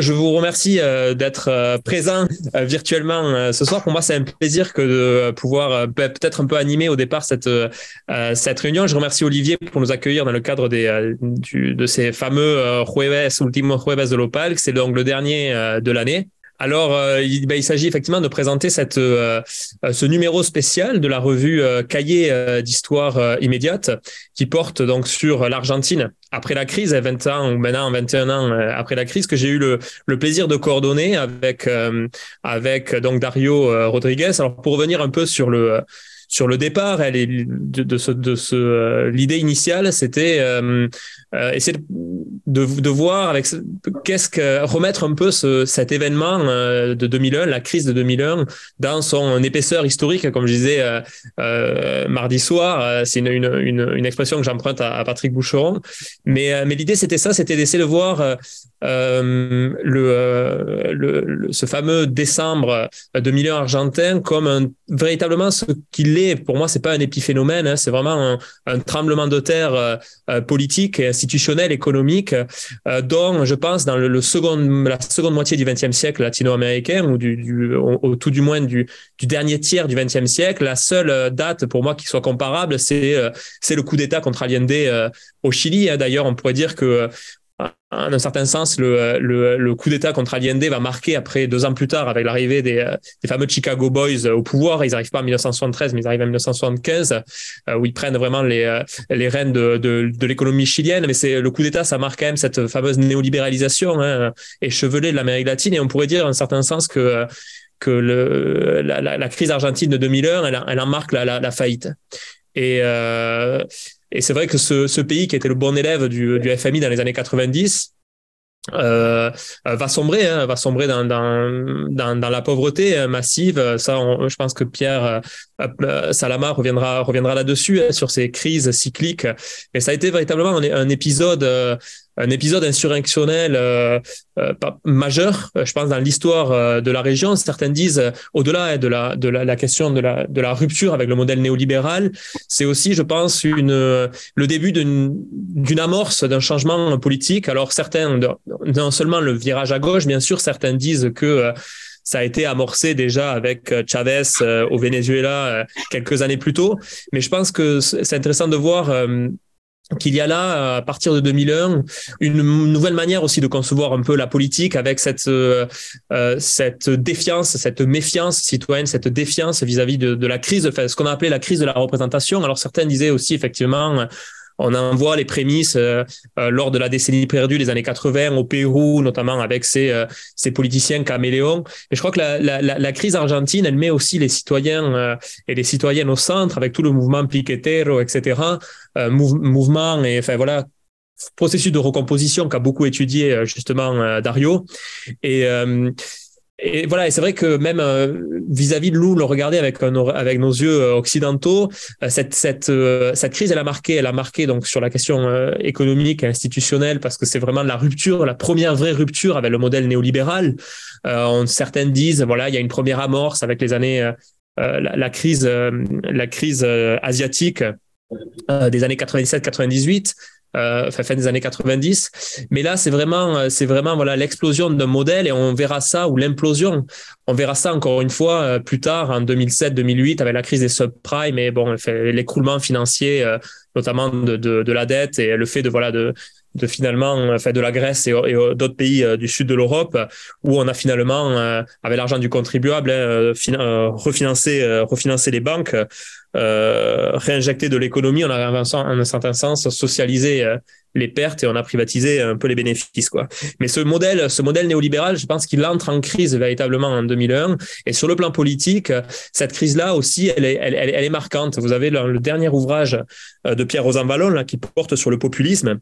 je vous remercie d'être présent virtuellement ce soir. Pour moi, c'est un plaisir que de pouvoir peut-être un peu animer au départ cette, cette réunion. Je remercie Olivier pour nous accueillir dans le cadre des, de ces fameux Jueves, Ultimo Jueves de l'Opal. C'est donc le dernier de l'année. Alors, euh, il, bah, il s'agit effectivement de présenter cette, euh, euh, ce numéro spécial de la revue Cahier d'histoire immédiate qui porte donc sur l'Argentine après la crise, 20 ans ou maintenant 21 ans après la crise, que j'ai eu le, le, plaisir de coordonner avec avec donc Dario Rodriguez. Alors, pour revenir un peu sur le sur le départ, elle est de, ce, de ce euh, l'idée initiale, c'était euh, euh, essayer de, voir avec qu'est-ce que remettre un peu ce, cet événement de 2001, la crise de 2001, dans son épaisseur historique, comme je disais euh, mardi soir. C'est une, expression que j'emprunte à, Patrick Boucheron, mais l'idée c'était ça, c'était d'essayer de voir euh, le, ce fameux décembre 2001 argentin comme véritablement ce qu'il est. Pour moi, c'est pas un épiphénomène, hein, c'est vraiment un, tremblement de terre euh, euh politique, institutionnel, économique, euh, dont je pense dans le, le, la seconde moitié du XXe siècle latino-américain ou du, au, tout du moins du, du dernier tiers du XXe siècle, la seule date pour moi qui soit comparable, c'est c'est le coup d'État contre Allende au Chili. Hein. D'ailleurs, on pourrait dire que en un certain sens, le, le, coup d'État contre Allende va marquer après deux ans plus tard avec l'arrivée des, des, fameux Chicago Boys au pouvoir. Ils n'arrivent pas en 1973, mais ils arrivent en 1975, euh, où ils prennent vraiment les, euh, les rênes de, de, l'économie chilienne. Mais c'est le coup d'État, ça marque quand même cette fameuse néolibéralisation hein, échevelée de l'Amérique latine. Et on pourrait dire en un certain sens que que le, la, crise argentine de 2001, elle, elle en marque la, faillite. Et euh, et c'est vrai que ce, ce, pays qui était le bon élève du, du FMI dans les années 90 euh, va sombrer, hein, va sombrer dans, dans, dans, dans, la pauvreté massive. Ça, je pense que Pierre euh, Salama reviendra, reviendra là-dessus hein, sur ces crises cycliques. Mais ça a été véritablement un, un épisode euh, un épisode insurrectionnel euh, euh, majeur, euh, je pense, dans l'histoire de la région. Certains disent, au-delà de, la, de la, la, question de la, de la rupture avec le modèle néolibéral, c'est aussi, je pense, une, le début d'une amorce d'un changement politique. Alors certains, non seulement le virage à gauche, bien sûr, certains disent que ça a été amorcé déjà avec Chavez au Venezuela quelques années plus tôt. Mais je pense que c'est intéressant de voir qu'il y a là, à partir de 2001, une nouvelle manière aussi de concevoir un peu la politique avec cette, euh, euh cette défiance, cette méfiance citoyenne, cette défiance vis-à-vis de, la crise, enfin, ce qu'on a appelé la crise de la représentation. Alors certains disaient aussi effectivement on en voit les prémices euh, euh, lors de la décennie perdue des années 80 au Pérou, notamment avec ces, euh, ces politiciens caméléons. Et je crois que la, la, la, crise argentine, elle met aussi les citoyens et les citoyennes au centre avec tout le mouvement piquetero, etc. mouvement et enfin voilà processus de recomposition qu'a beaucoup étudié justement Dario. Et et voilà, et c'est vrai que même euh, vis-à-vis de nous, le regarder avec, avec nos yeux euh, occidentaux, euh, cette, cette, cette crise, elle a marqué, elle a marqué donc sur la question économique et institutionnelle, parce que c'est vraiment la rupture, la première vraie rupture avec le modèle néolibéral. Euh, certains disent, voilà, il y a une première amorce avec les années, la, la, crise, la crise asiatique des années 97-98 euh, fin des années 90. Mais là, c'est vraiment, euh, c'est vraiment voilà l'explosion d'un modèle et on verra ça ou l'implosion. On verra ça encore une fois euh, plus tard en 2007-2008 avec la crise des subprimes et bon, l'écroulement financier, euh, notamment de, de, de, la dette et le fait de voilà de de finalement fait de la Grèce et, d'autres pays du sud de l'Europe où on a finalement avec l'argent du contribuable hein, refinancé refinancé les banques euh, réinjecter de l'économie, on a en un certain sens socialisé euh, les pertes et on a privatisé un peu les bénéfices quoi. Mais ce modèle, ce modèle néolibéral, je pense qu'il entre en crise véritablement en 2001. Et sur le plan politique, cette crise-là aussi, elle est, elle, elle, est marquante. Vous avez le, dernier ouvrage euh, de Pierre Rosanvallon là qui porte sur le populisme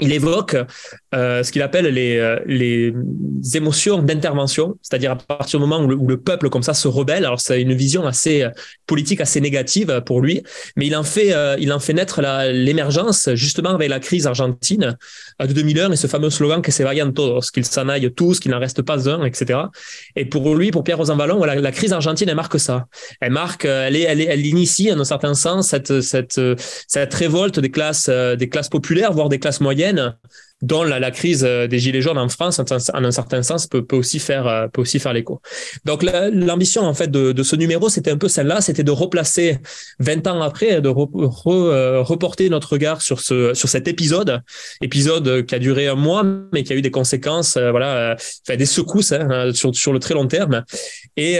il évoque euh, ce qu'il appelle les, euh, les émotions d'intervention, c'est-à-dire à partir du moment où le, peuple comme ça se rebelle. Alors c'est une vision assez euh, politique, assez négative pour lui, mais il en fait, il en fait naître l'émergence justement avec la crise argentine de 2001 et ce fameux slogan que se vayan todos, qu'ils s'en aillent tous, qu'il n'en reste pas un, etc. Et pour lui, pour Pierre Rosanvallon, la crise argentine, elle marque ça. Elle marque, elle est, elle, est, elle initie en un certain sens cette, cette, cette révolte des classes, des classes populaires, voire des classes moyennes italienne dont la, crise des gilets jaunes en France, en, un certain sens, peut, aussi faire peut aussi faire l'écho. Donc l'ambition en fait de, ce numéro, c'était un peu celle-là, c'était de replacer 20 ans après, de reporter notre regard sur ce sur cet épisode, épisode qui a duré un mois, mais qui a eu des conséquences, voilà, des secousses hein, sur sur le très long terme. Et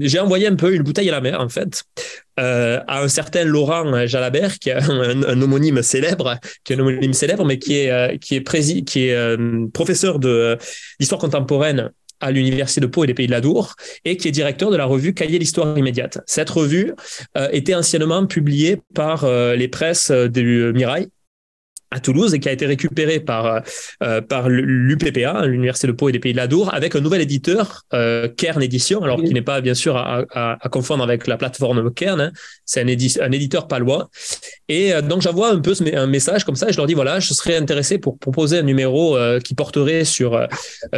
j'ai envoyé un peu une bouteille à la mer en fait euh, à un certain Laurent Jalabert, qui est un, homonyme célèbre, qui est un homonyme célèbre, mais qui est, euh, qui est, qui est euh, professeur d'histoire contemporaine à l'Université de Pau et des Pays de la Dour, et qui est directeur de la revue Cahiers l'Histoire immédiate. Cette revue était anciennement publiée par les presses du Mirail, à Toulouse et qui a été récupéré par euh, par l'UPPA, l'Université de Pau et des Pays de la Dour, avec un nouvel éditeur, euh, Kern Édition, alors qui n'est pas bien sûr à, à, à, confondre avec la plateforme Kern, hein. c'est un, un, éditeur palois. Et euh, donc j'envoie un peu un message comme ça, et je leur dis voilà, je serais intéressé pour proposer un numéro euh, qui porterait sur euh,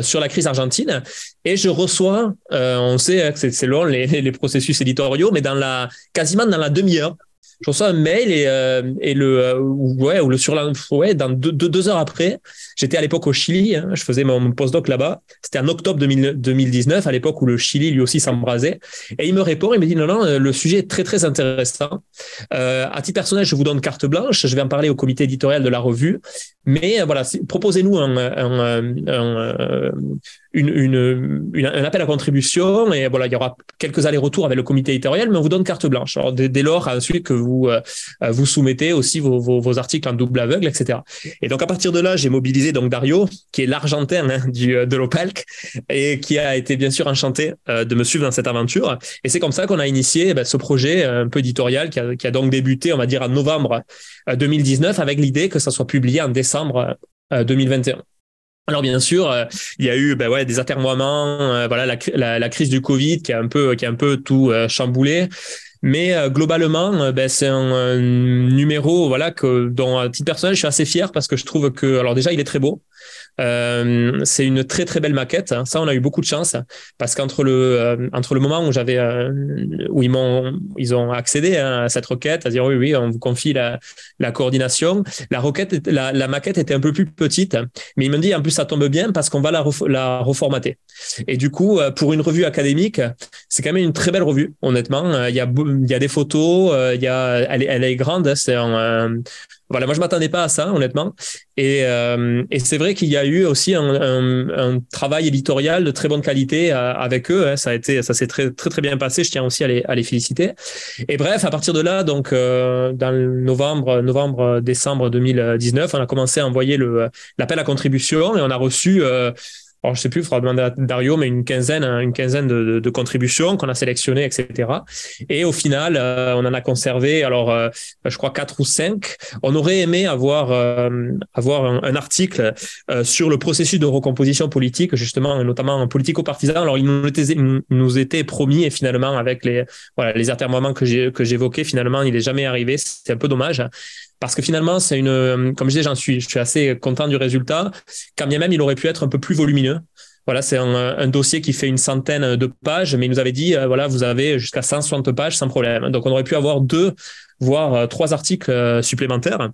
sur la crise argentine. Et je reçois, on sait hein, que c'est long les, les processus éditoriaux, mais dans la quasiment dans la demi-heure je reçois un mail et, euh, et le euh, ouais ou le surlendemain ouais dans deux, heures après j'étais à l'époque au Chili hein, je faisais mon postdoc là-bas. C'était en octobre 2019 à l'époque où le Chili lui aussi s'embrasait. Et il me répond il me dit non non le sujet est très très intéressant. Euh, à titre personnel je vous donne carte blanche je vais en parler au comité éditorial de la revue. Mais euh, voilà proposez-nous un, un, un, une, une, un appel à contribution et voilà, il y aura quelques allers-retours avec le comité éditorial, mais on vous donne carte blanche. Alors, dès, dès lors, ensuite que vous euh, vous soumettez aussi vos, articles en double aveugle, etc. Et donc à partir de là, j'ai mobilisé donc Dario, qui est l'Argentin hein, du euh, de l'Opalc et qui a été bien sûr enchanté euh, de me suivre dans cette aventure. Et c'est comme ça qu'on a initié eh ben, ce projet un peu éditorial qui a, donc débuté, on va dire, en novembre 2019 avec l'idée que ça soit publié en décembre 2021. Alors bien sûr, euh, il y a eu ben ouais, des atermoiements, euh, voilà la, crise du Covid qui a un peu qui a un peu tout euh, chamboulé. Mais globalement, ben, c'est un, numéro voilà que dont à titre personnel je suis assez fier parce que je trouve que alors déjà il est très beau. Euh, c'est une très très belle maquette. Ça, on a eu beaucoup de chance parce qu'entre le euh, entre le moment où j'avais euh, où ils m'ont ils ont accédé hein, à cette requête, à dire oui oui, on vous confie la, la coordination. La requête, la, la maquette était un peu plus petite, mais ils m'ont dit en plus ça tombe bien parce qu'on va la, la reformater. Et du coup, pour une revue académique, c'est quand même une très belle revue. Honnêtement, il y a il y a des photos, il y a elle, elle est grande. C'est un voilà, moi je m'attendais pas à ça, honnêtement. Et, euh, c'est vrai qu'il y a eu aussi un, travail éditorial de très bonne qualité euh, avec eux. Hein. Ça a été, ça s'est très très bien passé. Je tiens aussi à les, féliciter. Et bref, à partir de là, donc euh, dans novembre, novembre, décembre 2019, on a commencé à envoyer l'appel à contribution et on a reçu alors je sais plus, il faudra demander à Dario, mais une quinzaine, hein, une quinzaine de, de, contributions qu'on a sélectionnées, etc. Et au final, euh, on en a conservé, alors euh, je crois quatre ou cinq. On aurait aimé avoir euh, avoir un, article sur le processus de recomposition politique, justement, notamment politico-partisan. Alors il nous était, nous était promis et finalement avec les voilà les atermoiements que que j'évoquais, finalement il est jamais arrivé. C'est un peu dommage parce que finalement, c'est une, euh, comme je disais, j'en suis, je suis assez content du résultat. Quand bien même, il aurait pu être un peu plus volumineux. Voilà, c'est un, dossier qui fait une centaine de pages, mais il nous avait dit, euh, voilà, vous avez jusqu'à 160 pages sans problème. Donc, on aurait pu avoir deux, voire euh, trois articles supplémentaires.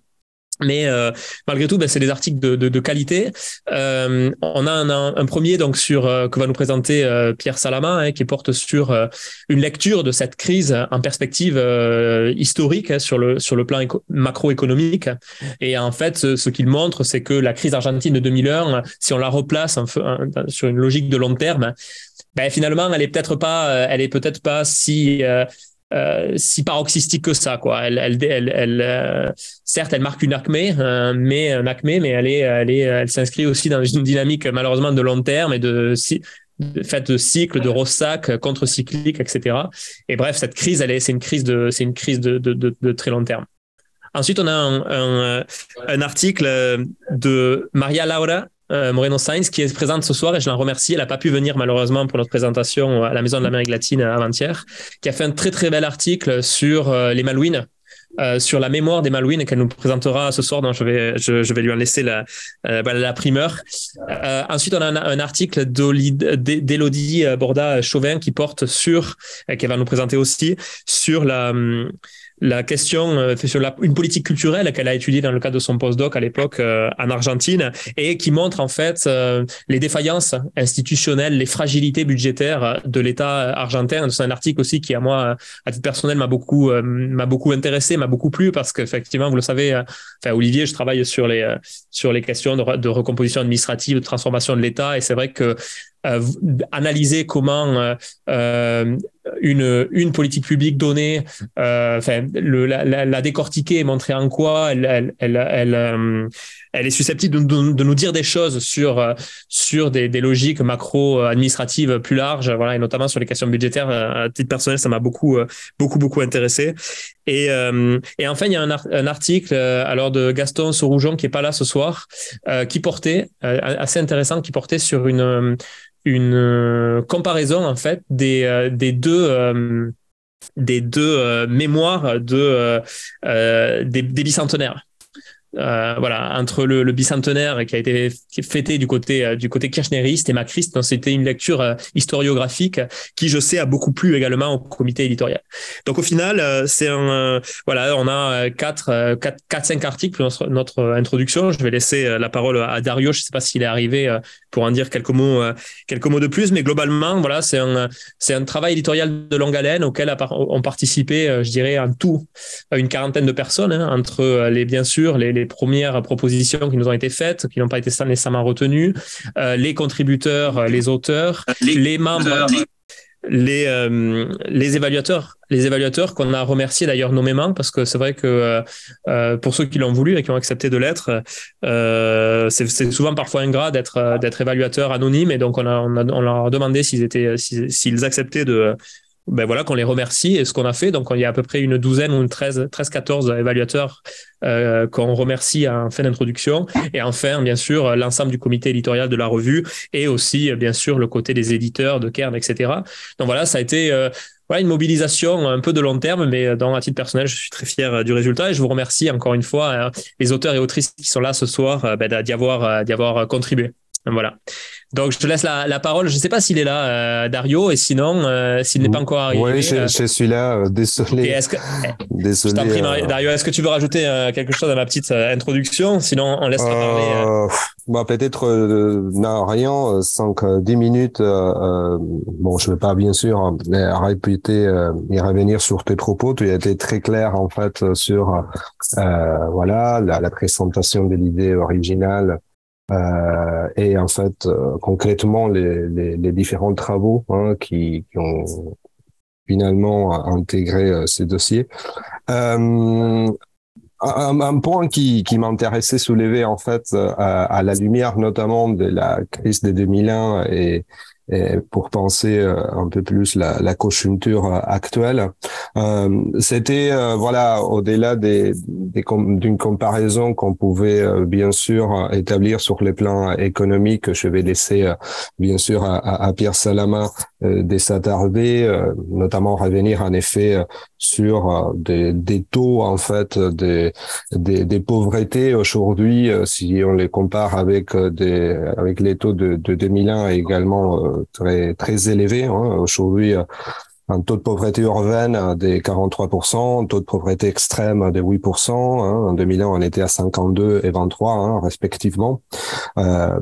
Mais euh, malgré tout, ben, c'est des articles de, de, de qualité. Euh, on a un, un, premier donc sur euh, que va nous présenter euh, Pierre Salama, hein, qui porte sur une lecture de cette crise en perspective historique hein, sur le sur le plan macroéconomique. Et en fait, ce, qu'il montre, c'est que la crise argentine de 2001, si on la replace sur une logique de long terme, ben, finalement, elle est peut-être pas, elle est peut-être pas si euh, si paroxystique que ça quoi. Elle elle elle, elle euh, certes elle marque une acmé euh, mais un acmé mais elle est elle est elle s'inscrit aussi dans une dynamique malheureusement de long terme et de si fait de cycle de ressac contre cyclique etc et bref cette crise elle est c'est une crise de c'est une crise de, de, de, de, très long terme. Ensuite on a un, un, un article de Maria Laura euh, Moreno Sainz, qui est présente ce soir et je l'en remercie. Elle n'a pas pu venir malheureusement pour notre présentation à la Maison de l'Amérique latine avant-hier, qui a fait un très très bel article sur euh, les Malouines. Euh, sur la mémoire des Malouines qu'elle nous présentera ce soir, donc je vais, je, vais lui en laisser la, euh, la primeur. Ensuite, on a un, un article d'Élodie Borda Chauvin qui porte sur, qu'elle va nous présenter aussi, sur la, la question sur la, une politique culturelle qu'elle a étudiée dans le cadre de son postdoc à l'époque en Argentine et qui montre en fait les défaillances institutionnelles, les fragilités budgétaires de l'État argentin. C'est un article aussi qui, à moi, à titre personnel, m'a beaucoup, m'a beaucoup intéressé, m'a beaucoup plu parce qu'effectivement, vous le savez, enfin, Olivier, je travaille sur les, sur les questions de, de recomposition administrative, de transformation de l'État et c'est vrai que euh, analyser comment euh, euh, une, une politique publique donnée, enfin, le, la, décortiquer et montrer en quoi elle, elle, elle, elle, elle est susceptible de, de, nous dire des choses sur, sur des, des logiques macro-administratives plus larges, voilà, et notamment sur les questions budgétaires. À titre personnel, ça m'a beaucoup, beaucoup, beaucoup intéressé. Et, et enfin, il y a un, un article alors de Gaston Soroujon qui est pas là ce soir, qui portait, assez intéressant, qui portait sur une une euh, comparaison en fait des, euh, des deux euh, des deux mémoires de des, des bicentenaires. Euh, voilà, entre le, bicentenaire qui a été fêté du côté euh, du côté kirchneriste et macriste, donc c'était une lecture euh, historiographique qui, je sais, a beaucoup plu également au comité éditorial. Donc au final, c'est voilà, on a quatre, quatre, quatre, cinq articles pour notre, introduction. Je vais laisser la parole à Dario. Je sais pas s'il est arrivé pour en dire quelques mots, quelques mots de plus, mais globalement, voilà, c'est un c'est un travail éditorial de longue haleine auquel ont participé, je dirais, en tout une quarantaine de personnes, hein, entre les bien sûr les les premières propositions qui nous ont été faites, qui n'ont pas été nécessairement retenues, euh, les contributeurs, euh, les auteurs, les, membres, les, euh, les évaluateurs, les évaluateurs qu'on a remerciés d'ailleurs nommément parce que c'est vrai que pour ceux qui l'ont voulu et qui ont accepté de l'être, c'est souvent parfois ingrat d'être d'être évaluateur anonyme et donc on, a, on, a, on leur a demandé s'ils étaient s'ils acceptaient de ben voilà, qu'on les remercie et ce qu'on a fait. Donc, il y a à peu près une douzaine ou une 13, 13 14 évaluateurs euh, qu'on remercie en fin d'introduction. Et enfin, bien sûr, l'ensemble du comité éditorial de la revue et aussi, bien sûr, le côté des éditeurs de Kern, etc. Donc voilà, ça a été euh, voilà, une mobilisation un peu de long terme, mais dans un titre personnel, je suis très fier euh, du résultat et je vous remercie encore une fois euh, les auteurs et autrices qui sont là ce soir ben, d'y avoir, avoir contribué. Voilà. Donc, je te laisse la, la parole. Je ne sais pas s'il est là, euh, Dario, et sinon, euh, s'il n'est pas encore arrivé. Oui, je, euh, je, suis là. désolé. Okay, est-ce que, désolé. Je prie, Dario, est-ce que tu veux rajouter quelque chose à ma petite introduction? Sinon, on laissera parler. Bah, peut-être non, rien. 5-10 minutes. bon, je ne vais pas, bien sûr, répéter et revenir sur tes propos. Tu as été très clair, en fait, sur voilà la, la présentation de l'idée originale euh, et en fait, euh, concrètement, les, les, les, différents travaux hein, qui, qui, ont finalement intégré euh, ces dossiers. Un, un, point qui, qui m'intéressait soulever en fait à, à, la lumière notamment de la crise de 2001 et, et pour penser euh, un peu plus la, la conjoncture euh, actuelle. Euh, C'était voilà au-delà des, d'une comparaison qu'on pouvait bien sûr établir sur les plans économiques. Je vais laisser bien sûr à, à Pierre Salama des s'attarder, notamment revenir en effet sur des, des taux en fait des, des, pauvretés aujourd'hui si on les compare avec des avec les taux de, de 2001 et également très très élevé. Hein. Aujourd'hui, euh, un taux de pauvreté urbaine des 43%, un taux de pauvreté extrême de 8%. Hein. En 2001, on était à 52 et 23 hein, respectivement. Euh,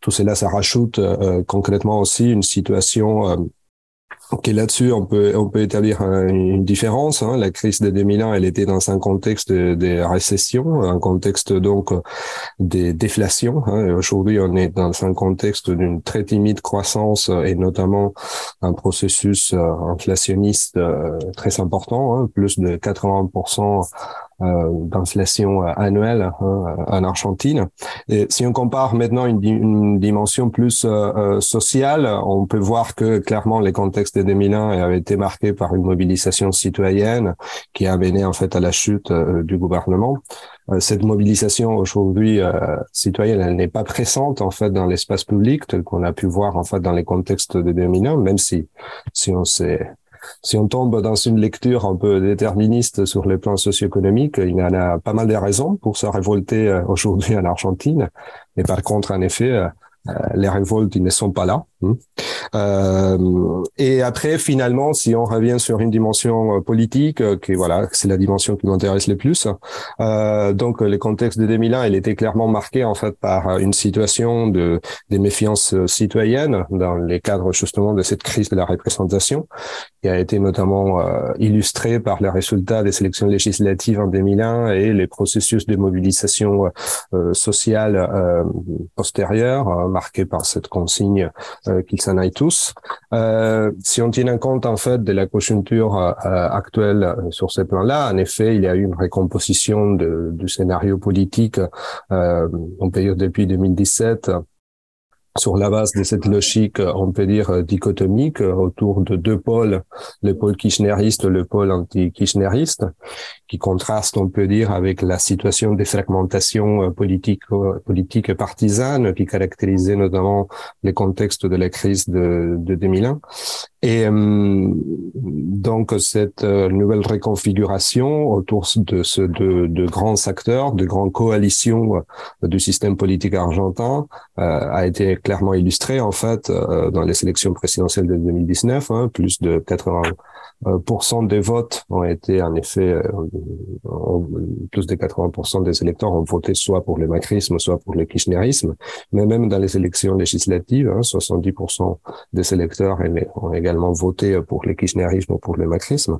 tout cela, ça rajoute euh, concrètement aussi une situation euh, Ok, là-dessus, on peut on peut établir une différence. Hein. La crise de 2001, elle était dans un contexte de, de récession, un contexte donc des déflations. Hein. Aujourd'hui, on est dans un contexte d'une très timide croissance et notamment un processus euh, inflationniste euh, très important, hein, plus de 80% euh, d'inflation euh, annuelle hein, en Argentine. Et si on compare maintenant une, une dimension plus euh, sociale, on peut voir que clairement les contextes de 2001 avaient été marqués par une mobilisation citoyenne qui a mené en fait à la chute du gouvernement. Cette mobilisation aujourd'hui citoyenne, elle n'est pas pressante en fait dans l'espace public tel qu'on a pu voir en fait dans les contextes de 2001, même si si on s'est si on tombe dans une lecture un peu déterministe sur les plans socio-économiques, il y en a pas mal de raisons pour se révolter euh, aujourd'hui en Argentine. Mais par contre, en effet, euh, euh, les révoltes, ils ne sont pas là. Hmm. Euh, et après, finalement, si on revient sur une dimension euh, politique, euh, qui voilà, c'est la dimension qui m'intéresse le plus. Euh, donc, le contexte de 2001, il était clairement marqué en fait par une situation de des méfiances citoyennes dans les cadres justement de cette crise de la représentation, qui a été notamment illustrée par les résultats des élections législatives en 2001 et les processus de mobilisation sociale postérieure, marqués par cette consigne qu'ils s'en aillent tous. Euh, si on tient compte en fait de la conjoncture euh, actuelle sur ce plan-là, en effet, il y a eu une récomposition de, du scénario politique, euh, on peut dire depuis 2017 sur la base de cette logique, on peut dire, dichotomique autour de deux pôles, le pôle kirchneriste, le pôle anti-kirchneriste, qui contraste, on peut dire, avec la situation des fragmentations politiques, politiques partisanes qui caractérisaient notamment les contextes de la crise de 2001. Et euh, donc cette euh, nouvelle réconfiguration autour de ce de, de grands acteurs, de grandes coalitions euh, du système politique argentin a été clairement illustrée en fait dans les élections présidentielles de 2019. Hein, plus de 80 des votes ont été en effet plus de 80% des électeurs ont voté soit pour le macrisme, soit pour le kirchnerisme. Mais même dans les élections législatives, hein, 70% des électeurs ont également voté pour le kirchnerisme ou pour le macrisme.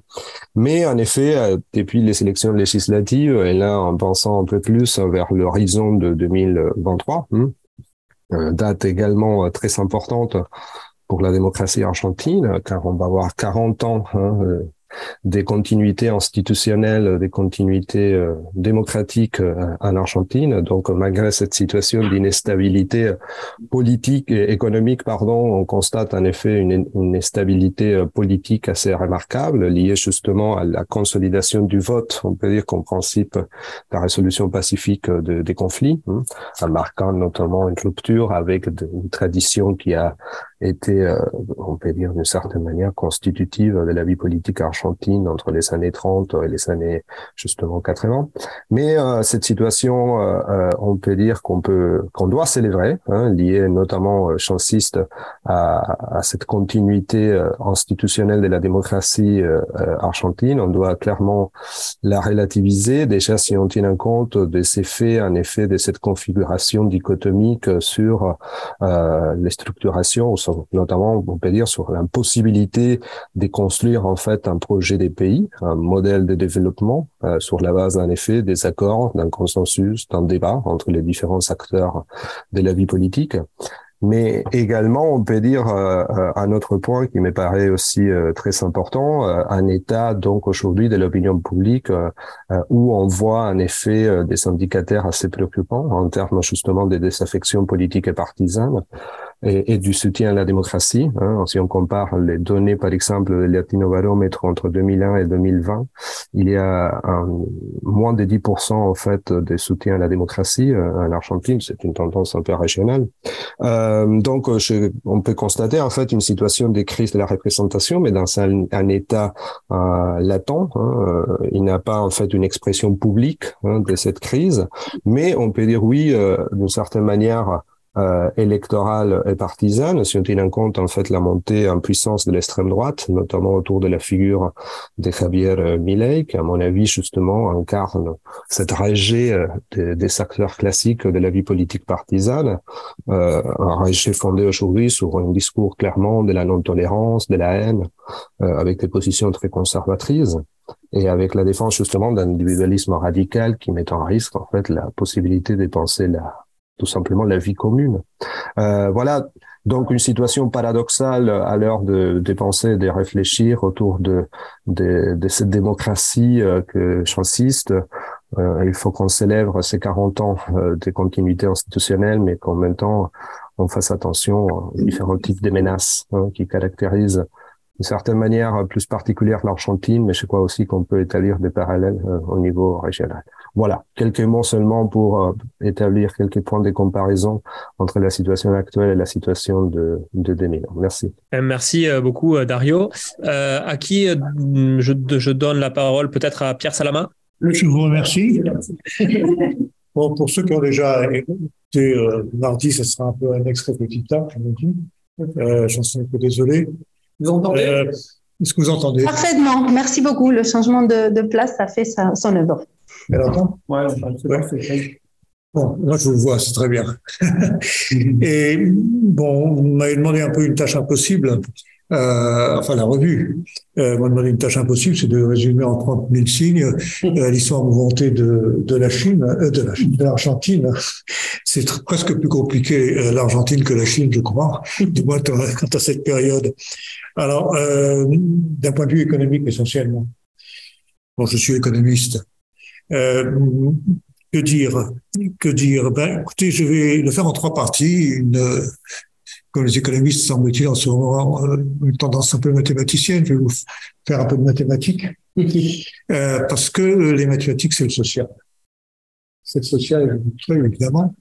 Mais en effet, euh, depuis les élections législatives, et là en pensant un peu plus vers l'horizon de 2023, hein, euh, date également euh, très importante pour la démocratie argentine, car on va avoir 40 ans hein, des continuités institutionnelles, des continuités euh, démocratiques euh, en Argentine. Donc, malgré cette situation d'instabilité politique et économique, pardon, on constate en effet une, une instabilité euh, politique assez remarquable liée justement à la consolidation du vote. On peut dire qu'en principe, la résolution pacifique de, des conflits, hein, en marquant notamment une rupture avec une tradition qui a euh, on peut dire d'une certaine manière, constitutive de la vie politique argentine entre les années 30 et les années justement 80. Mais euh, cette situation, euh, on peut dire qu'on peut, qu'on doit célébrer, hein, liée notamment, chanciste, à, à, cette continuité institutionnelle de la démocratie argentine. On doit clairement la relativiser, déjà si on tient compte des effets, en effet, de cette configuration dichotomique sur les structurations notamment, on peut dire, sur l'impossibilité de construire en fait un projet des pays, un modèle de développement euh, sur la base, en effet, des accords, d'un consensus, d'un débat entre les différents acteurs de la vie politique. Mais également, on peut dire euh, euh, un autre point qui me paraît aussi très important, un état donc aujourd'hui de l'opinion publique où on voit en effet des indicateurs assez préoccupants en termes justement des désaffections politiques et partisanes et, et, du soutien à la démocratie. Hein. Si on compare les données, par exemple, le Latino-baromètre entre 2001 et 2020, il y a un, moins de 10% en fait de soutien à la démocratie euh, en Argentine. C'est une tendance un peu régionale. Euh, donc, je, on peut constater en fait une situation de crise de la représentation, mais dans un, un état euh, latent. Hein, euh, il n'a pas en fait une expression publique hein, de cette crise, mais on peut dire oui, euh, d'une certaine manière, euh, électorale et partisane, si on tient en compte en fait la montée en puissance de l'extrême droite, notamment autour de la figure de Javier Milei, qui à mon avis justement incarne cette rejet euh, des, acteurs classiques de la vie politique partisane, euh, un rejet fondé aujourd'hui sur un discours clairement de la non-tolérance, de la haine, euh, avec des positions très conservatrices et avec la défense justement d'un individualisme radical qui met en risque en fait la possibilité de penser la tout simplement la vie commune. Euh, voilà donc une situation paradoxale à l'heure de, de penser, de réfléchir autour de, de, de cette démocratie euh, que chanciste. Euh, il faut qu'on célèbre ces 40 ans euh, de continuité institutionnelle, mais qu'en même temps, on fasse attention aux différents types de menaces hein, qui caractérisent d'une certaine manière plus particulière l'Argentine, mais je crois aussi qu'on peut établir des parallèles euh, au niveau régional. Voilà, quelques mots seulement pour euh, établir quelques points de comparaison entre la situation actuelle et la situation de, de 2000. Merci. Euh, merci beaucoup, Dario. Euh, à qui je, je donne la parole Peut-être à Pierre Salama? Je vous remercie. Bon, pour ceux qui ont déjà été mardi, ce sera un peu un extrait petit temps, je me dis. Euh, J'en suis un peu désolé. Vous entendez? Euh, Est-ce que vous entendez? Parfaitement. Merci beaucoup. Le changement de, de place, ça fait sa, son œuvre. Elle entend Ouais, ouais. Bon, moi je vous vois, c'est très bien. Et bon, on m'avait demandé un peu une tâche impossible, euh, enfin la revue. Euh, m'a demandé une tâche impossible, c'est de résumer en 30 000 signes euh, l'histoire mouvementée de, de la Chine, euh, de la Chine, de l'Argentine. C'est presque plus compliqué l'Argentine que la Chine, je crois, du moins quant à cette période. Alors, d'un point de vue économique essentiellement. Bon, je suis économiste. Euh, que dire Que dire? Ben, écoutez, je vais le faire en trois parties. Une, comme les économistes semble-t-il en ce moment euh, une tendance un peu mathématicienne, je vais vous faire un peu de mathématiques, euh, parce que les mathématiques c'est le social. C'est le social, évidemment.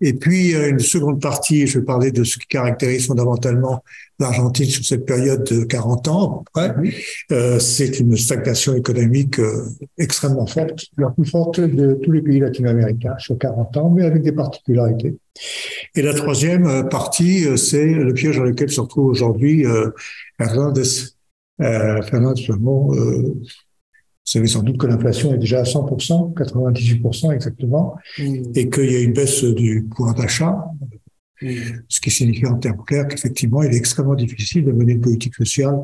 Et puis, une seconde partie, je vais parler de ce qui caractérise fondamentalement l'Argentine sur cette période de 40 ans, à peu près. Euh, c'est une stagnation économique euh, extrêmement forte, la plus forte de tous les pays latino-américains sur 40 ans, mais avec des particularités. Et la troisième euh, partie, euh, c'est le piège dans lequel se retrouve aujourd'hui euh, Fernandez. Euh, vous savez sans doute que l'inflation est déjà à 100%, 98% exactement, mmh. et qu'il y a une baisse du pouvoir d'achat, mmh. ce qui signifie en termes clairs qu'effectivement, il est extrêmement difficile de mener une politique sociale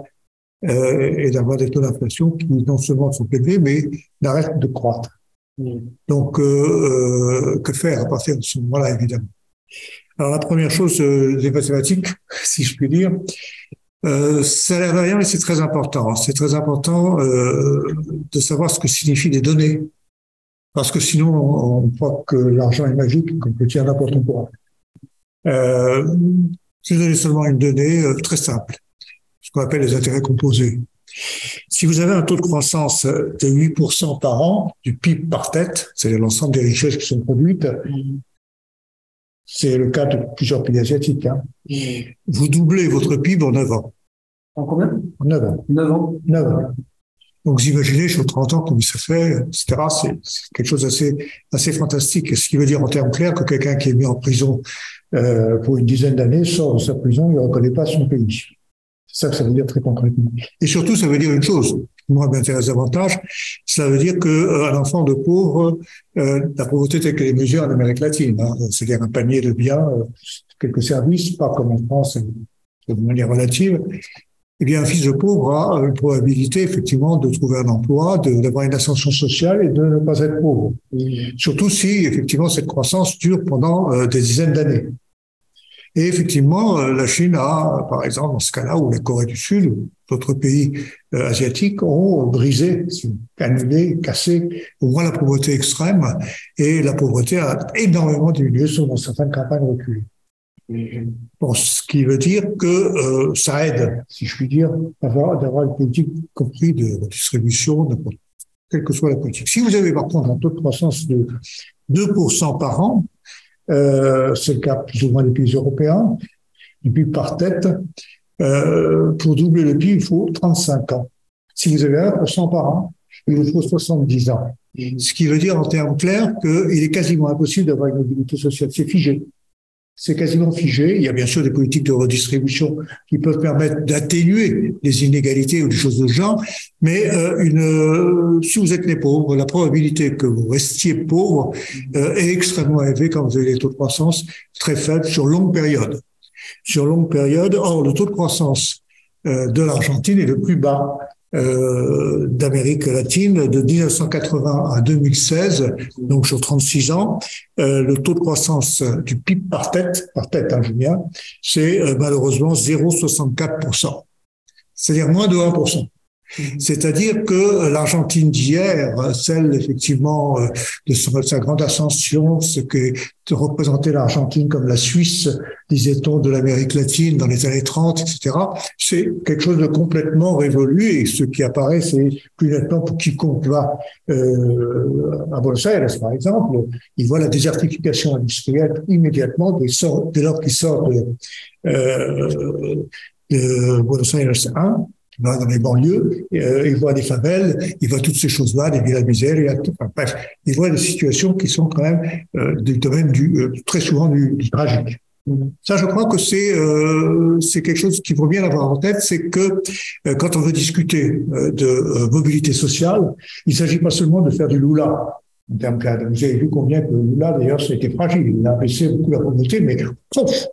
euh, et d'avoir des taux d'inflation qui non seulement sont élevés, mais n'arrêtent de croître. Mmh. Donc, euh, euh, que faire à partir de ce moment-là, évidemment? Alors, la première chose des mathématiques, si je puis dire, euh, mais c'est très important. C'est très important euh, de savoir ce que signifient les données. Parce que sinon, on, croit que l'argent est magique, qu'on peut tirer n'importe quoi. Euh, je vais donner seulement une donnée euh, très simple, ce qu'on appelle les intérêts composés. Si vous avez un taux de croissance de 8% par an du PIB par tête, c'est-à-dire l'ensemble des richesses qui sont produites, c'est le cas de plusieurs pays asiatiques. Hein. Vous doublez votre PIB en 9 ans. En combien? En 9 ans. 9 ans 9 ans. Donc, vous imaginez, sur 30 ans, comment ça fait, etc. C'est quelque chose d'assez assez fantastique. Ce qui veut dire en termes clairs que quelqu'un qui est mis en prison euh, pour une dizaine d'années sort de sa prison, il ne reconnaît pas son pays. C'est ça que ça veut dire très concrètement. Et surtout, ça veut dire une chose, moi m'intéresse davantage, ça veut dire que euh, un enfant de pauvre, euh, la pauvreté telle qu'elle est mesurée en Amérique latine, hein, c'est-à-dire un panier de biens, euh, quelques services, pas comme en France, de manière relative, eh bien, un fils de pauvre a une probabilité, effectivement, de trouver un emploi, d'avoir une ascension sociale et de ne pas être pauvre. Surtout si, effectivement, cette croissance dure pendant euh, des dizaines d'années. Et effectivement, euh, la Chine a, par exemple, dans ce cas-là, ou la Corée du Sud, ou d'autres pays euh, asiatiques ont brisé, annulé, cassé au moins la pauvreté extrême, et la pauvreté a énormément diminué dans certaines campagnes reculées. Bon, ce qui veut dire que euh, ça aide, si je puis dire, d'avoir une politique compris de redistribution, quelle que soit la politique. Si vous avez par contre un taux de croissance de 2% par an, euh, c'est le cas plus ou moins des pays européens, et puis par tête, euh, pour doubler le PIB, il faut 35 ans. Si vous avez 1% par an, il vous faut 70 ans. Ce qui veut dire en termes clairs qu'il est quasiment impossible d'avoir une mobilité sociale. C'est figé c'est quasiment figé. Il y a bien sûr des politiques de redistribution qui peuvent permettre d'atténuer les inégalités ou des choses de genre, mais euh, une, euh, si vous êtes né pauvre, la probabilité que vous restiez pauvre euh, est extrêmement élevée quand vous avez des taux de croissance très faibles sur longue période. Sur longue période, or le taux de croissance euh, de l'Argentine est le plus bas euh, d'Amérique latine de 1980 à 2016, donc sur 36 ans, euh, le taux de croissance du PIB par tête, par tête, hein, Julien, c'est euh, malheureusement 0,64%. C'est-à-dire moins de 1%. Mhm. C'est-à-dire que l'Argentine d'hier, celle effectivement euh, de sa grande ascension, ce que représentait l'Argentine comme la Suisse, disait-on, de l'Amérique latine dans les années 30, etc., c'est quelque chose de complètement révolu et ce qui apparaît, c'est plus nettement pour quiconque va euh, à Buenos Aires, par exemple, il voit la désertification industrielle immédiatement dès, dès lors qu'il sort de, euh, de Buenos Aires 1 dans les banlieues, euh, il voit des favelles, il voit toutes ces choses-là, des villas misères, enfin, bref, il voit des situations qui sont quand même euh, du euh, très souvent du, tragique. Ça, je crois que c'est euh, quelque chose qu'il faut bien avoir en tête, c'est que euh, quand on veut discuter de mobilité sociale, il s'agit pas seulement de faire du Lula. En termes cadres. Vous avez vu combien que Lula, d'ailleurs, c'était fragile. Il a baissé beaucoup la pauvreté, mais pouf,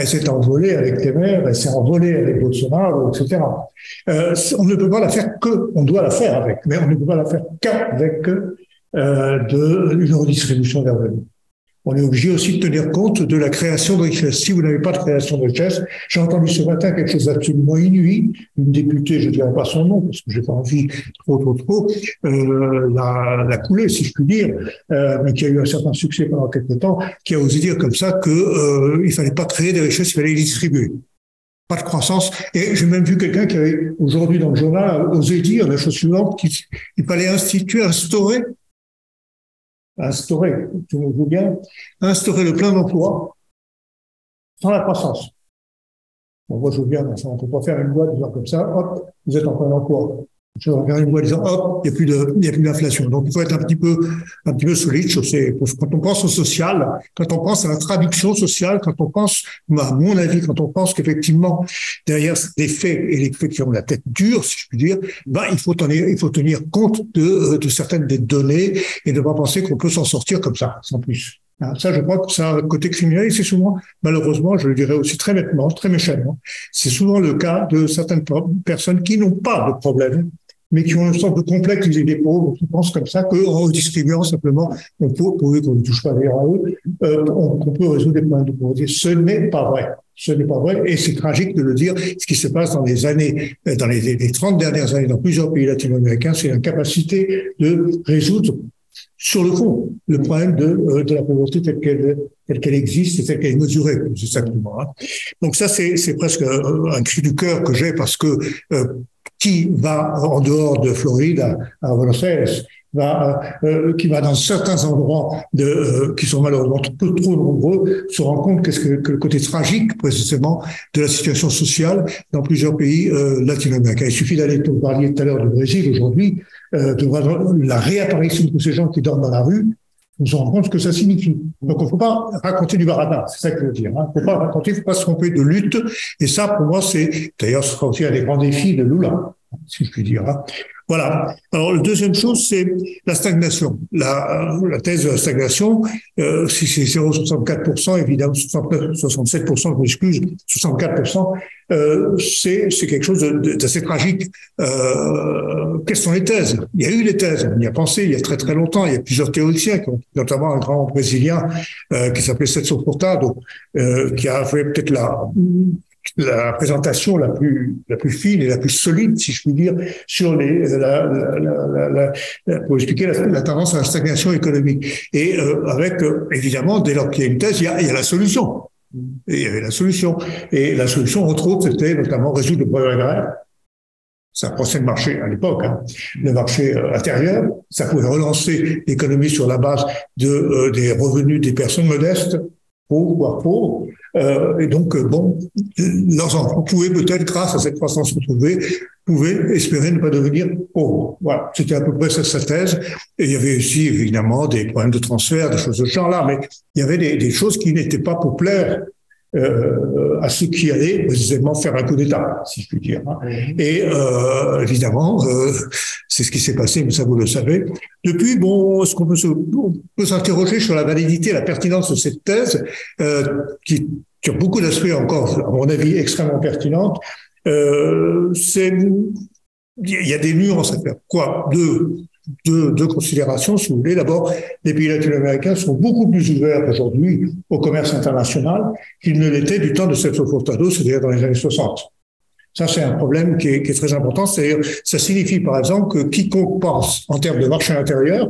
elle s'est envolée avec les mers, elle s'est envolée avec Bolsonaro, etc. Euh, on ne peut pas la faire que, on doit la faire avec, mais on ne peut pas la faire qu'avec euh, une redistribution des revenus on est obligé aussi de tenir compte de la création de richesse. Si vous n'avez pas de création de richesse, j'ai entendu ce matin quelque chose d'absolument inouï. Une députée, je ne dirais pas son nom parce que j'ai pas envie trop, trop, trop, euh, la, la couler, si je puis dire, euh, mais qui a eu un certain succès pendant quelques temps, qui a osé dire comme ça que euh, fallait pas créer des richesses, il fallait les distribuer pas de croissance. Et j'ai même vu quelqu'un qui avait aujourd'hui dans le journal osé dire la chose suivante, qu'il fallait instituer, instaurer instaurer, tu me bien, instaurer le plein d'emploi sans la croissance. On voit, je veux bien, on ne peut pas faire une loi disant comme ça, hop, vous êtes en plein emploi. Je regarde une loi disant, hop, il n'y a plus de, il y a plus d'inflation. Donc, il faut être un petit peu, un petit peu solide quand on pense au social, quand on pense à la traduction sociale, quand on pense, à mon avis, quand on pense qu'effectivement, derrière des faits et les faits qui ont la tête dure, si je puis dire, ben, il faut tenir, il faut tenir compte de, de certaines des données et ne pas penser qu'on peut s'en sortir comme ça, sans plus. Hein, ça, je crois que a un côté criminel et c'est souvent, malheureusement, je le dirais aussi très nettement, très méchamment, c'est souvent le cas de certaines personnes qui n'ont pas de problème mais qui ont une sorte de complexe des pauvres, qui pensent comme ça qu'en redistribuant simplement, on peut, pourvu qu'on ne touche pas d'ailleurs à eux, euh, on, peut résoudre des problèmes de pauvreté. Ce n'est pas vrai. Ce n'est pas vrai, et c'est tragique de le dire. Ce qui se passe dans les années, euh, dans les, les 30 dernières années, dans plusieurs pays latino-américains, c'est l'incapacité de résoudre sur le fond le problème de, euh, la pauvreté telle qu'elle telle qu'elle existe et telle qu'elle est mesurée, exactement. Hein. Donc ça, c'est presque un cri du cœur que j'ai parce que qui va en dehors de Floride à, Buenos Aires, va, euh, qui va dans certains endroits de, euh, qui sont malheureusement trop, trop nombreux, se rend compte qu'est-ce que, que, le côté tragique précisément de la situation sociale dans plusieurs pays euh, latino-américains. Il suffit d'aller, vous parliez tout à l'heure du Brésil aujourd'hui, euh, de voir la réapparition de ces gens qui dorment dans la rue, on se rend compte ce que ça signifie. Donc, on ne faut pas raconter du baradin, c'est ça que je veux dire. Hein. Il ne faut pas raconter, il ne faut pas se tromper de lutte. Et ça, pour moi, c'est, d'ailleurs, ce sera aussi un des grands défis de Lula, si je puis dire. Hein. Voilà. Alors, la deuxième chose, c'est la stagnation. La, la thèse de la stagnation, euh, si c'est 0,64%, évidemment, 67%, je m'excuse, 64%, euh, c'est quelque chose d'assez tragique. Euh, quelles sont les thèses? Il y a eu les thèses, on y a pensé il y a très très longtemps. Il y a plusieurs théoriciens, notamment un grand brésilien euh, qui s'appelait Celso Furtado, euh, qui a fait peut-être la la présentation la plus la plus fine et la plus solide, si je puis dire, sur les la, la, la, pour expliquer la, tendance à la stagnation économique. Et euh, avec euh, évidemment, dès lors qu'il y a une thèse, il y a, il y a la solution. Et il y avait la solution. Et la solution, entre autres, c'était notamment résoudre le problème agraire. Ça procède de marché à l'époque, hein. le marché euh, intérieur. Ça pouvait relancer l'économie sur la base de des revenus des personnes modestes, pauvres, voire pauvres, euh, et donc, euh, bon, leurs enfants pouvaient peut-être, grâce à cette croissance retrouvée, pouvaient espérer ne pas devenir pauvres. Voilà, c'était à peu près sa, sa, thèse. Et il y avait aussi, évidemment, des problèmes de transfert, des choses de ce genre-là, mais il y avait des, des choses qui n'étaient pas populaires euh, à ceux qui allaient précisément faire un coup d'État, si je puis dire. Hein. Et euh, évidemment, euh, c'est ce qui s'est passé, mais ça vous le savez. Depuis, bon, ce qu'on peut, s'interroger sur la validité, la pertinence de cette thèse, qui, qui, a beaucoup d'aspects encore, à mon avis, extrêmement pertinentes. C'est il y a des nuances à faire. Quoi Deux, deux, considérations, si vous voulez. D'abord, les pays latino-américains sont beaucoup plus ouverts aujourd'hui au commerce international qu'ils ne l'étaient du temps de Celso Furtado, c'est-à-dire dans les années 60. Ça, c'est un problème qui est, très important. Ça signifie, par exemple, que quiconque pense en termes de marché intérieur,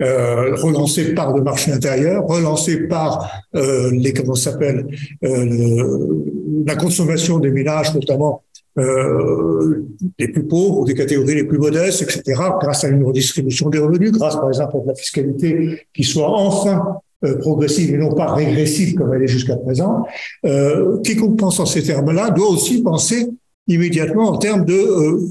euh, relancé par le marché intérieur, relancé par euh, les comment s'appelle euh, la consommation des ménages, notamment euh, des plus pauvres, des catégories les plus modestes, etc., grâce à une redistribution des revenus, grâce par exemple à la fiscalité qui soit enfin euh, progressive et non pas régressive comme elle est jusqu'à présent. Euh, quiconque pense en ces termes-là doit aussi penser immédiatement en termes de euh,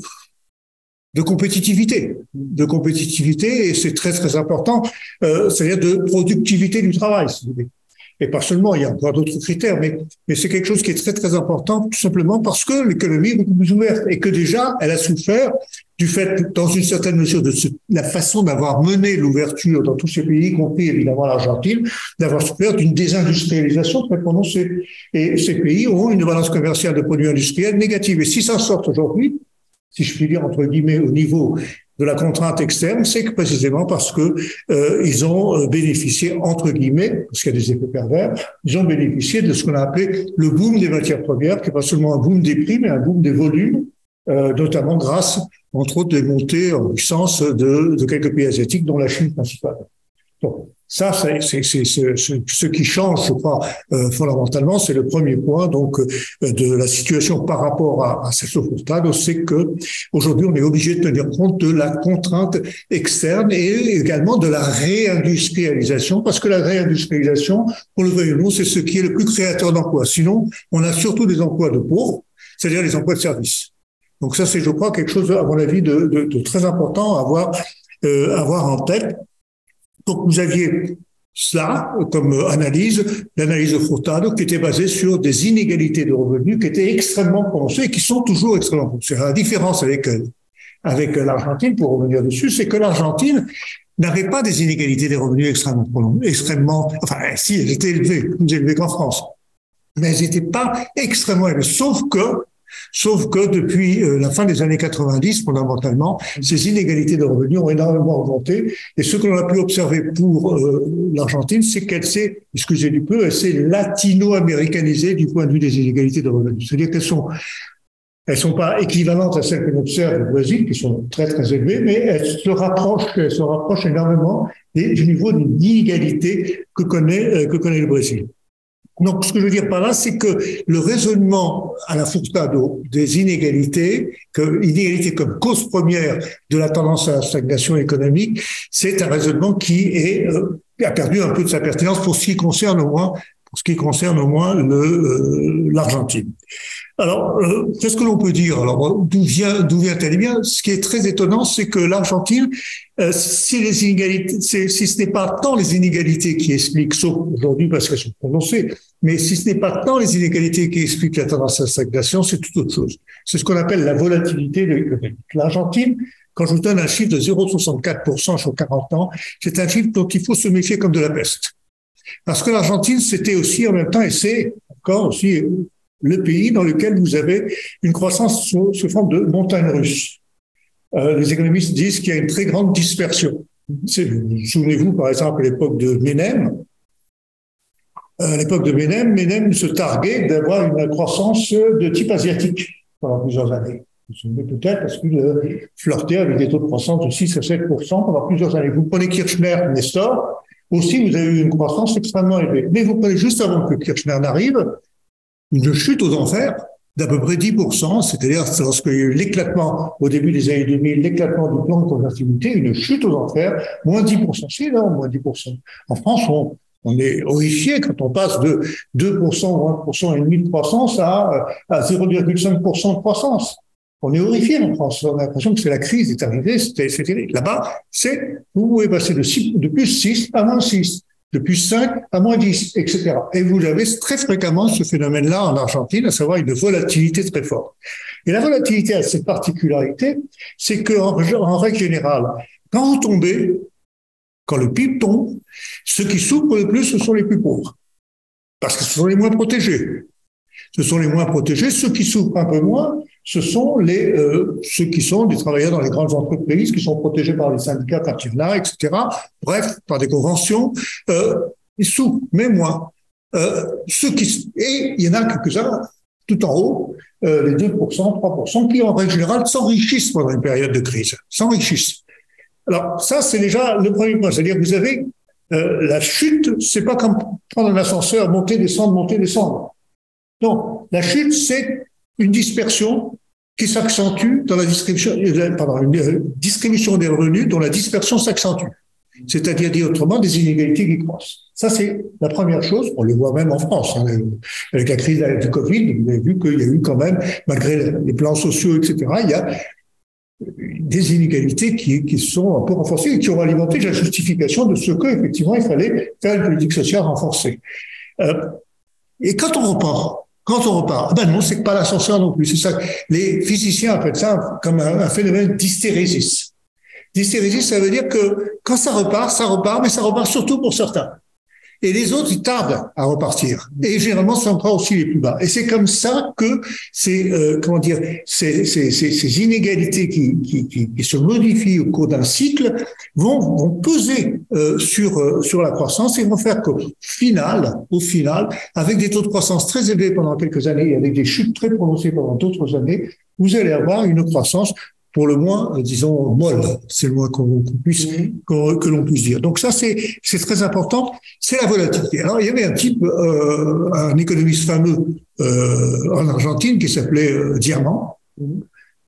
de compétitivité, de compétitivité, et c'est très très important, euh, c'est-à-dire de productivité du travail, si vous voulez. Et pas seulement, il y a encore d'autres critères, mais, c'est quelque chose qui est très très important, tout simplement parce que l'économie est beaucoup plus ouverte et que déjà elle a souffert du fait, dans une certaine mesure, de la façon d'avoir mené l'ouverture dans tous ces pays, y compris évidemment l'Argentine, d'avoir souffert d'une désindustrialisation très prononcée. Et ces pays ont une balance commerciale de produits industriels négative. Et si ça sort aujourd'hui, si je puis dire entre guillemets, au niveau de la contrainte externe, c'est que précisément parce que euh, ils ont euh, bénéficié entre guillemets, parce qu'il y a des effets pervers, ils ont bénéficié de ce qu'on a appelé le boom des matières premières, qui n'est pas seulement un boom des prix, mais un boom des volumes, euh, notamment grâce, entre autres, des montées en puissance de, de quelques pays asiatiques, dont la Chine principale. Ça, c'est ce, qui change, je crois, euh, fondamentalement, c'est le premier point donc euh, de la situation par rapport à, à stade, c'est que aujourd'hui, on est obligé de tenir compte de la contrainte externe et également de la réindustrialisation, parce que la réindustrialisation, pour le veuille ou non, c'est ce qui est le plus créateur d'emplois. Sinon, on a surtout des emplois de pauvres, c'est-à-dire les emplois de service. Donc ça, c'est, je crois, quelque chose, à mon avis, de, très important à avoir, euh, avoir en tête. Donc vous aviez cela comme analyse, l'analyse de Furtado, qui était basée sur des inégalités de revenus qui étaient extrêmement prononcées et qui sont toujours extrêmement prononcées. La différence avec, avec l'Argentine, pour revenir dessus, c'est que l'Argentine n'avait pas des inégalités des revenus extrêmement prononcées, extrêmement, enfin, si, elles étaient élevées, plus élevées qu'en France. Mais elles n'étaient pas extrêmement élevées. Sauf que Sauf que depuis euh, la fin des années 90, fondamentalement, ces inégalités de revenus ont énormément augmenté. Et ce que l'on a pu observer pour euh, l'Argentine, c'est qu'elle s'est, excusez du peu, elle s'est latino-américanisée du point de vue des inégalités de revenus. C'est-à-dire qu'elles sont elles sont pas équivalentes à celles que l'on observe au Brésil, qui sont très très élevées, mais elles se rapprochent, elles se rapprochent énormément du niveau d'inégalité que connaît euh, que connaît le Brésil. Donc, ce que je veux dire par là, c'est que le raisonnement à la Furtado des inégalités, que inégalités comme cause première de la tendance à la stagnation économique, c'est un raisonnement qui euh, a perdu un peu de sa pertinence pour ce qui concerne au moins, pour ce qui concerne au moins euh, l'Argentine. Alors, euh, qu'est-ce que l'on peut dire? Alors, d'où vient d'où vient-elle? Eh bien Ce qui est très étonnant, c'est que l'Argentine, euh, si ce n'est pas tant les inégalités qui expliquent, sauf aujourd'hui parce qu'elles sont prononcées, mais si ce n'est pas tant les inégalités qui expliquent la tendance à la stagnation, c'est tout autre chose. C'est ce qu'on appelle la volatilité de L'Argentine, quand je vous donne un chiffre de 0,64% sur 40 ans, c'est un chiffre dont il faut se méfier comme de la peste. Parce que l'Argentine, c'était aussi en même temps, et c'est encore aussi le pays dans lequel vous avez une croissance sous, forme de montagne russe. Euh, les économistes disent qu'il y a une très grande dispersion. Souvenez-vous, par exemple, à l'époque de Menem. Euh, à l'époque de Menem, Menem se targuait d'avoir une croissance de type asiatique pendant plusieurs années. Vous vous souvenez peut-être parce qu'il flirtait avec des taux de croissance de 6 à 7 pendant plusieurs années. Vous prenez Kirchner, Nestor, aussi vous avez eu une croissance extrêmement élevée. Mais vous prenez juste avant que Kirchner n'arrive, une chute aux enfers d'à peu près 10%, c'est-à-dire lorsqu'il y a eu l'éclatement au début des années 2000, l'éclatement du plan de convertibilité, une chute aux enfers, moins 10%, c'est énorme, moins 10%. En France, on, est horrifié quand on passe de 2%, 1% et demi de croissance à, à 0,5% de croissance. On est horrifié en France. On a l'impression que c'est la crise est arrivée. C'était, là-bas, c'est, vous pouvez passer de, 6, de plus 6 à moins 6 de plus 5 à moins 10, etc. Et vous avez très fréquemment ce phénomène-là en Argentine, à savoir une volatilité très forte. Et la volatilité a cette particularité, c'est qu'en en règle générale, quand vous tombez, quand le PIB tombe, ceux qui souffrent le plus, ce sont les plus pauvres. Parce que ce sont les moins protégés. Ce sont les moins protégés. Ceux qui souffrent un peu moins, ce sont les euh, ceux qui sont des travailleurs dans les grandes entreprises, qui sont protégés par les syndicats quand etc. Bref, par des conventions. Euh, souffrent, mais moins. Euh, ceux qui et il y en a quelques-uns tout en haut, euh, les 2%, 3%, qui en règle générale s'enrichissent pendant une période de crise, s'enrichissent. Alors ça, c'est déjà le premier point, c'est-à-dire vous avez euh, la chute, c'est pas comme prendre un ascenseur, monter, descendre, monter, descendre. Non, la chute, c'est une dispersion qui s'accentue dans la distribution, euh, pardon, une euh, distribution des revenus dont la dispersion s'accentue. C'est-à-dire, dit autrement, des inégalités qui croissent. Ça, c'est la première chose. On le voit même en France. Hein, avec la crise du Covid, vous avez vu qu'il y a eu quand même, malgré les plans sociaux, etc., il y a des inégalités qui, qui sont un peu renforcées et qui ont alimenté la justification de ce qu'effectivement, il fallait faire une politique sociale renforcée. et quand on repart, quand on repart, ah ben non, c'est pas l'ascenseur non plus. C'est ça. Les physiciens appellent ça comme un, phénomène d'hystérésis. D'hystérésis, ça veut dire que quand ça repart, ça repart, mais ça repart surtout pour certains et les autres, ils tardent à repartir. Et généralement, ce sont pas aussi les plus bas. Et c'est comme ça que ces, euh, comment dire, ces, ces, ces inégalités qui, qui, qui, se modifient au cours d'un cycle vont, vont peser euh, sur, euh, sur la croissance et vont faire qu'au final, au final, avec des taux de croissance très élevés pendant quelques années et avec des chutes très prononcées pendant d'autres années, vous allez avoir une croissance pour le moins, euh, disons, molle. C'est le moins qu'on puisse, que l'on puisse dire. Donc ça, c'est très important. C'est la volatilité. Alors, il y avait un type, euh, un économiste fameux euh, en Argentine qui s'appelait euh, Diamant,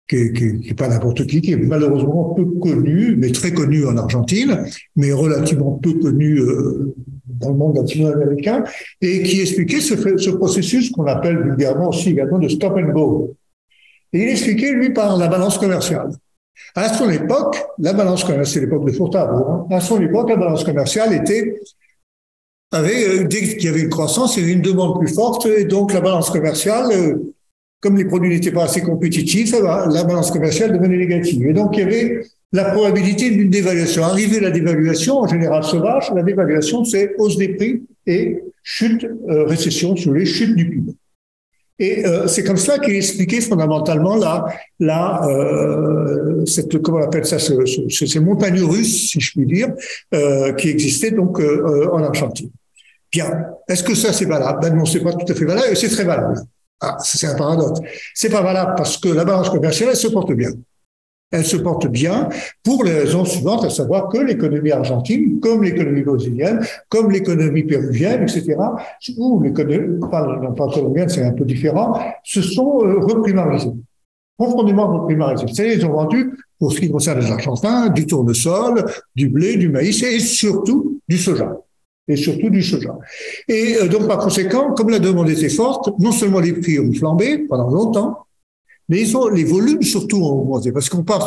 qui n'est qui, qui pas n'importe qui, qui est malheureusement peu connu, mais très connu en Argentine, mais relativement peu connu dans le monde latino-américain, et qui expliquait ce, ce processus qu'on appelle vulgairement aussi également de stop and go. Et il expliquait, lui, par la balance commerciale. À son époque, la balance commerciale, c'est l'époque de Furtado, hein, à son époque, la balance commerciale était, avait, euh, dès qu'il y avait une croissance, il y avait une demande plus forte, et donc la balance commerciale, euh, comme les produits n'étaient pas assez compétitifs, la balance commerciale devenait négative. Et donc, il y avait la probabilité d'une dévaluation. Arrivé la dévaluation, en général sauvage, la dévaluation, c'est hausse des prix et chute, euh, récession sur les chutes du PIB. Et euh, c'est comme cela qu'il expliquait fondamentalement la, la, euh, cette, comment on appelle ça, ce, ce, ces montagnes russes, si je puis dire, euh, qui existaient donc euh, en Argentine. Bien, est-ce que ça c'est valable? Ben non, c'est pas tout à fait valable, et c'est très valable. Ah, c'est un paradoxe. C'est pas valable parce que la balance commerciale elle se porte bien elle se porte bien pour les raisons suivantes, à savoir que l'économie argentine, comme l'économie brésilienne, comme l'économie péruvienne, etc., ou l'économie, pas colombienne, c'est un peu différent, se sont euh, reprimarisés, profondément reprimarisés. C'est-à-dire, ils ont vendu, pour ce qui concerne les Argentins, du tournesol, du blé, du maïs et surtout du soja et surtout du soja. Et euh, donc, par conséquent, comme la demande était forte, non seulement les prix ont flambé pendant longtemps, mais ils ont, les volumes surtout ont augmenté. Parce qu'on parle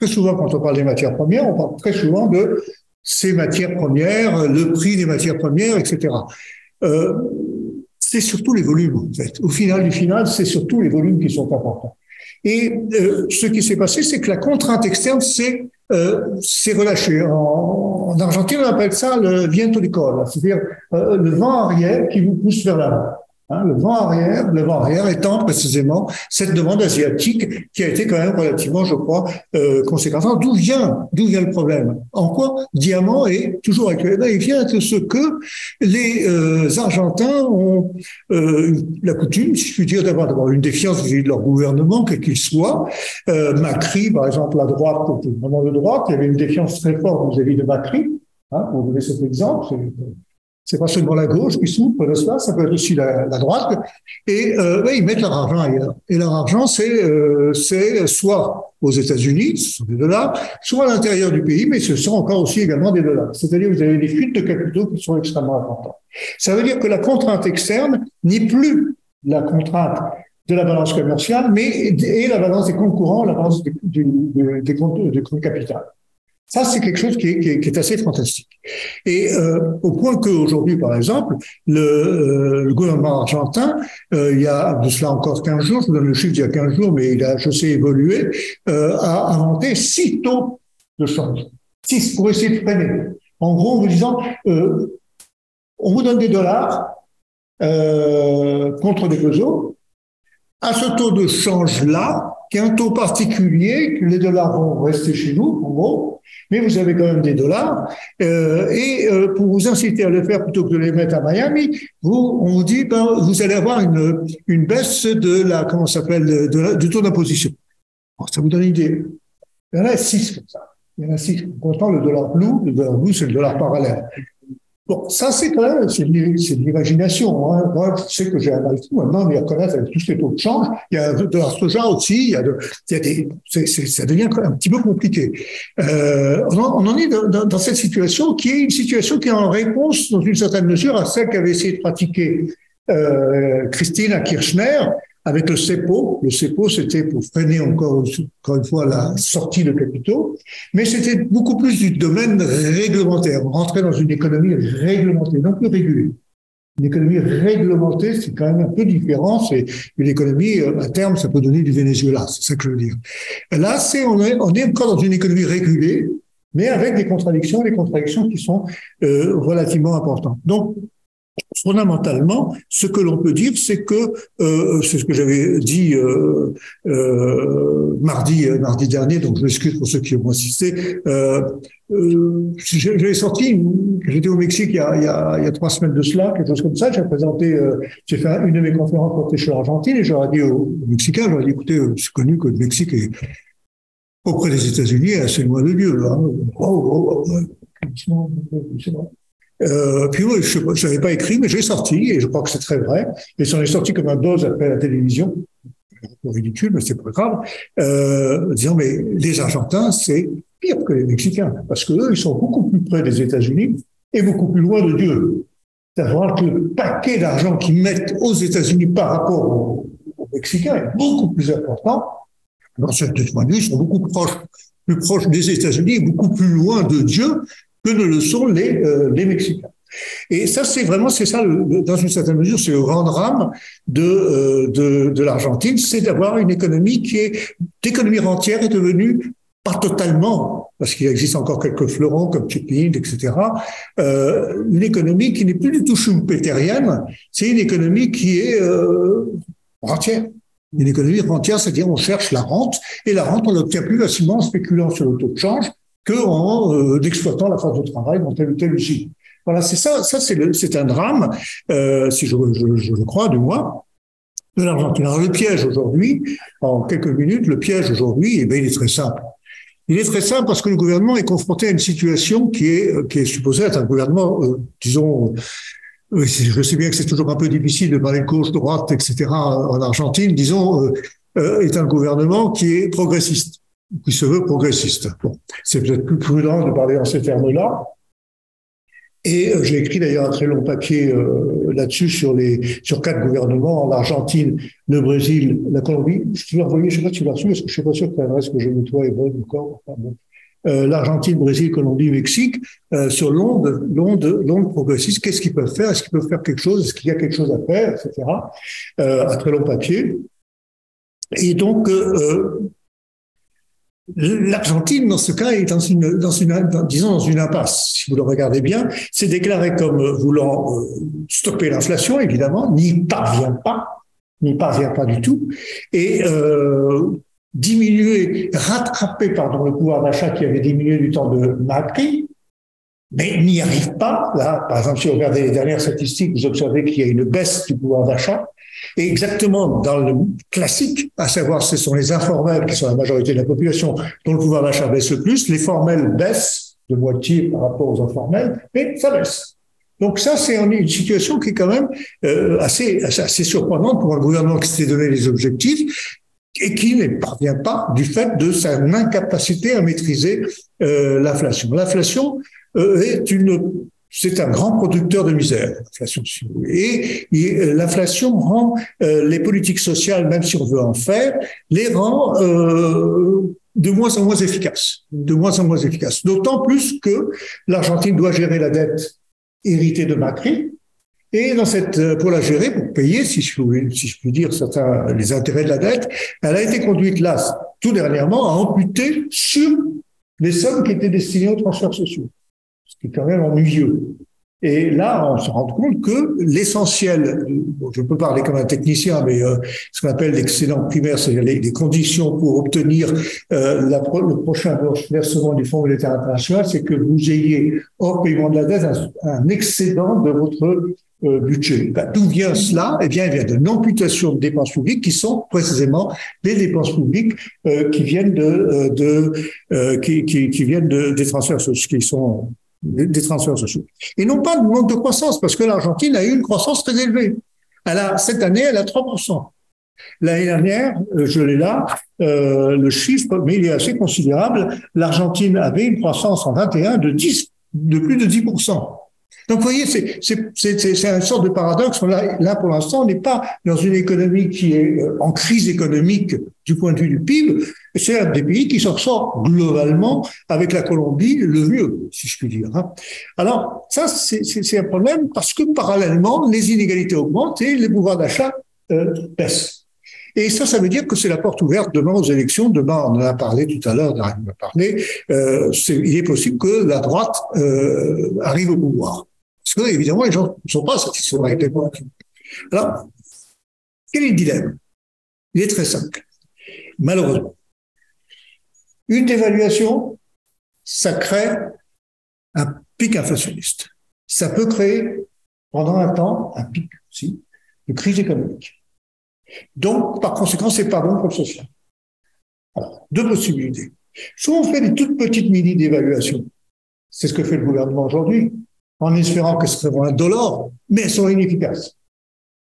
très souvent, quand on parle des matières premières, on parle très souvent de ces matières premières, le prix des matières premières, etc. Euh, c'est surtout les volumes, en fait. Au final du final, c'est surtout les volumes qui sont importants. Et euh, ce qui s'est passé, c'est que la contrainte externe s'est euh, relâchée. En, en, Argentine, on appelle ça le viento di cola, c'est-à-dire le vent arrière qui vous pousse vers l'avant. Hein, le vent arrière, le vent arrière étant précisément cette demande asiatique qui a été quand même relativement, je crois, euh, conséquente. D'où vient, d'où vient le problème? En quoi Diamant est toujours actuel? Eh Il vient de ce que les euh, Argentins ont euh, la coutume, si je puis dire, d'avoir une défiance vis-à-vis de leur gouvernement, quel qu'il soit. Euh, Macri, par exemple, la droite, vraiment de droite, il y avait une défiance très forte vis-à-vis de Macri. Hein, pour donner cet exemple, pas seulement la gauche qui souffre de cela, ça peut être aussi la, droite. Et euh, ils mettent leur argent ailleurs. Et leur argent, c'est euh, c'est soit aux États-Unis, ce sont des dollars, soit à l'intérieur du pays, mais ce sont encore aussi également des dollars. C'est-à-dire vous avez des fuites de capitaux qui sont extrêmement importantes. Ça veut dire que la contrainte externe n'est plus la contrainte de la balance commerciale, mais et la balance des comptes courants, la balance des, des, des comptes de capital. Ça, c'est quelque chose qui est, assez fantastique. Et euh, au point qu'aujourd'hui, par exemple, le, euh, gouvernement argentin, euh, il y a de cela encore 15 jours, je vous donne le chiffre d'il y a 15 jours, mais il a, je sais, évolué, a inventé six taux de change. Six, pour essayer de freiner. En gros, en vous disant, on vous donne des dollars contre des pesos, à ce taux de change-là, qui est un taux particulier, que les dollars vont rester chez nous, en gros, mais vous avez quand même des dollars. Euh, et euh, pour vous inciter à le faire plutôt que de les mettre à Miami, vous, on vous dit, ben, vous allez avoir une, baisse de la, comment s'appelle, du taux d'imposition. ça vous donne une idée. Il y en a six comme ça. Il y en a six. Pourtant, le dollar blue, le dollar blue, c'est le dollar parallèle. Bon, ça, c'est quand même, c'est de l'imagination. Hein. Moi, je sais que j'ai un tout maintenant, mais à connaître avec tous ces taux de change, il y a de, la soja aussi, il y a, des, ça devient un petit peu compliqué. Euh, on, en, est dans, cette situation qui est une situation qui est en réponse, dans une certaine mesure, à celle qu'avait essayé de pratiquer euh, Christine Kirchner, avec le CEPO. Le CEPO, c'était pour freiner encore, une fois la sortie de capitaux, mais c'était beaucoup plus du domaine réglementaire. On rentrait dans une économie réglementée, non plus régulée. Une économie réglementée, c'est quand même un peu différent. C'est une économie, à terme, ça peut donner du Venezuela, c'est ça que je veux dire. Là, c'est on est, on est encore dans une économie régulée, mais avec des contradictions, des contradictions qui sont euh, relativement importantes. Donc, fondamentalement, ce que l'on peut dire, c'est que euh, c'est ce que j'avais dit euh, euh, mardi mardi dernier. Donc, je m'excuse pour ceux qui ont assisté. J'avais sorti, j'étais au Mexique il y, a, trois semaines de cela, quelque chose comme ça. J'ai présenté, j'ai fait une de mes conférences pour pêcheurs argentine et j'aurais dit aux Mexicains, j'aurais dit, écoutez, c'est connu que le Mexique est auprès des États-Unis assez loin de Dieu. Là. Oh, oh, oh, euh, puis oui, je n'avais pas écrit, mais j'ai sorti, et je crois que c'est très vrai. Et ça en est sorti comme un dose après la télévision, ridicule, mais c'est pas grave, euh, disant, mais les Argentins, c'est pire que les Mexicains, parce que eux, ils sont beaucoup plus près des États-Unis et beaucoup plus loin de Dieu. C'est-à-dire que le paquet d'argent qu'ils mettent aux États-Unis par rapport aux, Mexicains est beaucoup plus important. Dans ce point de ils sont beaucoup plus proches des États-Unis et beaucoup plus loin de Dieu que ne le sont les, euh, les Mexicains. Et ça, c'est vraiment, c'est ça, dans une certaine mesure, c'est le grand drame de, euh, de, de l'Argentine, c'est d'avoir une économie qui est, l'économie rentière est devenue pas totalement, parce qu'il existe encore quelques fleurons comme Chipin, etc., euh, une économie qui n'est plus du tout schumpeterienne, c'est une économie qui est euh, rentière. Une économie rentière, c'est-à-dire on cherche la rente, et la rente, on l'obtient plus facilement en spéculant sur le taux de change, qu'en euh, exploitant la force de travail dans tel ou tel usine. Voilà, c'est ça, ça c'est un drame, euh, si je, le crois, du moins, de l'Argentine. Alors le piège aujourd'hui, en quelques minutes, le piège aujourd'hui, eh bien, il est très simple. Il est très simple parce que le gouvernement est confronté à une situation qui est, qui est supposée être un gouvernement, euh, disons, euh, je sais bien que c'est toujours un peu difficile de parler gauche, droite, etc. en Argentine, disons, euh, euh, est un gouvernement qui est progressiste qui se veut progressiste. C'est peut-être plus prudent de parler en ces termes-là. Et euh, j'ai écrit d'ailleurs un très long papier euh, là-dessus sur les sur quatre gouvernements l'Argentine, le Brésil, la Colombie. Je te l'ai envoyé, je sais pas si tu l'as reçu, parce que je suis pas sûr que l'adresse que j'ai toi est bonne encore. Enfin, bon. euh, L'Argentine, Brésil, Colombie, Mexique, euh, sur l'onde, l'onde, l'onde progressiste. Qu'est-ce qu'ils peuvent faire? Est-ce qu'ils peuvent faire quelque chose? Est-ce qu'il y a quelque chose à faire, etc. Un très long papier. Et donc, L'Argentine, dans ce cas, est dans une, disons, dans une impasse. Si vous le regardez bien, c'est déclaré comme voulant euh, stopper l'inflation, évidemment, n'y parvient pas, n'y parvient pas du tout, et euh, diminuer, rattraper, pardon, le pouvoir d'achat qui avait diminué du temps de Macri, mais n'y arrive pas. Là, par exemple, si vous regardez les dernières statistiques, vous observez qu'il y a une baisse du pouvoir d'achat. Et exactement dans le classique, à savoir ce sont les informels qui sont la majorité de la population dont le pouvoir d'achat baisse le plus, les formels baissent de moitié par rapport aux informels, mais ça baisse. Donc ça, c'est une situation qui est quand même euh, assez, assez surprenante pour un gouvernement qui s'est donné les objectifs et qui ne parvient pas du fait de sa incapacité à maîtriser euh, l'inflation. L'inflation euh, est une c'est un grand producteur de misère, l'inflation. Et, et l'inflation rend euh, les politiques sociales, même si on veut en faire, les rend euh, de moins en moins efficaces, de moins en moins efficaces. D'autant plus que l'Argentine doit gérer la dette héritée de Macri. Et dans cette, euh, pour la gérer, pour payer, si je, puis, dire, certains, les intérêts de la dette, elle a été conduite là, tout dernièrement, à amputer sur les sommes qui étaient destinées aux transferts sociaux qui est quand même ennuyeux. Et là, on se rend compte que l'essentiel, je peux parler comme un technicien, mais euh, ce qu'on appelle l'excédent primaire, c'est-à-dire les, conditions pour obtenir euh, le prochain versement du Fonds monétaire international, c'est que vous ayez, hors paiement de la dette, un, excédent de votre euh, budget. Ben, D'où vient cela? Eh bien, il vient d'une amputation de dépenses publiques qui sont précisément les dépenses publiques qui viennent de, de qui, viennent de, des transferts qui sont des transferts sociaux. Et non pas de manque de croissance, parce que l'Argentine a eu une croissance très élevée. Elle a, cette année, elle a 3%. L'année dernière, euh, je l'ai là, euh, le chiffre, mais il est assez considérable. L'Argentine avait une croissance en 21 de 10, de plus de 10%. Donc, vous voyez, c'est une sorte de paradoxe. Là, là pour l'instant, on n'est pas dans une économie qui est euh, en crise économique du point de vue du PIB. C'est un des pays qui s'en sort globalement avec la Colombie le mieux, si je puis dire. Hein. Alors, ça, c'est un problème parce que parallèlement, les inégalités augmentent et les pouvoirs d'achat euh, baissent. Et ça, ça veut dire que c'est la porte ouverte demain aux élections. Demain, on en a parlé tout à l'heure. Euh, il est possible que la droite euh, arrive au pouvoir. Parce que, évidemment, les gens ne sont pas satisfaits avec les Alors, quel est le dilemme? Il est très simple. Malheureusement, une dévaluation, ça crée un pic inflationniste. Ça peut créer, pendant un temps, un pic aussi de crise économique. Donc, par conséquent, c'est pas bon pour le social. Deux possibilités. Soit on fait des toutes petites mini d'évaluation. C'est ce que fait le gouvernement aujourd'hui, en espérant que ce soit un dollar, mais elles sont inefficaces.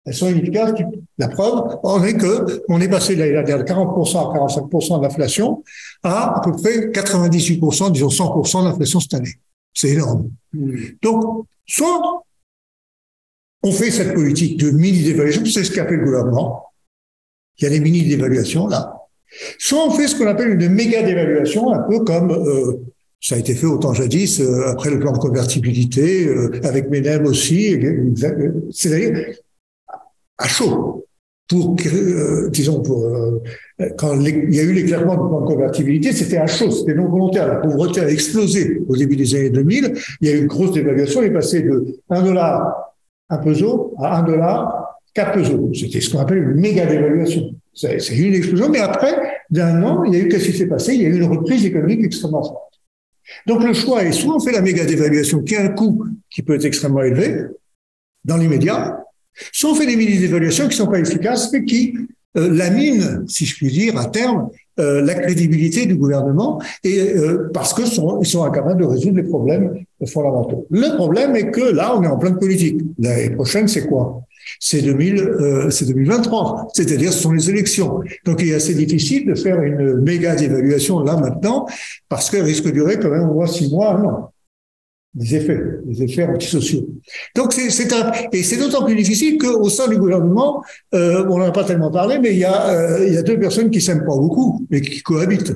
Elles sont inefficaces. La preuve on est que on est passé de 40% à 45% d'inflation à à peu près 98%, disons 100% d'inflation cette année. C'est énorme. Mmh. Donc, soit on fait cette politique de mini dévaluation, c'est ce qu'a fait le gouvernement, il y a des mini d'évaluation là. Soit on fait ce qu'on appelle une méga d'évaluation, un peu comme euh, ça a été fait autant jadis euh, après le plan de convertibilité, euh, avec Menem aussi, c'est-à-dire à chaud. Pour, disons, pour, quand il y a eu l'éclatement de convertibilité, c'était à chaud, c'était non volontaire. La pauvreté a explosé au début des années 2000. Il y a eu une grosse dévaluation, il est passé de 1 dollar un peso à 1 dollar 4 pesos. C'était ce qu'on appelle une méga dévaluation. C'est une explosion, mais après, d'un an, il y a eu, qu'est-ce qui s'est passé? Il y a eu une reprise économique extrêmement forte. Donc le choix est soit on fait la méga dévaluation qui a un coût qui peut être extrêmement élevé dans l'immédiat, soit on fait des mini dévaluations qui ne sont pas efficaces, mais qui euh, laminent, si je puis dire, à terme, euh, la crédibilité du gouvernement et euh, parce que sont, sont incapables de résoudre les problèmes fondamentaux. Le problème est que là, on est en pleine politique. L'année prochaine, c'est quoi? C'est 2000, c'est 2023, c'est-à-dire ce sont les élections. Donc il est assez difficile de faire une méga d'évaluation là maintenant parce qu'elle risque de durer quand même au moins six mois, un an. Les effets, les effets antisociaux. Donc c'est un et c'est d'autant plus difficile qu'au sein du gouvernement, euh, on n'en a pas tellement parlé, mais il y a euh, il y a deux personnes qui s'aiment pas beaucoup mais qui cohabitent.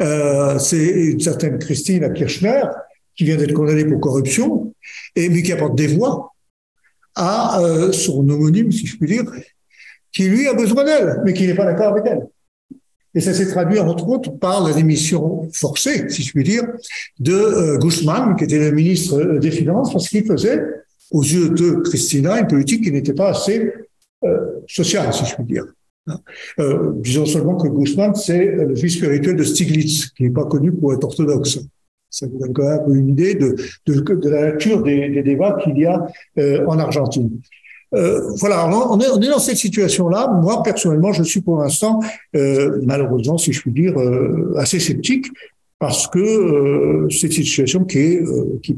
Euh, c'est une certaine Christine Kirchner qui vient d'être condamnée pour corruption et mais qui apporte des voix à son homonyme, si je puis dire, qui lui a besoin d'elle, mais qui n'est pas d'accord avec elle. Et ça s'est traduit entre autres par la démission forcée, si je puis dire, de euh, Guzman, qui était le ministre euh, des Finances, parce qu'il faisait, aux yeux de Christina, une politique qui n'était pas assez euh, sociale, si je puis dire. Euh, disons seulement que Guzman, c'est le fils spirituel de Stiglitz, qui n'est pas connu pour être orthodoxe. Ça vous donne quand même une idée de, la nature des, débats qu'il y a en Argentine. Euh, voilà, on est, dans cette situation-là. Moi, personnellement, je suis pour l'instant, euh, malheureusement, si je puis dire, euh, assez sceptique parce que c'est une situation qui,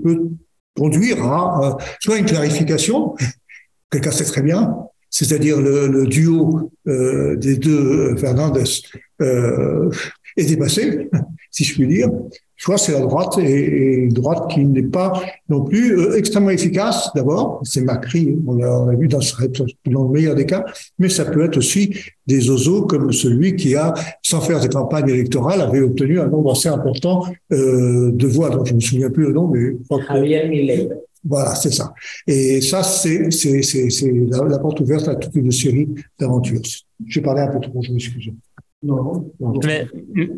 peut conduire à soit une clarification, quelqu'un sait très bien, c'est-à-dire le, le, duo des deux Fernandez est dépassé, si je puis dire, soit c'est la droite et, une droite qui n'est pas non plus euh, extrêmement efficace d'abord, c'est Macri, on l'a vu dans, dans, le meilleur des cas, mais ça peut être aussi des oiseaux comme celui qui a, sans faire des campagnes électorales, avait obtenu un nombre assez important euh, de voix, donc je me souviens plus le nom, mais Javier Milei. Voilà, c'est ça. Et ça, c'est c'est c'est la, la porte ouverte à toute une série d'aventures. J'ai parlé un peu trop, je m'excuse. Non, Mais,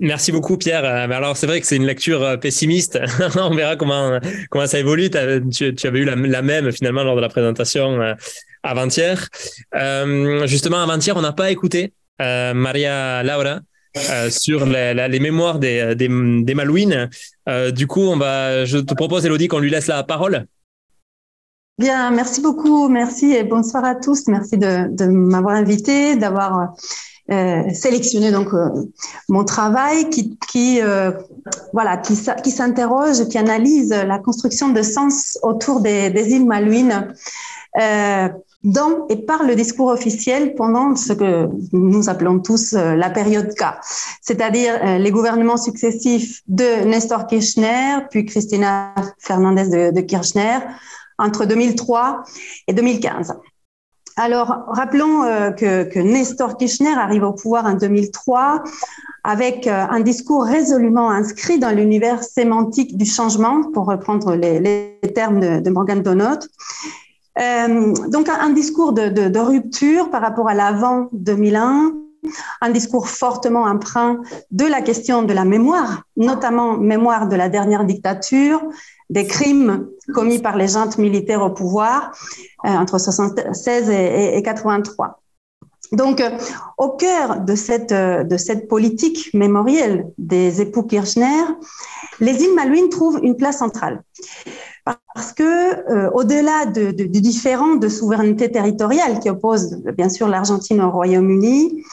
merci beaucoup Pierre. Euh, alors c'est vrai que c'est une lecture euh, pessimiste. On verra comment comment ça évolue. Tu, tu avais eu la, la, même finalement lors de la présentation euh, avant-hier. Euh, justement avant-hier, on n'a pas écouté euh, Maria Laura. Euh, sur les, les, mémoires des, des, des Malouines. du coup, on va, je te propose, Elodie, qu'on lui laisse la parole. Bien, merci beaucoup, merci et bonsoir à tous. Merci de, de m'avoir invité, d'avoir euh, sélectionner donc euh, mon travail qui, euh, voilà qui, qui s'interroge, qui analyse la construction de sens autour des, îles Malouines euh, dans et par le discours officiel pendant ce que nous appelons tous la période K, c'est-à-dire les gouvernements successifs de Nestor Kirchner, puis Christina Fernandez de, de Kirchner, entre 2003 et 2015. Alors, rappelons euh, que, Nestor Kirchner arrive au pouvoir en 2003 avec euh, un discours résolument inscrit dans l'univers sémantique du changement, pour reprendre les, termes de, de Morgan Donot. Euh, donc, un, discours de, rupture par rapport à l'avant 2001, un discours fortement empreint de la question de la mémoire, notamment mémoire de la dernière dictature, des crimes commis par les jantes militaires au pouvoir euh, entre 76 et, et 83. Donc, euh, au cœur de cette, euh, de cette politique mémorielle des époux Kirchner, les îles Malouines trouvent une place centrale. Parce que, au-delà de, de, du différent de souveraineté territoriale qui oppose bien sûr l'Argentine au Royaume-Uni,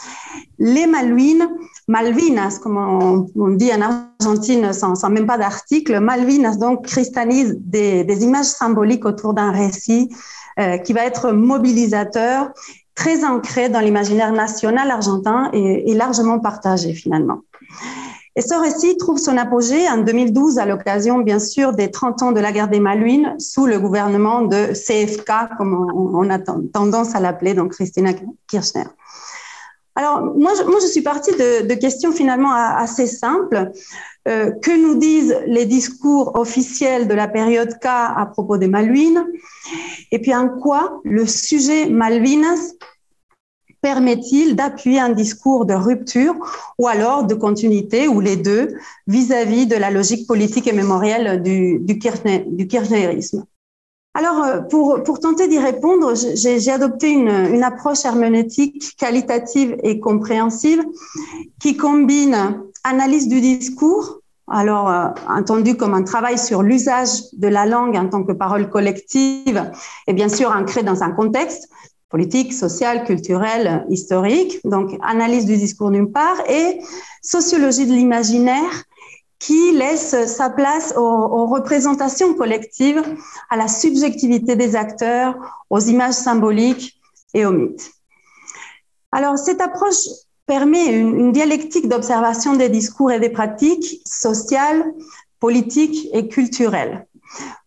les Malouines, Malvinas, comme on, dit en Argentine sans, même pas d'article, Malvinas donc cristallisent des, images symboliques autour d'un récit euh, qui va être mobilisateur, très ancré dans l'imaginaire national argentin et, et largement partagé finalement. Et ce récit trouve son apogée en 2012 à l'occasion, bien sûr, des 30 ans de la guerre des Malouines sous le gouvernement de CFK, comme on a tendance à l'appeler, donc Christina Kirchner. Alors, moi, je, suis partie de, questions finalement assez simples. Euh, que nous disent les discours officiels de la période K à propos des Malouines? Et puis, en quoi le sujet Malvinas permet-il d'appuyer un discours de rupture ou alors de continuité, ou les deux, vis-à-vis -vis de la logique politique et mémorielle du, du kirchnerisme? Alors, euh, pour, pour tenter d'y répondre, j'ai adopté une, une, approche herméneutique qualitative et compréhensive qui combine analyse du discours, alors euh, entendu comme un travail sur l'usage de la langue en tant que parole collective et bien sûr ancré dans un contexte, politique, sociale, culturelle, historique, donc analyse du discours d'une part, et sociologie de l'imaginaire qui laisse sa place aux, représentations collectives, à la subjectivité des acteurs, aux images symboliques et aux mythes. Alors, cette approche permet une, dialectique d'observation des discours et des pratiques sociales, politiques et culturelles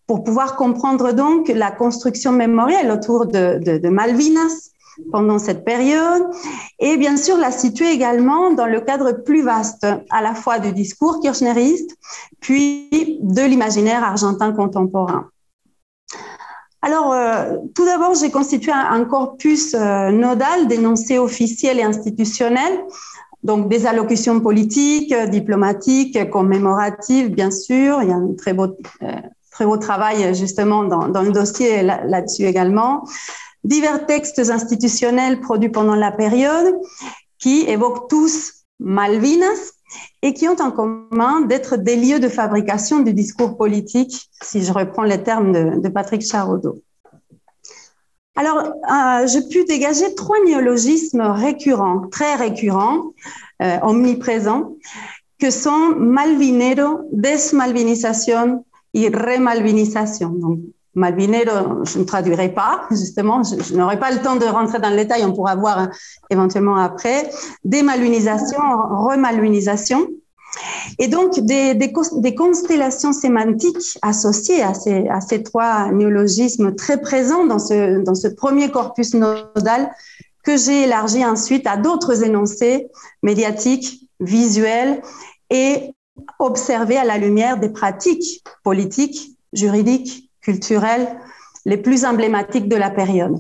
pour pouvoir comprendre donc la construction mémorielle autour de, Malvinas pendant cette période et bien sûr la situer également dans le cadre plus vaste à la fois du discours kirchneriste puis de l'imaginaire argentin contemporain. Alors, euh, tout d'abord, j'ai constitué un, corpus euh, nodal d'énoncés officiels et institutionnels, donc des allocutions politiques, diplomatiques, commémoratives, bien sûr. Il y a un très beau euh, très beau travail justement dans, le dossier là-dessus là également. Divers textes institutionnels produits pendant la période qui évoquent tous Malvinas et qui ont en commun d'être des lieux de fabrication du discours politique, si je reprends les termes de, Patrick Charodeau. Alors, euh, j'ai pu dégager trois néologismes récurrents, très récurrents, euh, omniprésents, que sont malvinero, desmalvinisation et remalvinisation. Malvinero, je ne traduirai pas, justement, je, n'aurai pas le temps de rentrer dans le détail, on pourra voir éventuellement après. Démalvinisation, remalvinisation. Et donc, des, des, constellations sémantiques associées à ces, à ces trois néologismes très présents dans ce, dans ce premier corpus nodal que j'ai élargi ensuite à d'autres énoncés médiatiques, visuels et observer à la lumière des pratiques politiques, juridiques, culturelles les plus emblématiques de la période.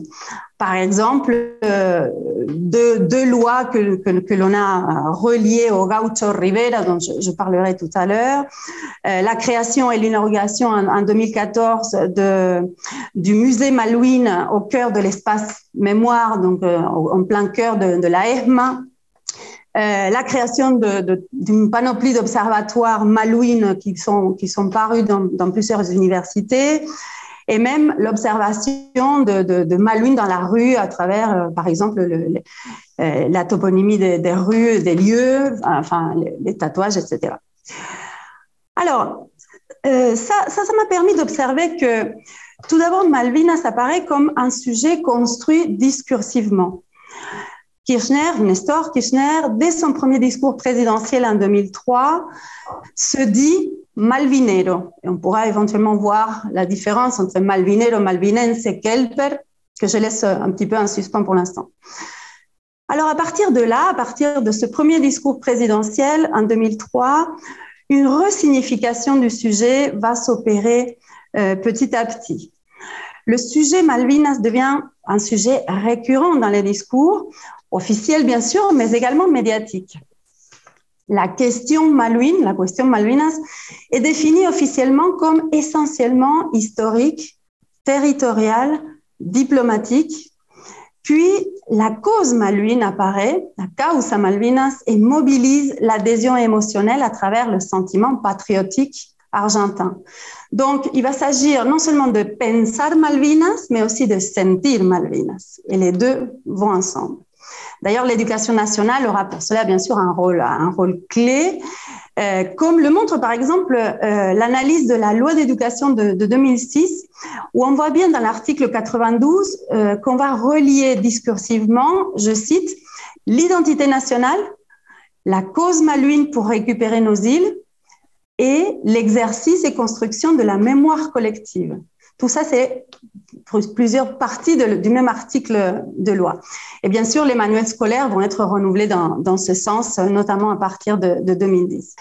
Par exemple, euh, deux, lois que, que, l'on a reliées au Gaucho Rivera, dont je, parlerai tout à l'heure, euh, la création et l'inauguration en, en, 2014 de, du musée Malouine au cœur de l'espace mémoire, donc euh, en plein cœur de, de la EHMA, euh, la création d'une panoplie d'observatoires malouines qui sont, parus dans, plusieurs universités et même l'observation de, de, de, malouines dans la rue à travers, euh, par exemple, le, le, euh, la toponymie des, rues, des lieux, enfin, les, tatouages, etc. Alors, ça m'a ça, ça permis d'observer que tout d'abord, Malvinas apparaît comme un sujet construit discursivement. Kirchner, Nestor Kirchner, dès son premier discours présidentiel en 2003, se dit malvinero. Et on pourra éventuellement voir la différence entre malvinero, malvinense et kelper, que je laisse un petit peu en suspens pour l'instant. Alors à partir de là, à partir de ce premier discours présidentiel en 2003, une resignification du sujet va s'opérer euh, petit à petit. Le sujet Malvinas devient un sujet récurrent dans les discours, officiels bien sûr, mais également médiatiques. La question Malvin, la question Malvinas, est définie officiellement comme essentiellement historique, territoriale, diplomatique. Puis la cause Malvin apparaît, la causa Malvinas, et mobilise l'adhésion émotionnelle à travers le sentiment patriotique argentin. Donc, il va s'agir non seulement de pensar Malvinas, mais aussi de sentir Malvinas. Et les deux vont ensemble. D'ailleurs, l'éducation nationale aura pour cela, bien sûr, un rôle, un rôle clé, euh, comme le montre par exemple euh, l'analyse de la loi d'éducation de, 2006, où on voit bien dans l'article 92 euh, qu'on va relier discursivement, je cite, l'identité nationale, la cause malouine pour récupérer nos îles, et l'exercice et construction de la mémoire collective. Tout ça, c'est plusieurs parties du même article de loi. Et bien sûr, les manuels scolaires vont être renouvelés dans, ce sens, notamment à partir de, 2010.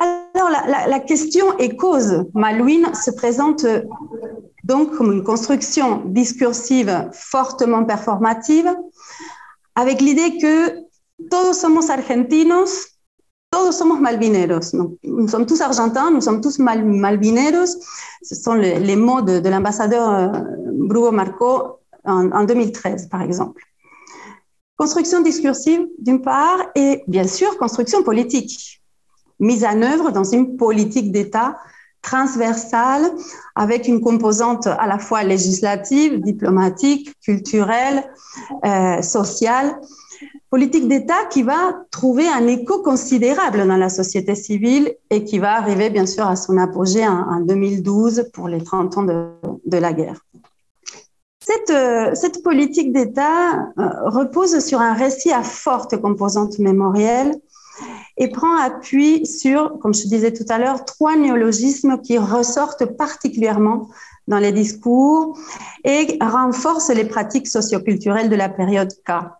Alors, la, question et cause Malouine se présente donc comme une construction discursive fortement performative, avec l'idée que todos somos argentinos, todos somos malvineros. nous sommes tous argentins, nous sommes tous malvineros. Ce sont les, mots de, l'ambassadeur euh, Bruno Marco en, 2013, par exemple. Construction discursive, d'une part, et bien sûr, construction politique. Mise en œuvre dans une politique d'État transversale avec une composante à la fois législative, diplomatique, culturelle, euh, sociale politique d'État qui va trouver un écho considérable dans la société civile et qui va arriver bien sûr à son apogée en, 2012 pour les 30 ans de, la guerre. Cette, euh, cette politique d'État euh, repose sur un récit à forte composante mémorielle et prend appui sur, comme je disais tout à l'heure, trois néologismes qui ressortent particulièrement dans les discours et renforcent les pratiques socioculturelles de la période K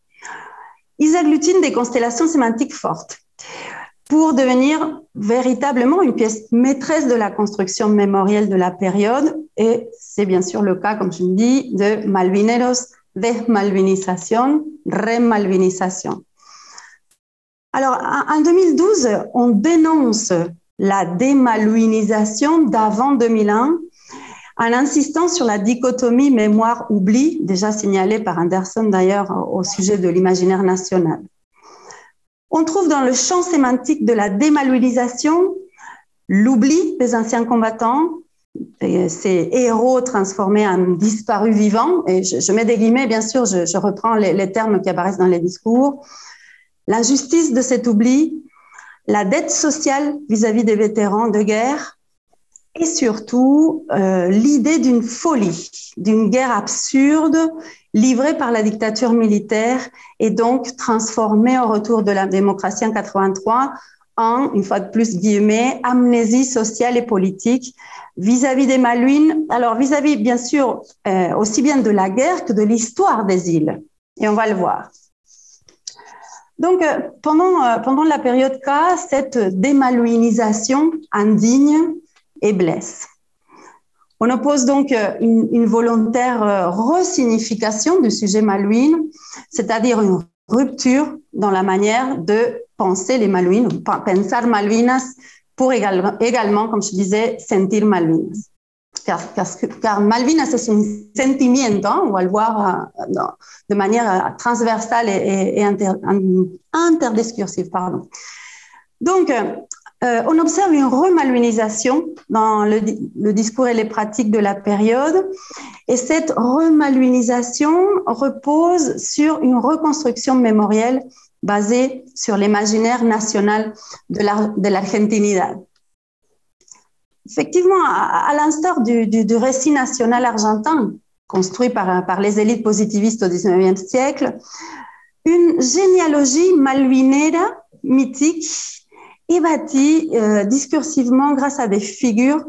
ils agglutinent des constellations sémantiques fortes pour devenir véritablement une pièce maîtresse de la construction mémorielle de la période. Et c'est bien sûr le cas, comme je le dis, de Malvineros, desmalvinisation, remalvinisation. Alors, en 2012, on dénonce la démalouinisation d'avant 2001 en insistant sur la dichotomie mémoire-oubli, déjà signalée par Anderson d'ailleurs au sujet de l'imaginaire national. On trouve dans le champ sémantique de la démaluilisation l'oubli des anciens combattants, ces héros transformés en disparus vivants, et je, mets des guillemets, bien sûr, je, reprends les, termes qui apparaissent dans les discours, l'injustice de cet oubli, la dette sociale vis-à-vis des vétérans de guerre, et surtout euh, l'idée d'une folie, d'une guerre absurde livrée par la dictature militaire et donc transformée au retour de la démocratie en 83 en, une fois de plus, guillemets, amnésie sociale et politique vis-à-vis des Malouines. Alors, vis-à-vis, bien sûr, euh, aussi bien de la guerre que de l'histoire des îles. Et on va le voir. Donc, euh, pendant, pendant la période K, cette démalouinisation indigne et blesse. On oppose donc euh, une, volontaire euh, resignification du sujet malouine, c'est-à-dire une rupture dans la manière de penser les malouines, pensar Malvinas pour également, comme je disais, sentir Malvinas. Car, car, c'est un sentiment, hein, on va le voir euh, de manière transversale et, interdiscursive. Pardon. Donc, on observe une remaluinisation dans le, discours et les pratiques de la période. Et cette remaluinisation repose sur une reconstruction mémorielle basée sur l'imaginaire national de l'argentinidad. Effectivement, à, l'instar du, récit national argentin construit par, les élites positivistes au XIXe siècle, une généalogie malvinera mythique est bâti euh, discursivement grâce à des figures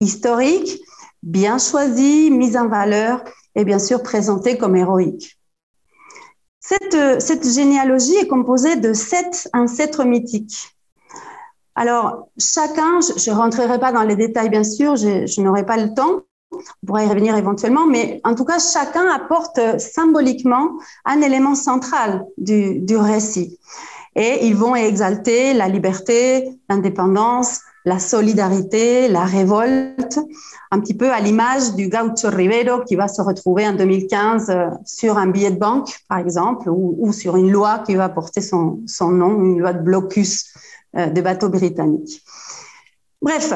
historiques bien choisies, mises en valeur et bien sûr présentées comme héroïques. Cette, cette généalogie est composée de sept ancêtres mythiques. Alors, chacun, je ne rentrerai pas dans les détails, bien sûr, je, n'aurai pas le temps, on pourra y revenir éventuellement, mais en tout cas, chacun apporte symboliquement un élément central du récit. Et ils vont exalter la liberté, l'indépendance, la solidarité, la révolte, un petit peu à l'image du Gaucho Rivero qui va se retrouver en 2015 euh, sur un billet de banque, par exemple, ou, sur une loi qui va porter son, nom, une loi de blocus euh, de bateaux britanniques. Bref,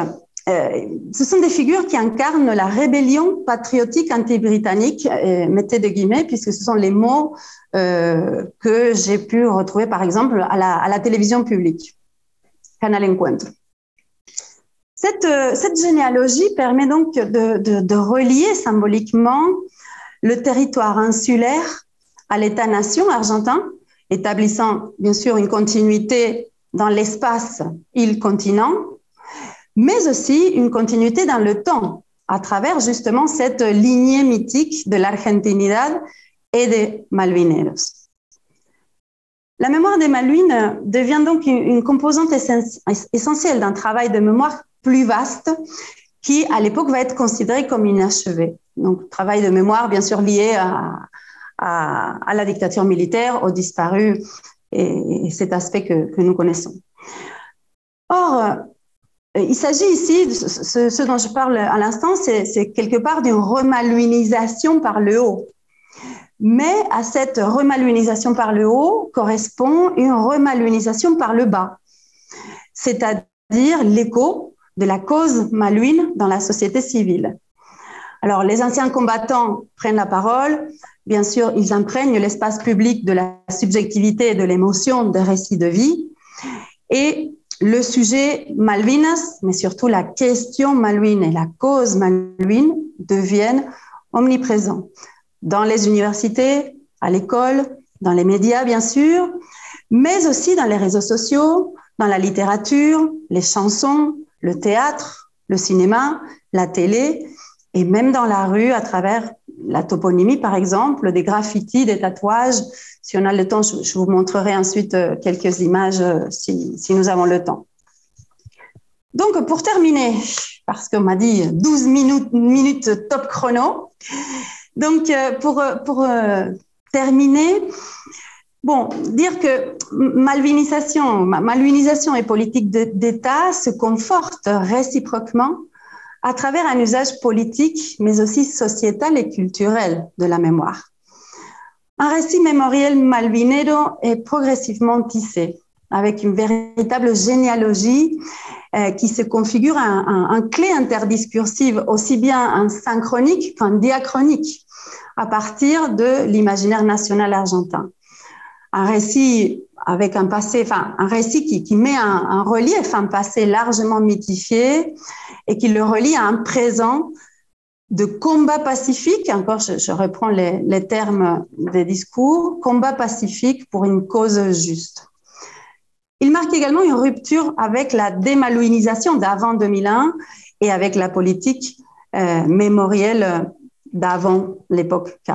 euh, ce sont des figures qui incarnent la rébellion patriotique anti-britannique, mettez de guillemets, puisque ce sont les mots euh, que j'ai pu retrouver, par exemple, à la, télévision publique, Canal Encuentro. Cette, euh, généalogie permet donc de, de, relier symboliquement le territoire insulaire à l'État-nation argentin, établissant bien sûr une continuité dans l'espace île-continent, mais aussi une continuité dans le temps, à travers justement cette lignée mythique de l'argentinidad et des Malvineros. La mémoire des Malvines devient donc une, composante essentielle d'un travail de mémoire plus vaste qui, à l'époque, va être considéré comme inachevé. Donc, travail de mémoire, bien sûr, lié à, la dictature militaire, aux disparus et, et cet aspect que, que, nous connaissons. Or, il s'agit ici, ce, ce, dont je parle à l'instant, c'est quelque part d'une remaluinisation par le haut. Mais à cette remaluinisation par le haut correspond une remaluinisation par le bas, c'est-à-dire l'écho de la cause malouine dans la société civile. Alors, les anciens combattants prennent la parole. Bien sûr, ils imprègnent l'espace public de la subjectivité et de l'émotion des récits de vie. Et le sujet Malvinas, mais surtout la question malouine et la cause malouine deviennent omniprésents. Dans les universités, à l'école, dans les médias, bien sûr, mais aussi dans les réseaux sociaux, dans la littérature, les chansons, le théâtre, le cinéma, la télé, et même dans la rue à travers la toponymie, par exemple, des graffitis, des tatouages. Si on a le temps, je, vous montrerai ensuite euh, quelques images euh, si, nous avons le temps. Donc, pour terminer, parce qu'on m'a dit 12 minutes, minutes top chrono, donc euh, pour, pour terminer, Bon, dire que malvinisation, malvinisation et politique d'État se confortent réciproquement à travers un usage politique, mais aussi sociétal et culturel de la mémoire. Un récit mémoriel malvinero est progressivement tissé avec une véritable généalogie euh, qui se configure un, clé interdiscursive aussi bien un synchronique qu'un diachronique à partir de l'imaginaire national argentin un récit avec un passé, enfin un récit qui, qui met un, relief, un passé largement mythifié et qui le relie à un présent de combat pacifique, encore je, reprends les, les, termes des discours, combat pacifique pour une cause juste. Il marque également une rupture avec la démalouinisation d'avant 2001 et avec la politique euh, mémorielle d'avant l'époque K.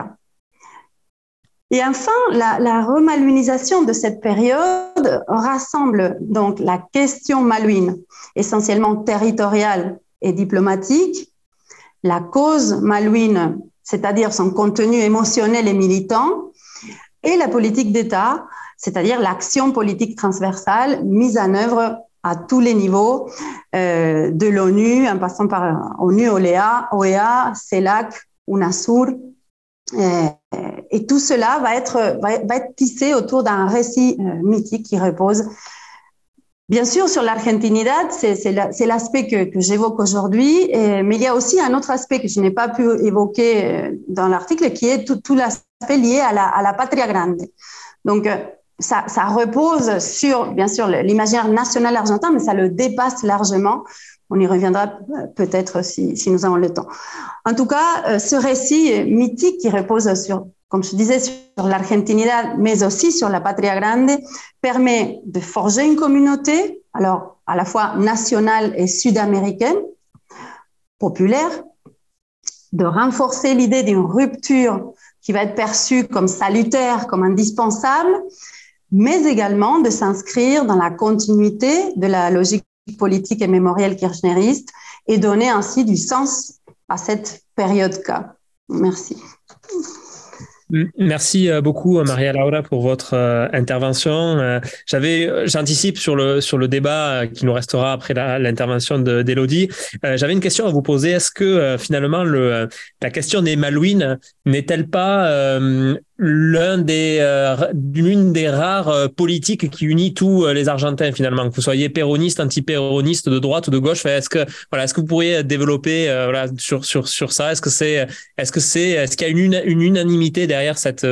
Et enfin, la, la de cette période rassemble donc la question malouine, essentiellement territoriale et diplomatique, la cause malouine, c'est-à-dire son contenu émotionnel et militant, et la politique d'État, c'est-à-dire l'action politique transversale mise en œuvre à tous les niveaux euh, de l'ONU, en passant par ONU, OLEA, OEA, CELAC, UNASUR, euh, et tout cela va être, va, être tissé autour d'un récit euh, mythique qui repose Bien sûr, sur l'argentinidad, c'est l'aspect que, que j'évoque aujourd'hui, mais il y a aussi un autre aspect que je n'ai pas pu évoquer euh, dans l'article, qui est tout, tout l'aspect lié à la, à la, patria grande. Donc, ça, ça repose sur, bien sûr, l'imaginaire national argentin, mais ça le dépasse largement. On y reviendra peut-être si, si, nous avons le temps. En tout cas, euh, ce récit mythique qui repose sur, comme je disais, sur l'argentinidad, mais aussi sur la patria grande, permet de forger une communauté alors à la fois nationale et sud-américaine, populaire, de renforcer l'idée d'une rupture qui va être perçue comme salutaire, comme indispensable, mais également de s'inscrire dans la continuité de la logique politique et mémorielle kirchneriste et donner ainsi du sens à cette période K. Merci. Merci euh, beaucoup Maria Laura pour votre euh, intervention. Euh, j'avais, j'anticipe sur le sur le débat qui nous restera après l'intervention d'Elodie. J'avais une question à vous poser. Est-ce que finalement le la question des Malouines n'est-elle pas l'un des euh, l'une des rares euh, politiques qui unit tous euh, les Argentins finalement. Que vous soyez péroniste anti-péroniste de droite ou de gauche est-ce que voilà est-ce que vous pourriez développer voilà sur sur sur ça? Est-ce que c'est est-ce que c'est est-ce qu'il y a une, une unanimité derrière cette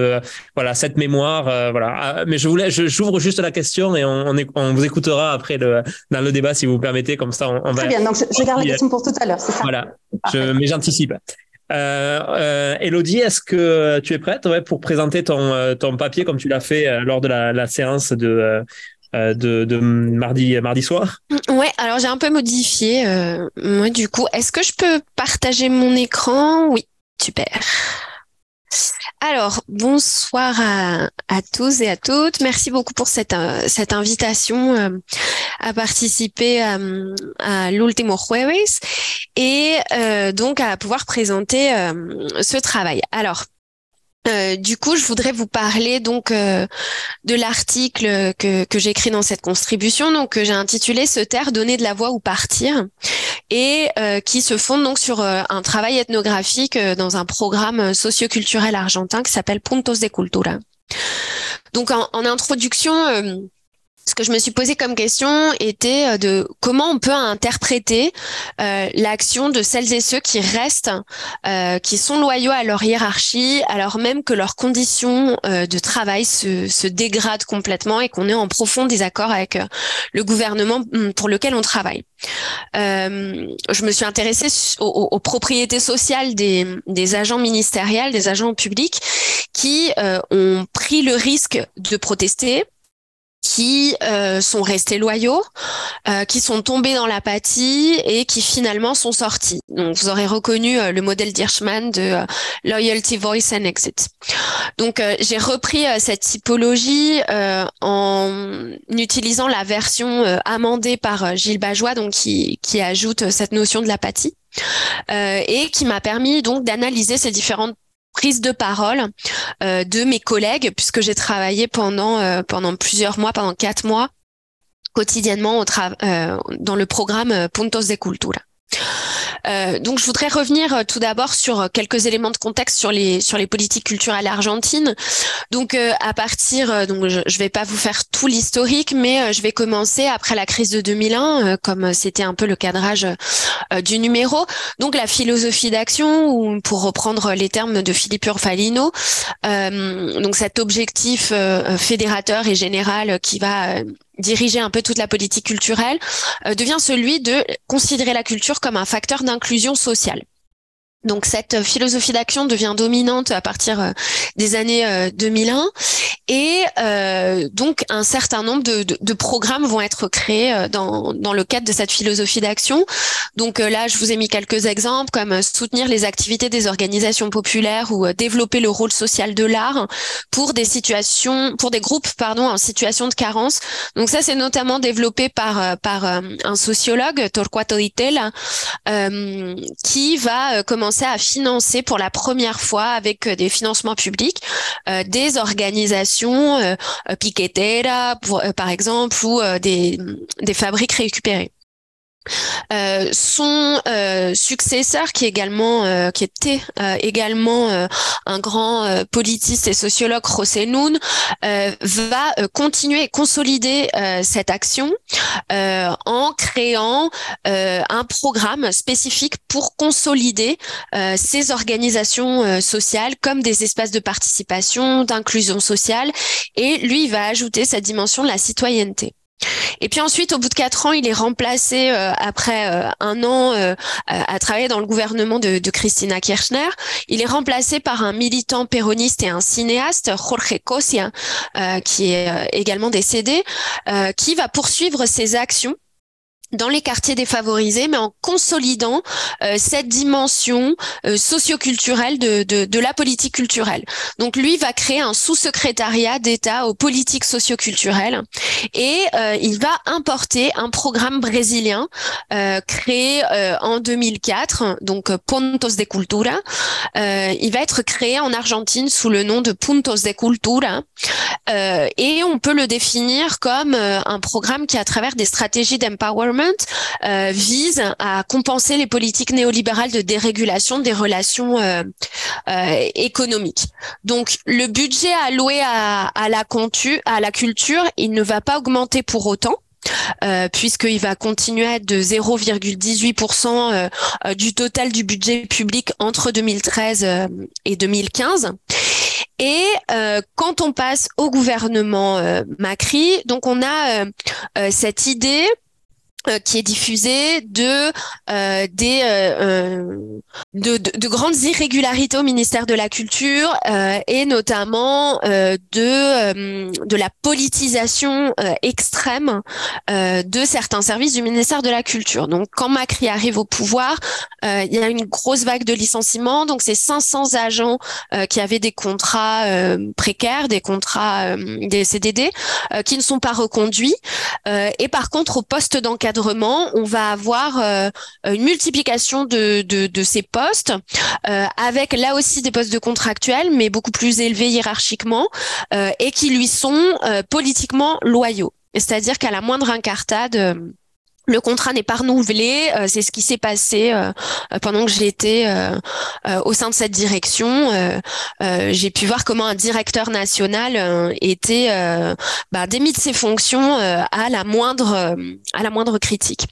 voilà cette mémoire voilà. Ah, mais je voulais j'ouvre juste la question et on on, vous écoutera après le dans le débat si vous permettez. Comme ça on, va Très bien. Donc je, je garde la question pour tout à l'heure c'est ça? Voilà. Je, mais j'anticipe euh, euh, Elodie, est-ce que tu es prête pour présenter ton, euh, ton papier comme tu l'as fait lors de la, séance de, mardi, mardi soir? Ouais, alors j'ai un peu modifié. moi, du coup, est-ce que je peux partager mon écran? Oui, super. Alors, bonsoir à, tous et à toutes. Merci beaucoup pour cette, euh, cette invitation euh, à participer euh, à, l'Ultimo Jueves et donc à pouvoir présenter ce travail. Alors, euh, du coup, je voudrais vous parler donc euh, de l'article que, que j'écris dans cette contribution, donc que j'ai intitulé "Se taire, donner de la voix ou partir", et euh, qui se fonde donc sur un travail ethnographique dans un programme socioculturel argentin qui s'appelle Puntos de Cultura. Donc en, en introduction ce que je me suis posé comme question était euh, de comment on peut interpréter euh, l'action de celles et ceux qui restent, euh, qui sont loyaux à leur hiérarchie, alors même que leurs conditions de travail se, dégradent complètement et qu'on est en profond désaccord avec le gouvernement mm, pour lequel on travaille. je me suis intéressée aux, propriétés sociales des, agents ministériels, des agents publics qui ont pris le risque de protester qui euh, sont restés loyaux, euh, qui sont tombés dans l'apathie et qui finalement sont sortis. Donc vous aurez reconnu euh, le modèle d'Hirschman de Loyalty Voice and Exit. Donc j'ai repris cette typologie en utilisant la version amendée par Gilles Bajois, donc qui, qui ajoute cette notion de l'apathie. et qui m'a permis donc d'analyser ces différentes prise de parole euh, de mes collègues, puisque j'ai travaillé pendant, euh, pendant plusieurs mois, pendant quatre mois, quotidiennement au euh, dans le programme Puntos de Cultura. Euh, donc, je voudrais revenir euh, tout d'abord sur euh, quelques éléments de contexte sur les sur les politiques culturelles argentines. Donc, à partir, donc je, je vais pas vous faire tout l'historique, mais je vais commencer après la crise de 2001, comme c'était un peu le cadrage du numéro. Donc, la philosophie d'action, ou pour reprendre les termes de Philippe Urfalino, donc cet objectif fédérateur et général qui va diriger un peu toute la politique culturelle, euh, devient celui de considérer la culture comme un facteur d'inclusion sociale. Donc cette philosophie d'action devient dominante à partir euh, des années 2001 euh, et euh, donc un certain nombre de, de, de, programmes vont être créés dans, dans le cadre de cette philosophie d'action. Donc là, je vous ai mis quelques exemples comme soutenir les activités des organisations populaires ou développer le rôle social de l'art pour des situations, pour des groupes pardon en situation de carence. Donc ça, c'est notamment développé par par un sociologue Torquato Di Tella qui va commencer à financer pour la première fois avec euh, des financements publics euh, des organisations euh, piqueteras, par exemple, ou des, des fabriques récupérées. Euh, son euh, successeur, qui également, euh, qui était également un grand politiste et sociologue, José Nun, va continuer et consolider cette action en créant un programme spécifique pour consolider ces organisations sociales comme des espaces de participation, d'inclusion sociale, et lui va ajouter cette dimension de la citoyenneté. Et puis ensuite, au bout de quatre ans, il est remplacé après un an à travailler dans le gouvernement de, de, Christina Kirchner. Il est remplacé par un militant péroniste et un cinéaste, Jorge Cosia, qui est également décédé, qui va poursuivre ses actions dans les quartiers défavorisés, mais en consolidant euh, cette dimension euh, socioculturelle de, de, de, la politique culturelle. Donc lui va créer un sous-secrétariat d'État aux politiques socioculturelles et euh, il va importer un programme brésilien euh, créé en 2004, donc Pontos de Cultura. il va être créé en Argentine sous le nom de Puntos de Cultura et on peut le définir comme un programme qui, à travers des stratégies d'empowerment, euh, vise à compenser les politiques néolibérales de dérégulation des relations euh, euh, économiques. Donc le budget alloué à, à, la à la culture, il ne va pas augmenter pour autant. Euh, puisqu'il va continuer à être de 0,18% du total du budget public entre 2013 et 2015. Et quand on passe au gouvernement Macri, donc on a cette idée euh, qui est diffusé de euh, des euh, de, de, de, grandes irrégularités au ministère de la culture et notamment de de la politisation extrême de certains services du ministère de la culture. Donc quand Macri arrive au pouvoir, il y a une grosse vague de licenciements. Donc c'est 500 agents qui avaient des contrats précaires, des contrats des CDD qui ne sont pas reconduits. et par contre au poste on va avoir euh, une multiplication de, de, ces postes, euh, avec là aussi des postes de contractuels, mais beaucoup plus élevés hiérarchiquement, euh, et qui lui sont politiquement loyaux. C'est-à-dire qu'à la moindre incartade, le contrat n'est pas renouvelé. Euh, c'est ce qui s'est passé euh, pendant que j'étais euh, au sein de cette direction. J'ai pu voir comment un directeur national était bah, démis de ses fonctions à la moindre à la moindre critique.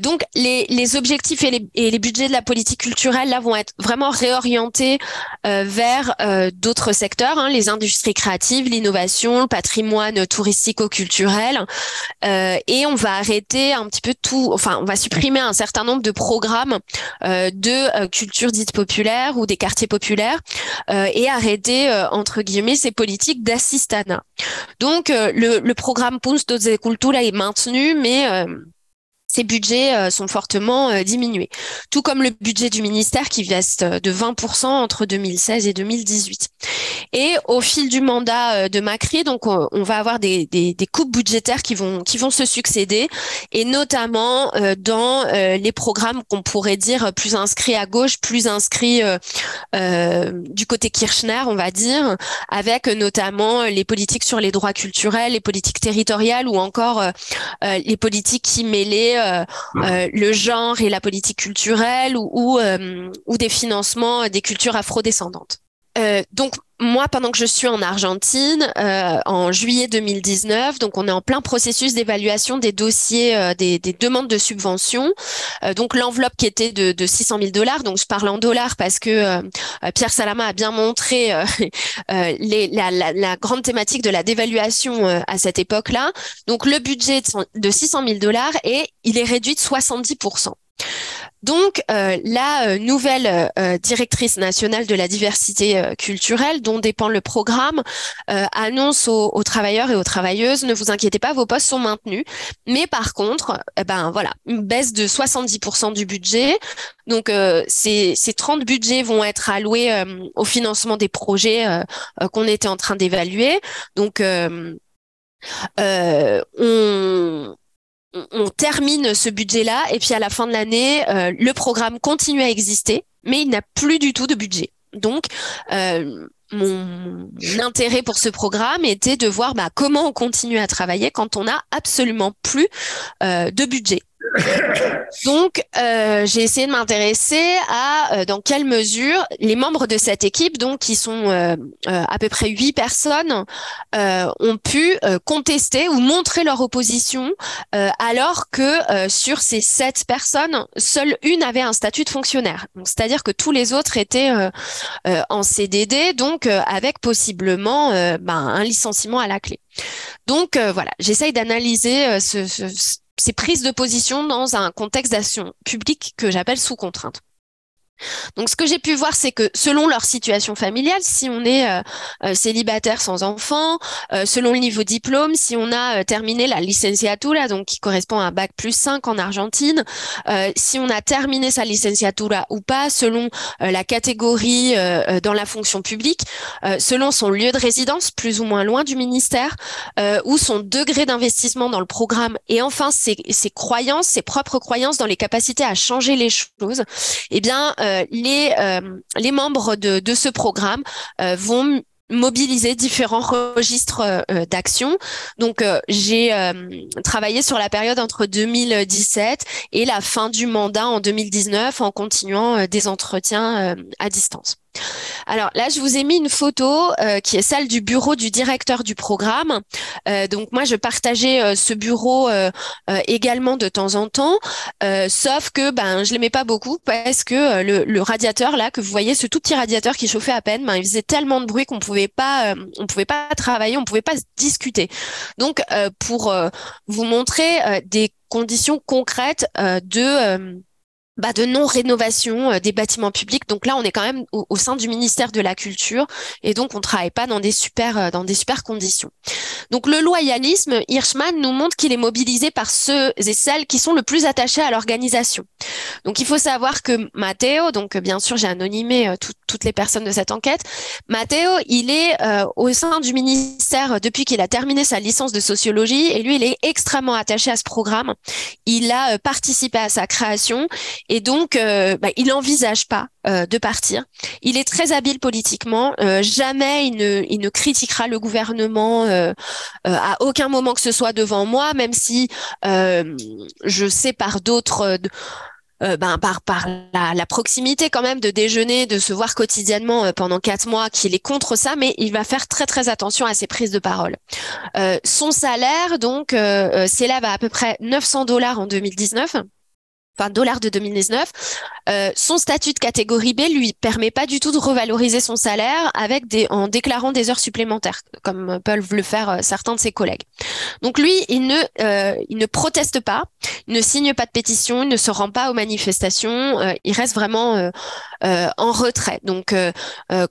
donc les, les objectifs et les, et les, budgets de la politique culturelle là vont être vraiment réorientés vers d'autres secteurs, hein, les industries créatives, l'innovation, le patrimoine touristico-culturel, et on va arrêter petit peu tout, enfin, on va supprimer un certain nombre de programmes euh, de euh, culture dite populaire ou des quartiers populaires euh, et arrêter entre guillemets ces politiques d'assistanat. Donc le, le programme Puntos de Cultura est maintenu, mais ces budgets euh, sont fortement euh, diminués. Tout comme le budget du ministère qui reste euh, de 20% entre 2016 et 2018. Et au fil du mandat de Macri, donc on, va avoir des, des, des, coupes budgétaires qui vont qui vont se succéder, et notamment dans les programmes qu'on pourrait dire plus inscrits à gauche, plus inscrits du côté Kirchner, on va dire, avec notamment les politiques sur les droits culturels, les politiques territoriales ou encore les politiques qui mêlaient euh, euh, le genre et la politique culturelle ou, ou, euh, ou des financements des cultures afrodescendantes. Donc moi, pendant que je suis en Argentine, euh, en juillet 2019, donc on est en plein processus d'évaluation des dossiers, euh, des, des, demandes de subvention. Euh, donc l'enveloppe qui était de, de 600 000 dollars, donc je parle en dollars parce que Pierre Salama a bien montré les, la, la, la, grande thématique de la dévaluation à cette époque-là. Donc le budget de 600 000 dollars et il est réduit de 70 donc, euh, la euh, nouvelle euh, directrice nationale de la diversité culturelle, dont dépend le programme, annonce aux, travailleurs et aux travailleuses ne vous inquiétez pas, vos postes sont maintenus. Mais par contre, eh ben voilà, une baisse de 70% du budget. Donc, ces, ces 30 budgets vont être alloués au financement des projets qu'on était en train d'évaluer. Donc, on on termine ce budget-là et puis à la fin de l'année, euh, le programme continue à exister, mais il n'a plus du tout de budget. Donc, euh, mon intérêt pour ce programme était de voir bah, comment on continue à travailler quand on n'a absolument plus euh, de budget. Donc, euh, j'ai essayé de m'intéresser à euh, dans quelle mesure les membres de cette équipe, donc qui sont euh, à peu près huit personnes, ont pu contester ou montrer leur opposition, alors que sur ces sept personnes, seule une avait un statut de fonctionnaire. C'est-à-dire que tous les autres étaient en CDD, donc avec possiblement ben, un licenciement à la clé. Donc voilà, j'essaye d'analyser ce, ce ces prises de position dans un contexte d'action publique que j'appelle sous contrainte. Donc, ce que j'ai pu voir, c'est que selon leur situation familiale, si on est euh, euh, célibataire sans enfant, euh, selon le niveau diplôme, si on a terminé la licenciatura, donc qui correspond à un bac plus 5 en Argentine, si on a terminé sa licenciatura ou pas, selon la catégorie dans la fonction publique, selon son lieu de résidence, plus ou moins loin du ministère, ou son degré d'investissement dans le programme, et enfin ses, ses, croyances, ses propres croyances dans les capacités à changer les choses, eh bien, les, euh, les membres de, ce programme euh, vont mobiliser différents registres d'action. Donc, j'ai travaillé sur la période entre 2017 et la fin du mandat en 2019 en continuant des entretiens à distance. Alors là, je vous ai mis une photo euh, qui est celle du bureau du directeur du programme. Euh, donc moi, je partageais euh, ce bureau également de temps en temps, sauf que ben je l'aimais pas beaucoup parce que le, radiateur là que vous voyez, ce tout petit radiateur qui chauffait à peine, ben il faisait tellement de bruit qu'on pouvait pas, on pouvait pas travailler, on pouvait pas discuter. Donc pour vous montrer des conditions concrètes de bah, de non-rénovation euh, des bâtiments publics. Donc là, on est quand même au, sein du ministère de la Culture et donc on travaille pas dans des super euh, dans des super conditions. Donc le loyalisme, Hirschman nous montre qu'il est mobilisé par ceux et celles qui sont le plus attachés à l'organisation. Donc il faut savoir que Matteo, donc bien sûr j'ai anonymé euh, toutes les personnes de cette enquête, Matteo, il est au sein du ministère depuis qu'il a terminé sa licence de sociologie et lui il est extrêmement attaché à ce programme. Il a participé à sa création et donc, euh, bah, il n'envisage pas euh, de partir. Il est très habile politiquement. Euh, jamais il ne, il ne critiquera le gouvernement à aucun moment que ce soit devant moi, même si je sais par d'autres... ben, par, par la, la, proximité quand même de déjeuner, de se voir quotidiennement pendant quatre mois, qu'il est contre ça, mais il va faire très très attention à ses prises de parole. son salaire donc s'élève à à peu près 900 dollars en 2019 enfin dollars de 2019, euh, son statut de catégorie B lui permet pas du tout de revaloriser son salaire avec des en déclarant des heures supplémentaires, comme peuvent le faire euh, certains de ses collègues. Donc lui, il ne euh, il ne proteste pas, il ne signe pas de pétition, il ne se rend pas aux manifestations, euh, il reste vraiment euh, en retrait. Donc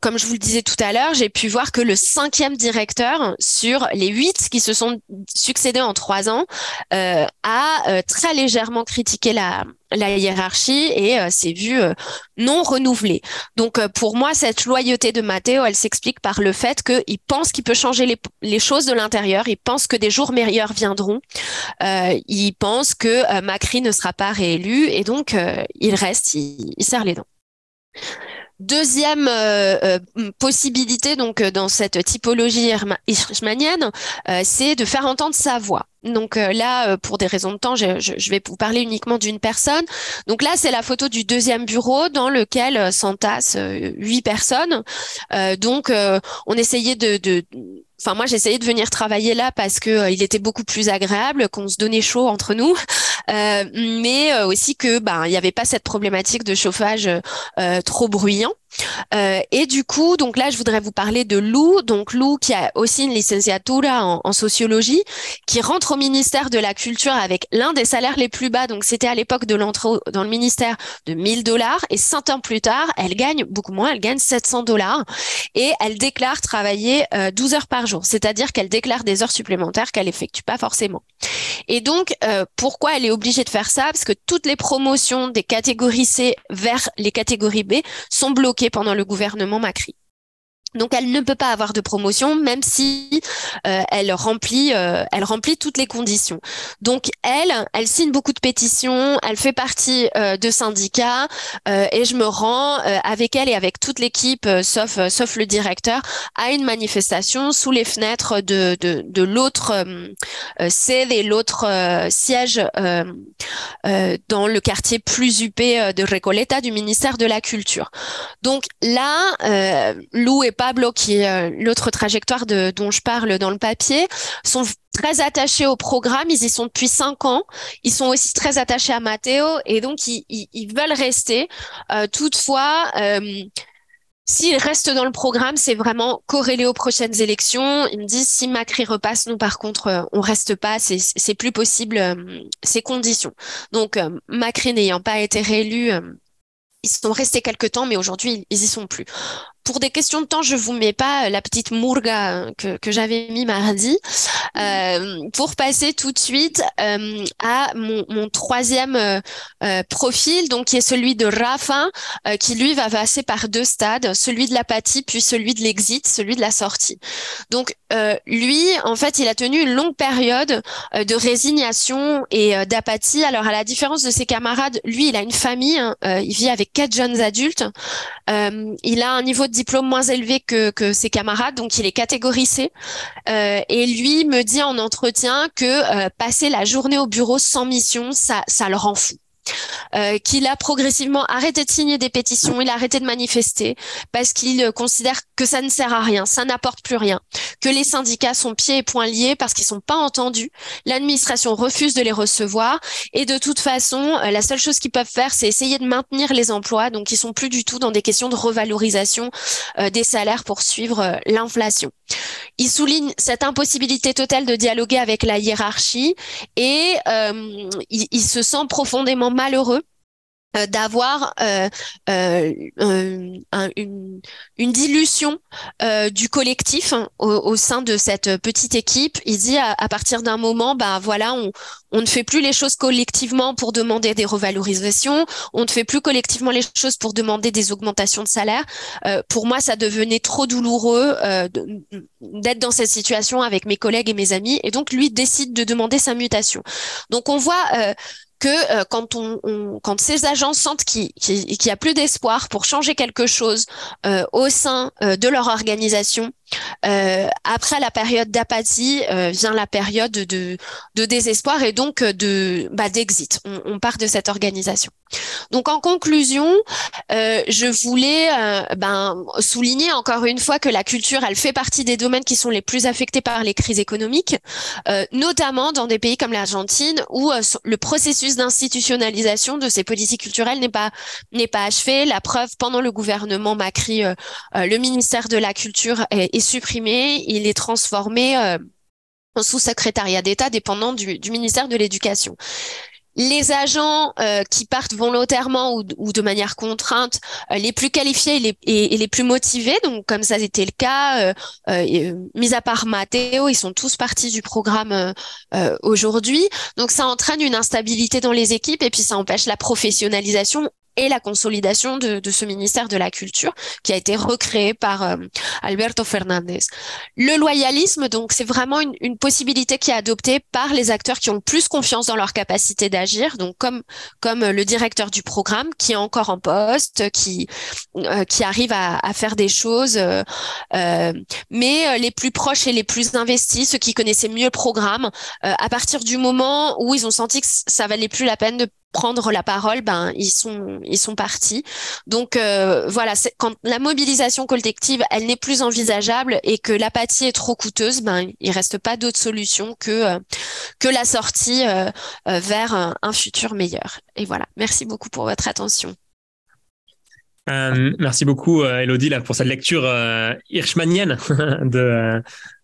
comme je vous le disais tout à l'heure, j'ai pu voir que le cinquième directeur sur les huit qui se sont succédés en trois ans a très légèrement critiqué la la hiérarchie et euh, s'est vu euh, non renouvelé. Donc euh, pour moi, cette loyauté de Matteo, elle s'explique par le fait qu'il pense qu'il peut changer les, choses de l'intérieur, il pense que des jours meilleurs viendront, il pense que Macri ne sera pas réélu et donc il reste, il serre les dents. Deuxième euh, euh, possibilité, donc euh, dans cette typologie hirschmanienne, c'est de faire entendre sa voix. Donc là, pour des raisons de temps, je, je vais vous parler uniquement d'une personne. Donc là, c'est la photo du deuxième bureau dans lequel s'entassent huit personnes. donc, on essayait de, de Enfin, moi, j'essayais de venir travailler là parce que il était beaucoup plus agréable, qu'on se donnait chaud entre nous, euh, mais aussi que ben il n'y avait pas cette problématique de chauffage euh, trop bruyant. Euh, et du coup, donc là, je voudrais vous parler de Lou. Donc Lou, qui a aussi une licenciatura en, en sociologie, qui rentre au ministère de la Culture avec l'un des salaires les plus bas. Donc c'était à l'époque de l'entrée dans le ministère de 1000 dollars. Et cinq ans plus tard, elle gagne beaucoup moins. Elle gagne 700 dollars. Et elle déclare travailler 12 euh, heures par jour. C'est-à-dire qu'elle déclare des heures supplémentaires qu'elle effectue pas forcément. Et donc, euh, pourquoi elle est obligée de faire ça Parce que toutes les promotions des catégories C vers les catégories B sont bloquées pendant le gouvernement Macri. Donc elle ne peut pas avoir de promotion même si euh, elle remplit euh, elle remplit toutes les conditions. Donc elle elle signe beaucoup de pétitions, elle fait partie euh, de syndicats et je me rends avec elle et avec toute l'équipe sauf sauf le directeur à une manifestation sous les fenêtres de de, de l'autre sede et l'autre siège dans le quartier plus huppé de Recoleta du ministère de la Culture. Donc là Lou est pas Pablo, qui est euh, l'autre trajectoire de, dont je parle dans le papier, sont très attachés au programme. Ils y sont depuis cinq ans. Ils sont aussi très attachés à Matteo et donc ils, veulent rester. Euh, toutefois, euh, S'ils restent dans le programme, c'est vraiment corrélé aux prochaines élections. Ils me disent si Macri repasse, nous par contre, on reste pas, c'est plus possible ces conditions. Donc Macri n'ayant pas été réélu, ils sont restés quelque temps, mais aujourd'hui ils y sont plus pour des questions de temps, je vous mets pas la petite mourga que, que j'avais mis mardi, euh, pour passer tout de suite euh, à mon, mon troisième euh, euh profil, donc qui est celui de Rafa, euh, qui lui va passer par deux stades, celui de l'apathie puis celui de l'exit, celui de la sortie. Donc euh, lui, en fait, il a tenu une longue période de résignation et d'apathie. Alors à la différence de ses camarades, lui, il a une famille, hein, il vit avec quatre jeunes adultes, il a un niveau de diplôme moins élevé que, ses camarades, donc il est catégorisé. Euh, et lui me dit en entretien que euh, passer la journée au bureau sans mission, ça, ça le rend fou. Euh, qu'il a progressivement arrêté de signer des pétitions, il a arrêté de manifester parce qu'il considère que ça ne sert à rien, ça n'apporte plus rien, que les syndicats sont pieds et poings liés parce qu'ils sont pas entendus, l'administration refuse de les recevoir et de toute façon, euh, la seule chose qu'ils peuvent faire, c'est essayer de maintenir les emplois, donc ils sont plus du tout dans des questions de revalorisation euh, des salaires pour suivre l'inflation. Il souligne cette impossibilité totale de dialoguer avec la hiérarchie et il, il se sent profondément malheureux euh, d'avoir euh, euh, une, une, dilution du collectif hein, au, sein de cette petite équipe. Il dit à, partir d'un moment, bah voilà, on, on ne fait plus les choses collectivement pour demander des revalorisations, on ne fait plus collectivement les choses pour demander des augmentations de salaire. pour moi, ça devenait trop douloureux d'être dans cette situation avec mes collègues et mes amis, et donc lui décide de demander sa mutation. Donc on voit que euh, quand on, quand ces agents sentent qu'il y a plus d'espoir pour changer quelque chose euh, au sein euh, de leur organisation, après la période d'apathie vient la période de, de désespoir et donc de bah, d'exit. On, on, part de cette organisation. Donc en conclusion, euh, je voulais euh, ben, souligner encore une fois que la culture, elle fait partie des domaines qui sont les plus affectés par les crises économiques, euh, notamment dans des pays comme l'Argentine où le processus d'institutionnalisation de ces politiques culturelles n'est pas n'est pas achevé. La preuve, pendant le gouvernement Macri, le ministère de la Culture est supprimé, il est transformé en sous-secrétariat d'État dépendant du, ministère de l'Éducation les agents euh, qui partent volontairement ou, de manière contrainte, euh, les plus qualifiés et les, plus motivés, donc comme ça c'était le cas, euh, mis à part Matteo, ils sont tous partis du programme aujourd'hui. Donc ça entraîne une instabilité dans les équipes et puis ça empêche la professionnalisation et la consolidation de, de, ce ministère de la Culture qui a été recréé par euh, Alberto Fernandez. Le loyalisme, donc, c'est vraiment une, une, possibilité qui est adoptée par les acteurs qui ont le plus confiance dans leur capacité d'agir, donc comme comme le directeur du programme qui est encore en poste, qui euh, qui arrive à, à, faire des choses, euh, euh mais les plus proches et les plus investis, ceux qui connaissaient mieux le programme, à partir du moment où ils ont senti que ça valait plus la peine de prendre la parole, ben ils sont ils sont partis. Donc euh, voilà, quand la mobilisation collective, elle n'est plus envisageable et que l'apathie est trop coûteuse, ben il reste pas d'autre solution que euh, que la sortie euh, vers un, futur meilleur. Et voilà, merci beaucoup pour votre attention. Merci beaucoup, Elodie, là, pour cette lecture hirschmanienne de,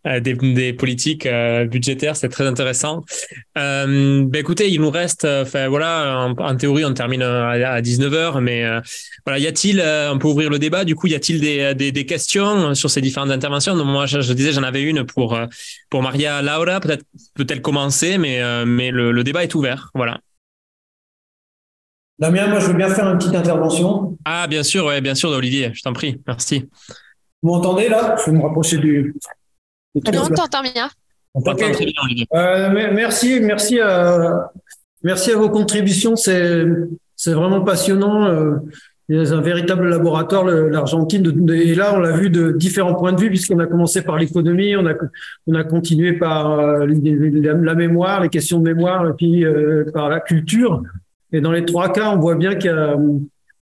euh, des, des, politiques euh, budgétaires, c'est très intéressant. Euh, ben écoutez, il nous reste, voilà, en, théorie, on termine à, 19h, mais voilà, y a-t-il, on peut ouvrir le débat, du coup, y a-t-il des, des, des, questions sur ces différentes interventions? Moi, je, je disais, j'en avais une pour, pour Maria Laura, peut-être peut-elle commencer, mais, mais le, le, débat est ouvert, voilà. Damien, moi, je veux bien faire une petite intervention. Ah, bien sûr, ouais, bien sûr, Olivier, je t'en prie, merci. Vous m'entendez là? Je vais me rapprocher du. du non, on t'entend bien. On t'entend très bien, Olivier. Euh, merci, merci à, merci à vos contributions. C'est, c'est vraiment passionnant. Euh, il y a un véritable laboratoire, l'Argentine. Et là, on l'a vu de différents points de vue, puisqu'on a commencé par l'économie, on a, on a continué par euh, la mémoire, les questions de mémoire, et puis euh, par la culture. Et dans les trois cas, on voit bien qu'il y a,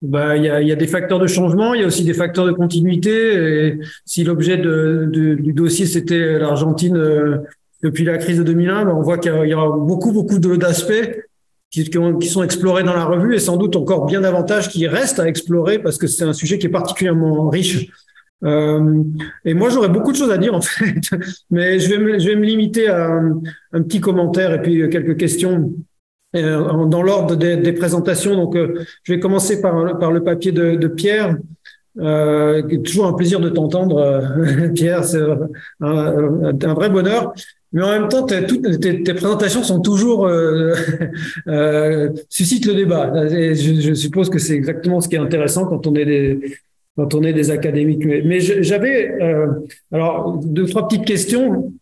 bah, y, a, des facteurs de changement, il y a aussi des facteurs de continuité. Et si l'objet du dossier c'était l'Argentine euh, depuis la crise de 2001, bah, on voit qu'il y, aura beaucoup beaucoup d'aspects qui, sont explorés dans la revue et sans doute encore bien davantage qui restent à explorer parce que c'est un sujet qui est particulièrement riche. Euh, et moi, j'aurais beaucoup de choses à dire en fait, mais je vais me, limiter à un, petit commentaire et puis quelques questions dans l'ordre des, des, présentations. Donc, euh, je vais commencer par, par le papier de, de Pierre. Euh, toujours un plaisir de t'entendre, euh, Pierre. C'est un, un, vrai bonheur. Mais en même temps, toutes tes, tes, présentations sont toujours euh, suscitent le débat. Et je, je suppose que c'est exactement ce qui est intéressant quand on est des quand on est des académiques. Mais j'avais alors deux trois petites questions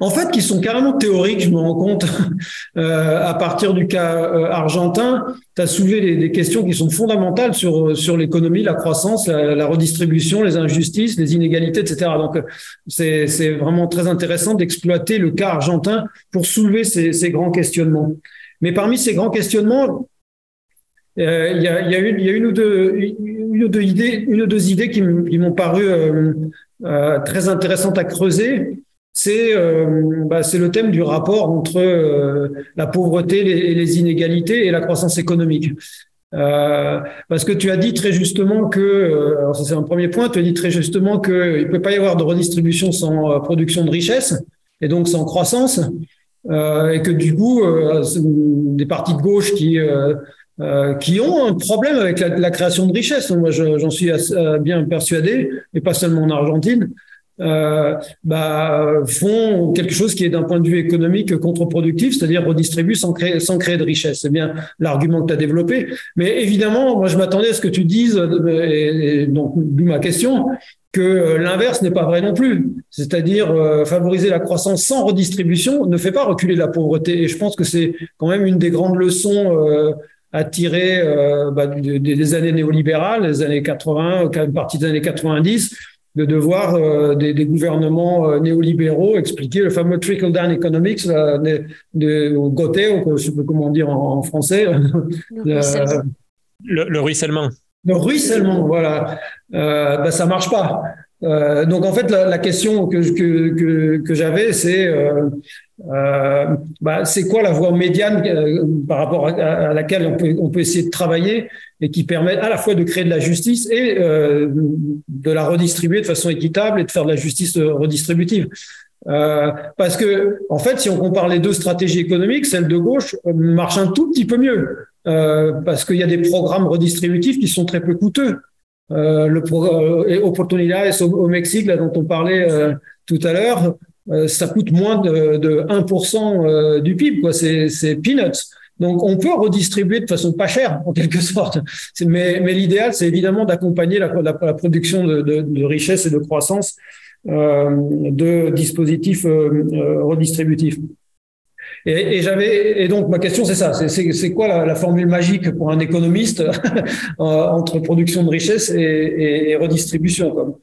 en fait, qui sont carrément théoriques, je me rends compte, euh, à partir du cas euh, argentin. Tu as soulevé des, des, questions qui sont fondamentales sur, sur l'économie, la croissance, la, la, redistribution, les injustices, les inégalités, etc. Donc, c'est vraiment très intéressant d'exploiter le cas argentin pour soulever ces, ces, grands questionnements. Mais parmi ces grands questionnements, euh, il y, a, y, a une, y a une ou deux, une ou deux idées, une ou deux idées qui m'ont paru euh, euh, très intéressantes à creuser c'est euh, bah, c'est le thème du rapport entre euh, la pauvreté et les, inégalités et la croissance économique. Euh, parce que tu as dit très justement que, c'est un premier point, tu as dit très justement qu'il ne peut pas y avoir de redistribution sans production de richesse et donc sans croissance, et que du coup, des partis de gauche qui qui ont un problème avec la création de richesse. Moi, j'en suis bien persuadé, et pas seulement en Argentine euh, bah, font quelque chose qui est d'un point de vue économique contre-productif, c'est-à-dire redistribuent sans créer, de richesse. C'est bien l'argument que tu as développé. Mais évidemment, moi, je m'attendais à ce que tu dises, et, donc, d'où ma question, que euh, l'inverse n'est pas vrai non plus. C'est-à-dire euh, favoriser la croissance sans redistribution ne fait pas reculer la pauvreté. Et je pense que c'est quand même une des grandes leçons euh, à tirer euh, bah, des, des, années néolibérales, des années 80, une partie des années 90, de devoir euh, des, des, gouvernements euh, néolibéraux expliquer le fameux trickle down economics euh, de, ou je sais pas comment dire en, en français. Le, le, le, ruissellement. Le ruissellement, voilà. Euh, ben, ça marche pas. Euh, donc en fait, la, la question que, que, que, que j'avais, c'est euh, euh, bah, c'est quoi la voie médiane euh, par rapport à, laquelle on peut, essayer de travailler et qui permet à la fois de créer de la justice et euh, de la redistribuer de façon équitable et de faire de la justice redistributive. parce que en fait, si on compare les deux stratégies économiques, celle de gauche marche un tout petit peu mieux parce qu'il y a des programmes redistributifs qui sont très peu coûteux. Euh, le euh, Oportunidades au, au, Mexique, là, dont on parlait euh, tout à l'heure, euh, ça coûte moins de, de 1% euh, du PIB, quoi. C'est, peanuts. Donc, on peut redistribuer de façon pas chère, en quelque sorte. Mais, l'idéal, c'est évidemment d'accompagner la, production de, de, richesse et de croissance de dispositifs redistributifs. Et, donc ma question c'est ça, c'est quoi la, formule magique pour un économiste entre production de richesse et, et, redistribution comme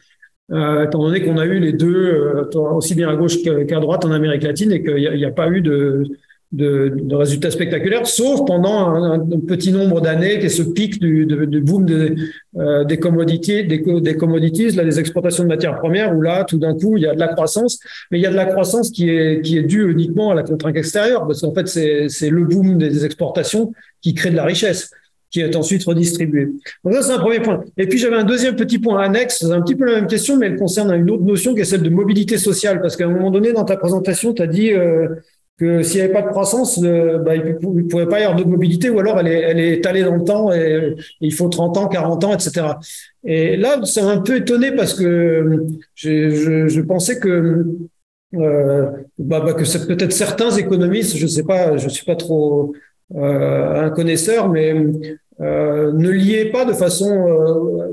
euh, étant donné qu'on a eu les deux euh, aussi bien à gauche qu'à droite en Amérique latine et qu'il n'y a, pas eu de, de, de, résultats spectaculaires, sauf pendant un, petit nombre d'années, qui est ce pic du, de, du boom de, euh, des commodities, des, des, commodities, là, des exportations de matières premières, où là, tout d'un coup, il y a de la croissance, mais il y a de la croissance qui est, qui est due uniquement à la contrainte extérieure, parce qu'en fait, c'est le boom des exportations qui crée de la richesse qui est ensuite redistribuée. Donc ça, c'est un premier point. Et puis, j'avais un deuxième petit point annexe, un petit peu la même question, mais elle concerne une autre notion qui est celle de mobilité sociale, parce qu'à un moment donné, dans ta présentation, tu as dit... Euh, que s'il n'y avait pas de croissance, euh, bah, il ne pourrait pas y avoir de mobilité ou alors elle est, elle est étalée dans le temps et, et, il faut 30 ans, 40 ans, etc. Et là, c'est un peu étonné parce que je, je, pensais que euh, bah, bah, que peut-être certains économistes, je sais pas, je suis pas trop euh, un connaisseur, mais euh, ne liaient pas de façon euh,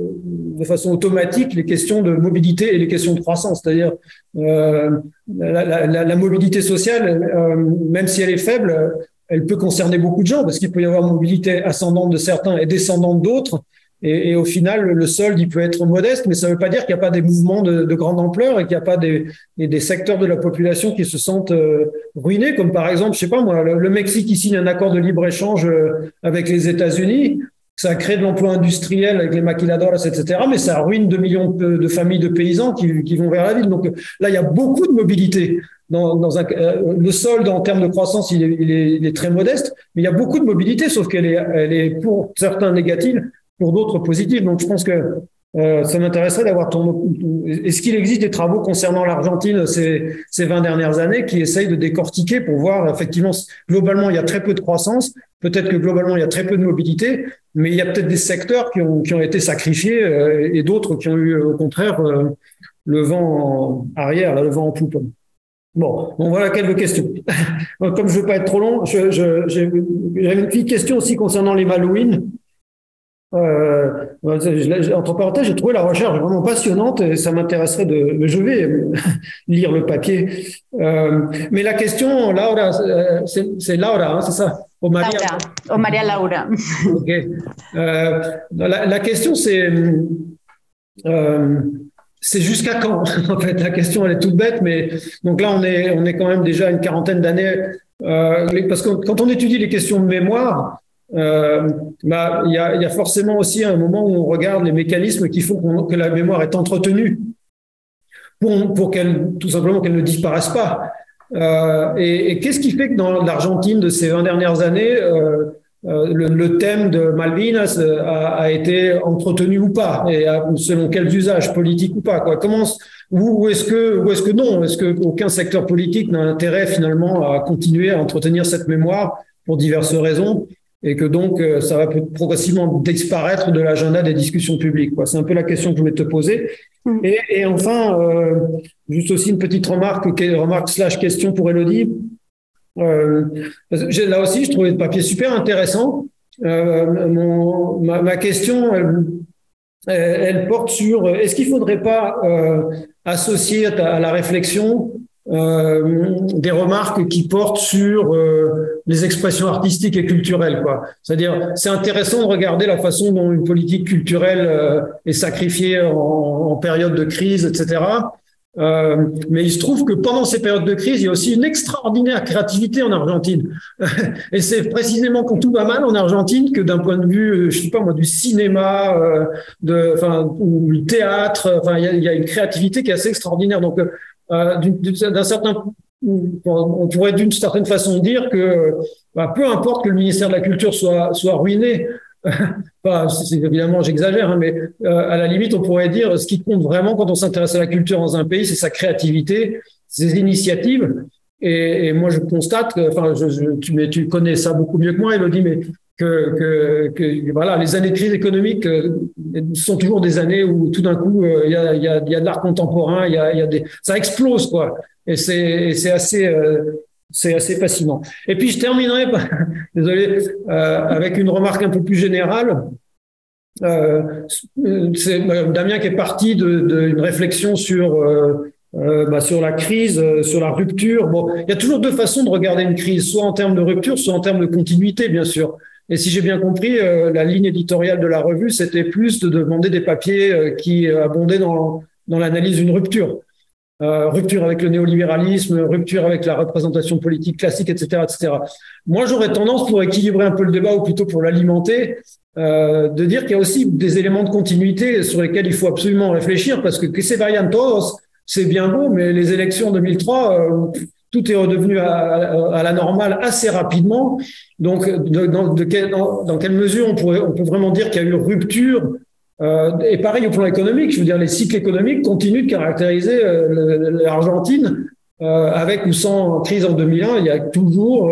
de façon automatique les questions de mobilité et les questions de croissance. C'est-à-dire euh, la, la, mobilité sociale, euh, même si elle est faible, elle peut concerner beaucoup de gens parce qu'il peut y avoir mobilité ascendante de certains et descendante d'autres. Et, au final, le solde, il peut être modeste, mais ça ne veut pas dire qu'il n'y a pas des mouvements de, de grande ampleur et qu'il n'y a pas des, des, secteurs de la population qui se sentent euh, ruinés, comme par exemple, je sais pas moi, le, Mexique qui signe un accord de libre-échange euh, avec les États-Unis. Ça crée de l'emploi industriel avec les maquiladoras, etc. Mais ça ruine 2 millions de, familles de paysans qui, vont vers la ville. Donc là, il y a beaucoup de mobilité. Dans, euh, le solde en termes de croissance, il est, très modeste, mais il y a beaucoup de mobilité, sauf qu'elle est, elle est pour certains négative, pour d'autres positifs. Donc, je pense que euh, ça m'intéresserait d'avoir ton. Est-ce qu'il existe des travaux concernant l'Argentine ces, ces 20 dernières années qui essayent de décortiquer pour voir effectivement, globalement, il y a très peu de croissance. Peut-être que globalement, il y a très peu de mobilité, mais il y a peut-être des secteurs qui ont, qui ont été sacrifiés euh, et d'autres qui ont eu, au contraire, euh, le vent en arrière, là, le vent en poupe. Bon, bon, voilà quelques questions. Comme je veux pas être trop long, j'ai une petite question aussi concernant les Malouines. Euh, entre parenthèses, j'ai trouvé la recherche vraiment passionnante et ça m'intéresserait de. Je vais lire le papier. Euh, mais la question, Laura, euh, c'est Laura, hein, c'est ça? Au Maria Laura. Au Maria Laura. ok. Euh, la, la, question, c'est. Euh, c'est jusqu'à quand En fait, la question elle est toute bête, mais donc là on est on est quand même déjà une quarantaine d'années euh, parce que quand on étudie les questions de mémoire, euh, bah, il y, a, forcément aussi un moment où on regarde les mécanismes qui font que la mémoire est entretenue pour, pour qu'elle, tout simplement, qu'elle ne disparaisse pas. Euh, et, qu'est-ce qui fait que dans l'Argentine de ces 20 dernières années, euh, le, thème de Malvinas a, été entretenu ou pas, et selon quels usages politiques ou pas. Quoi. Comment, ou, est-ce que, est-ce que non? Est-ce que aucun secteur politique n'a intérêt finalement à continuer à entretenir cette mémoire pour diverses raisons? Et que donc euh, ça va progressivement disparaître de l'agenda des discussions publiques. C'est un peu la question que je voulais te poser. Mm. Et, et, enfin, euh, juste aussi une petite remarque, remarque slash question pour Elodie. Euh, là aussi, je trouvais le papier super intéressant. Euh, mon, ma, ma, question, elle, elle, porte sur est-ce qu'il faudrait pas associer à, à la réflexion euh, des remarques qui portent sur euh, les expressions artistiques et culturelles. Quoi. C'est-à-dire, c'est intéressant de regarder la façon dont une politique culturelle euh, est sacrifiée en, en, période de crise, etc. Euh, mais il se trouve que pendant ces périodes de crise, il y a aussi une extraordinaire créativité en Argentine. Et c'est précisément quand tout va mal en Argentine que d'un point de vue, je sais pas moi, du cinéma, de, enfin, ou du théâtre, enfin, il y y a une créativité qui est assez extraordinaire. Donc, euh, d'un certain on pourrait d'une certaine façon dire que bah, peu importe que le ministère de la Culture soit, soit ruiné, enfin, évidemment j'exagère, hein, mais euh, à la limite on pourrait dire ce qui compte vraiment quand on s'intéresse à la culture dans un pays, c'est sa créativité, ses initiatives. Et, moi je constate, que, enfin, tu, mais tu connais ça beaucoup mieux que moi, Elodie, mais que, que, que, voilà, les années de crise économique euh, sont toujours des années où tout d'un coup euh, il y, a, y, a, y, a, de l'art contemporain, il y a, y a des, ça explose quoi, et c'est assez euh, c'est assez fascinant. Et puis je terminerai, désolé, avec une remarque un peu plus générale. c'est Damien qui est parti d'une réflexion sur bah, sur la crise, sur la rupture. Bon, il y a toujours deux façons de regarder une crise, soit en termes de rupture, soit en termes de continuité, bien sûr. Et si j'ai bien compris, euh, la ligne éditoriale de la revue, c'était plus de demander des papiers euh, qui abondaient dans, dans l'analyse d'une rupture. Euh, rupture avec le néolibéralisme, rupture avec la représentation politique classique, etc., etc. Moi, j'aurais tendance, pour équilibrer un peu le débat, ou plutôt pour l'alimenter, euh, de dire qu'il y a aussi des éléments de continuité sur lesquels il faut absolument réfléchir, parce que que c'est variant c'est bien beau, mais les élections 2003, euh, tout est redevenu à, la normale assez rapidement. Donc, dans, quelle mesure on, peut vraiment dire qu'il y a eu rupture euh, Et pareil au plan économique, je veux dire, les cycles économiques continuent de caractériser euh, l'Argentine. Euh, avec ou sans crise en 2001, il y a toujours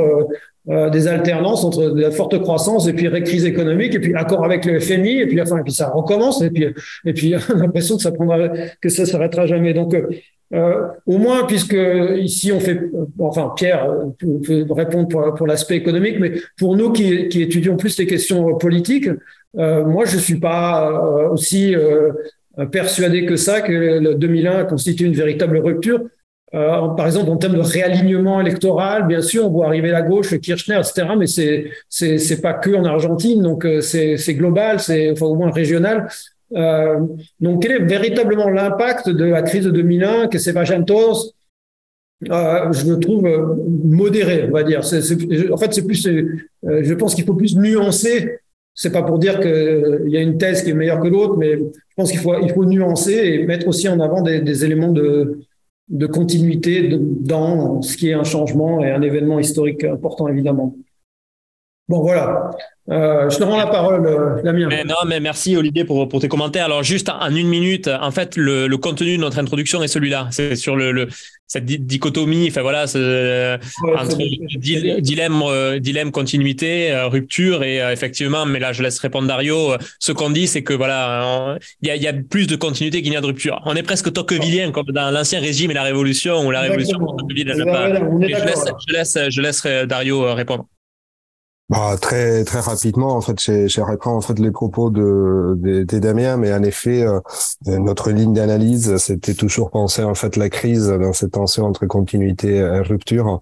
des alternances entre de la forte croissance et puis crise économique et puis accord avec le FMI et puis enfin et puis ça recommence et puis et puis l'impression que ça prendra que ça s'arrêtera jamais donc euh, au moins, puisque ici on fait, enfin Pierre peut, répondre pour, pour l'aspect économique, mais pour nous qui, qui, étudions plus les questions politiques, euh, moi je suis pas euh, aussi euh, persuadé que ça que le 2001 constitue une véritable rupture. Euh, par exemple, en termes de réalignement électoral, bien sûr, on voit arriver la gauche, Kirchner, etc. Mais c'est c'est pas que en Argentine, donc c'est c'est global, c'est enfin au moins régional. Euh, donc, quel est véritablement l'impact de la crise de 2001 que c'est Vajantos euh, je le trouve euh, modéré, on va dire. En fait, c'est plus, euh, je pense qu'il faut plus nuancer. C'est pas pour dire qu'il y a une thèse qui est meilleure que l'autre, mais je pense qu'il faut, il faut nuancer et mettre aussi en avant des, éléments de, continuité dans ce qui est un changement et un événement historique important, évidemment. Bon, voilà. Euh, je te rends la parole, euh, Damien. Mais non, mais merci Olivier pour, pour tes commentaires. Alors juste en une minute, en fait, le, le contenu de notre introduction est celui-là. C'est sur le, le, cette dichotomie, enfin voilà, ouais, entre dilemme, euh, dilemme continuité, euh, rupture et effectivement, mais là je laisse répondre Dario. Ce qu'on dit, c'est que voilà, il y a, y a, plus de continuité qu'il n'y a de rupture. On est presque tocquevillien comme dans l'ancien régime et la révolution ou la révolution Tocqueville. Je, laisse, je laisse, je laisse Dario répondre. Bah, très très rapidement, en fait, je, reprends en fait les propos de, de, de Damien, mais en effet, euh, notre ligne d'analyse, c'était toujours penser en fait la crise dans cette tension entre continuité et rupture.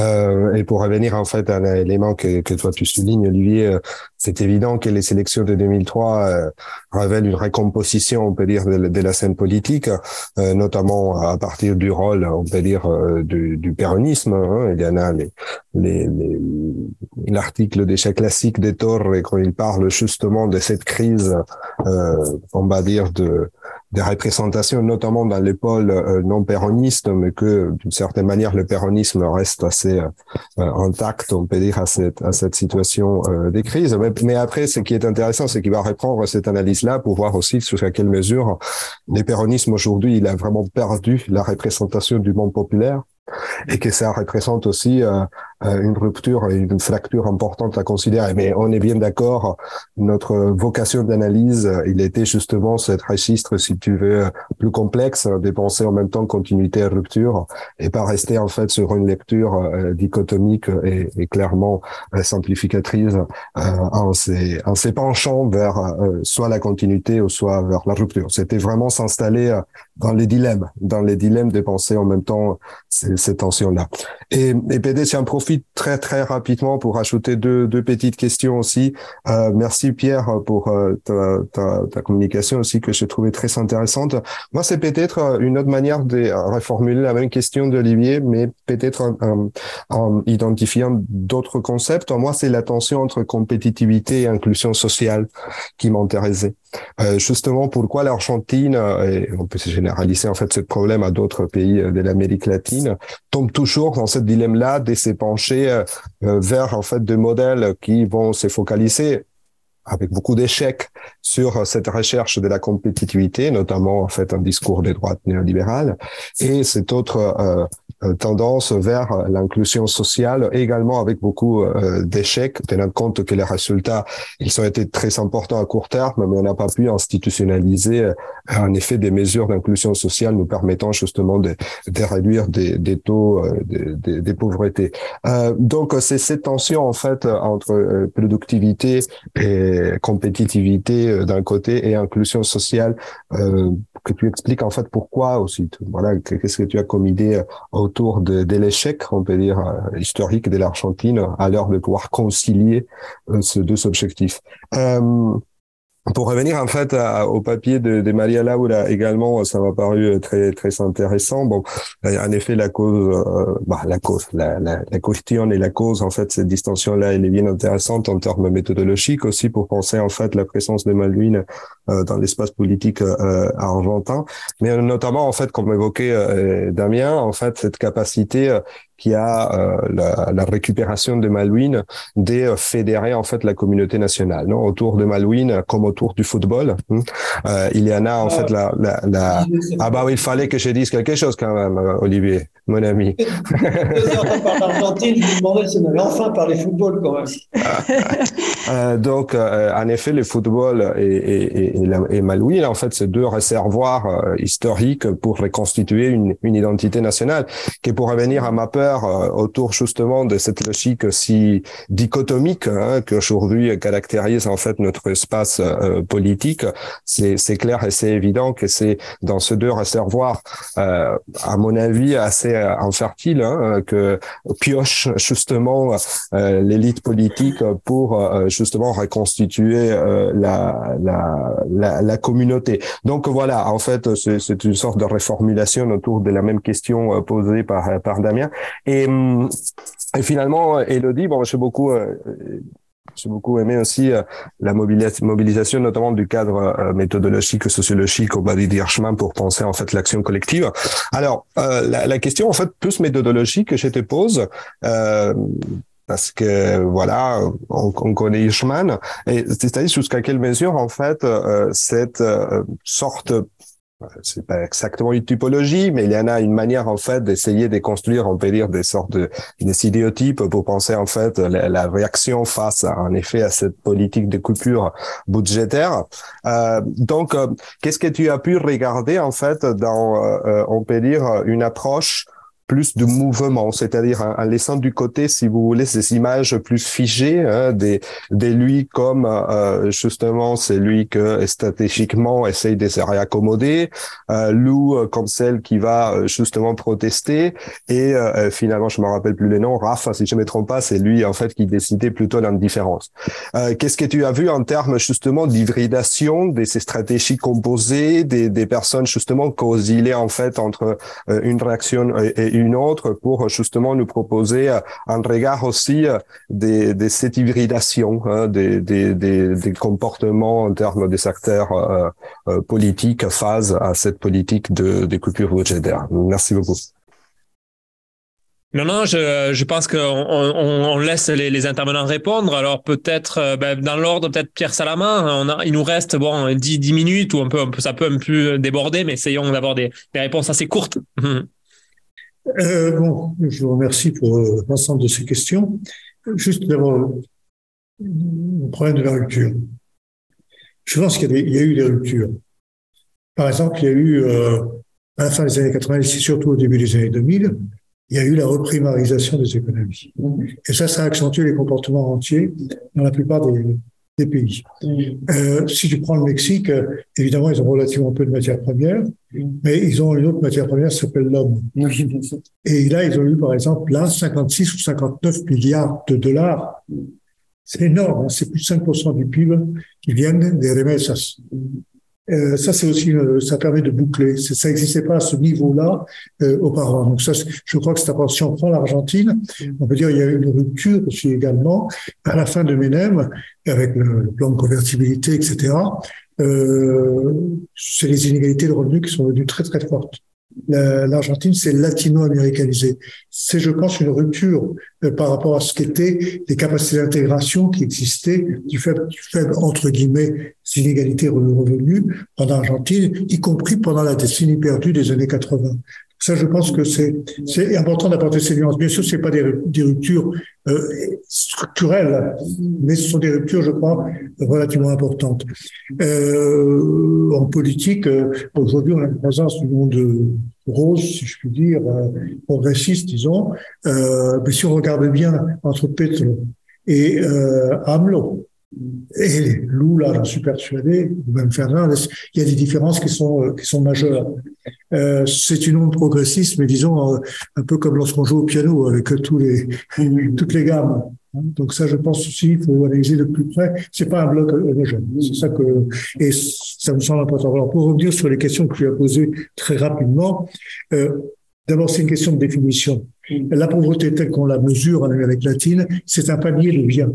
Euh, et pour revenir en fait à un élément que, que toi tu soulignes, Olivier, euh, c'est évident que les élections de 2003 euh, révèlent une récomposition, on peut dire, de, la scène politique, euh, notamment à partir du rôle, on peut dire, euh, du, du péronisme. Hein. Il y en a les, les, les l'article d'échec classique des Torres quand il parle justement de cette crise, euh, on va dire, de des représentations, notamment dans les pôles euh, non péronistes, mais que d'une certaine manière le péronisme reste assez euh, intact, on peut dire, à cette, à cette situation euh, des crises. Mais, après, ce qui est intéressant, c'est qu'il va reprendre cette analyse-là pour voir aussi sur quelle mesure les péronismes aujourd'hui, il a vraiment perdu la représentation du monde populaire et que ça représente aussi euh, euh, une rupture une fracture importante à considérer. Mais on est bien d'accord, notre vocation d'analyse, il était justement cette registre, si tu veux, plus complexe, de penser en même temps continuité et rupture, et pas rester en fait sur une lecture euh, dichotomique et, clairement simplificatrice en ses, en ses penchant vers soit la continuité ou soit vers la rupture. C'était vraiment s'installer dans les dilemmes, dans les dilemmes de penser en même temps cette tension-là. Et, et PD, j'en très très rapidement pour ajouter deux, deux petites questions aussi. Euh, merci Pierre pour euh, ta, ta, ta, communication aussi que j'ai trouvé très intéressante. Moi, c'est peut-être une autre manière de reformuler la même question d'Olivier, mais peut-être en, en, identifiant d'autres concepts. Moi, c'est la tension entre compétitivité et inclusion sociale qui m'intéressait. Euh, justement, pourquoi l'Argentine, et on peut se généraliser en fait ce problème à d'autres pays de l'Amérique latine, tombe toujours dans ce dilemme-là de s'épancher euh, vers en fait des modèles qui vont se focaliser avec beaucoup d'échecs sur cette recherche de la compétitivité, notamment en fait un discours des droites néolibérales, et cette autre euh, euh, tendance vers l'inclusion sociale, également avec beaucoup euh, d'échecs, tenant compte que les résultats, ils ont été très importants à court terme, mais on n'a pas pu institutionnaliser euh, en effet des mesures d'inclusion sociale nous permettant justement de, de réduire des, des taux de, de, de, pauvreté. Euh, donc c'est cette tension en fait entre productivité et compétitivité d'un côté et inclusion sociale euh, que tu expliques en fait pourquoi aussi. Voilà, qu'est-ce que tu as comme idée autour de, de l'échec, on peut dire, euh, historique de l'Argentine à l'heure de pouvoir concilier euh, ces deux objectifs. Euh, pour revenir en fait au papier de, de, Maria Laura également, ça m'a paru très très intéressant. Bon, en effet, la cause, euh, bah, la cause, la, la, la, question et la cause, en fait, cette distinction-là, elle est bien intéressante en termes méthodologiques aussi pour penser en fait la présence de Malouine euh, dans l'espace politique euh, argentin, mais notamment en fait, comme évoquait euh, Damien, en fait, cette capacité qui a euh, la, la, récupération de Malouine de fédérer en fait la communauté nationale non? Autour de Malouine comme autour du football hein? euh, il y en a en fait la, la, la... ah bah oui, il fallait que je dise quelque chose quand même Olivier mon ami. l'Argentine, je me demandais si on avait enfin parlé football quand même. Euh, donc, euh, en effet, le football et, et, et, et Malouine, en fait, c'est deux réservoirs euh, historiques pour reconstituer une, une, identité nationale, qui pour revenir à ma peur autour justement de cette logique si dichotomique hein, qu'aujourd'hui caractérise en fait notre espace politique. C'est clair et c'est évident que c'est dans ces deux réservoirs, à mon avis, assez infertile, hein, que pioche justement l'élite politique pour justement reconstituer euh, la, la, la, communauté. Donc voilà, en fait, c'est une sorte de reformulation autour de la même question euh, posée par, par Damien. Et, hum, finalement, Elodie, bon, j'ai beaucoup euh, j'ai beaucoup aimé aussi la mobilisation, notamment du cadre méthodologique, sociologique au bas Hirschman pour penser en fait l'action collective. Alors, la, la, question en fait plus méthodologique que je te pose, euh, parce que voilà, on, on connaît Hirschman, et c'est-à-dire jusqu'à quelle mesure en fait euh, cette euh, sorte c'est pas exactement une typologie, mais il y en a une manière en fait d'essayer de construire, on peut dire, des sortes de des idéotypes pour penser en fait la, réaction face à, en effet à cette politique de coupure budgétaire. Euh, donc, euh, qu'est-ce que tu as pu regarder en fait dans, euh, on peut dire, une approche plus de mouvement, c'est-à-dire en, laissant du côté, si vous voulez, ces images plus figées hein, des, des lui comme euh, justement celui que stratégiquement essaye de se réaccommoder, euh, Lou euh, comme celle qui va euh, justement protester, et finalement, je me rappelle plus les noms, Rafa, si je me trompe pas, c'est lui en fait qui décidait plutôt l'indifférence. Qu'est-ce que tu as vu en termes justement d'hybridation de ces stratégies composées, des, des personnes justement causillées en fait entre une réaction et une autre pour justement nous proposer euh, un regard aussi euh, de, de cette hybridation des, des, comportements en termes des acteurs euh, politiques face à cette politique de, de coupure budgétaire. Merci beaucoup. Non, non, je, je pense qu'on on, laisse les, intervenants répondre. Alors peut-être ben, dans l'ordre, peut-être Pierre Salama. On a, il nous reste bon 10, 10 minutes ou un peu, ça peut un peu déborder, mais essayons d'avoir des, des réponses assez courtes. Euh, bon, je vous remercie pour euh, l'ensemble de ces questions. Juste d'abord, le problème de la rupture. Je pense qu'il y, a eu des ruptures. Par exemple, il y a eu, euh, à la fin des années 90 et surtout au début des années 2000, il y a eu la reprimarisation des économies. Et ça, ça a accentué les comportements entiers dans la plupart des, des pays. Euh, si tu prends le Mexique, euh, évidemment, ils ont relativement peu de matières premières, mais ils ont une autre matière première qui s'appelle l'homme. Et là, ils ont eu, par exemple, là, 56 ou 59 milliards de dollars. C'est énorme, hein. c'est plus de 5% du PIB qui viennent des remessas. Euh, ça, c'est aussi, euh, ça permet de boucler. Ça n'existait pas à ce niveau-là euh, auparavant. Donc ça, je crois que c'est important. Si on prend l'Argentine, on peut dire qu'il y a eu une rupture aussi également à la fin de Menem, avec le, plan de convertibilité, etc. Euh, c'est les inégalités de revenus qui sont devenues très très fortes l'Argentine s'est latino-américanisée. C'est, je pense, une rupture euh, par rapport à ce qu'étaient les capacités d'intégration qui existaient du faible, du faible entre guillemets, inégalités revenus en Argentine, y compris pendant la décennie perdue des années 80. Ça, je pense que c'est important d'apporter ces nuances. Bien sûr, c'est pas des, ruptures euh, structurelles, mais ce sont des ruptures, je crois, relativement importantes. Euh, en politique, euh, aujourd'hui, on a une présence du monde rose, si je puis dire, progressiste, disons. Mais si on regarde bien entre Petro et euh, AMLO, et là, j'en suis persuadé, même Fernand, il y a des différences qui sont, euh, qui sont majeures. Euh, c'est une onde progressiste, mais disons, euh, un peu comme lorsqu'on joue au piano avec toutes les gammes. Donc ça, je pense aussi, il faut analyser de plus près. C'est pas un bloc homogène. C'est ça que, et ça me semble important. Alors, pour revenir sur les questions que tu as posées très rapidement, d'abord, c'est une question de définition. La pauvreté telle qu'on la mesure en Amérique latine, c'est un panier de biens,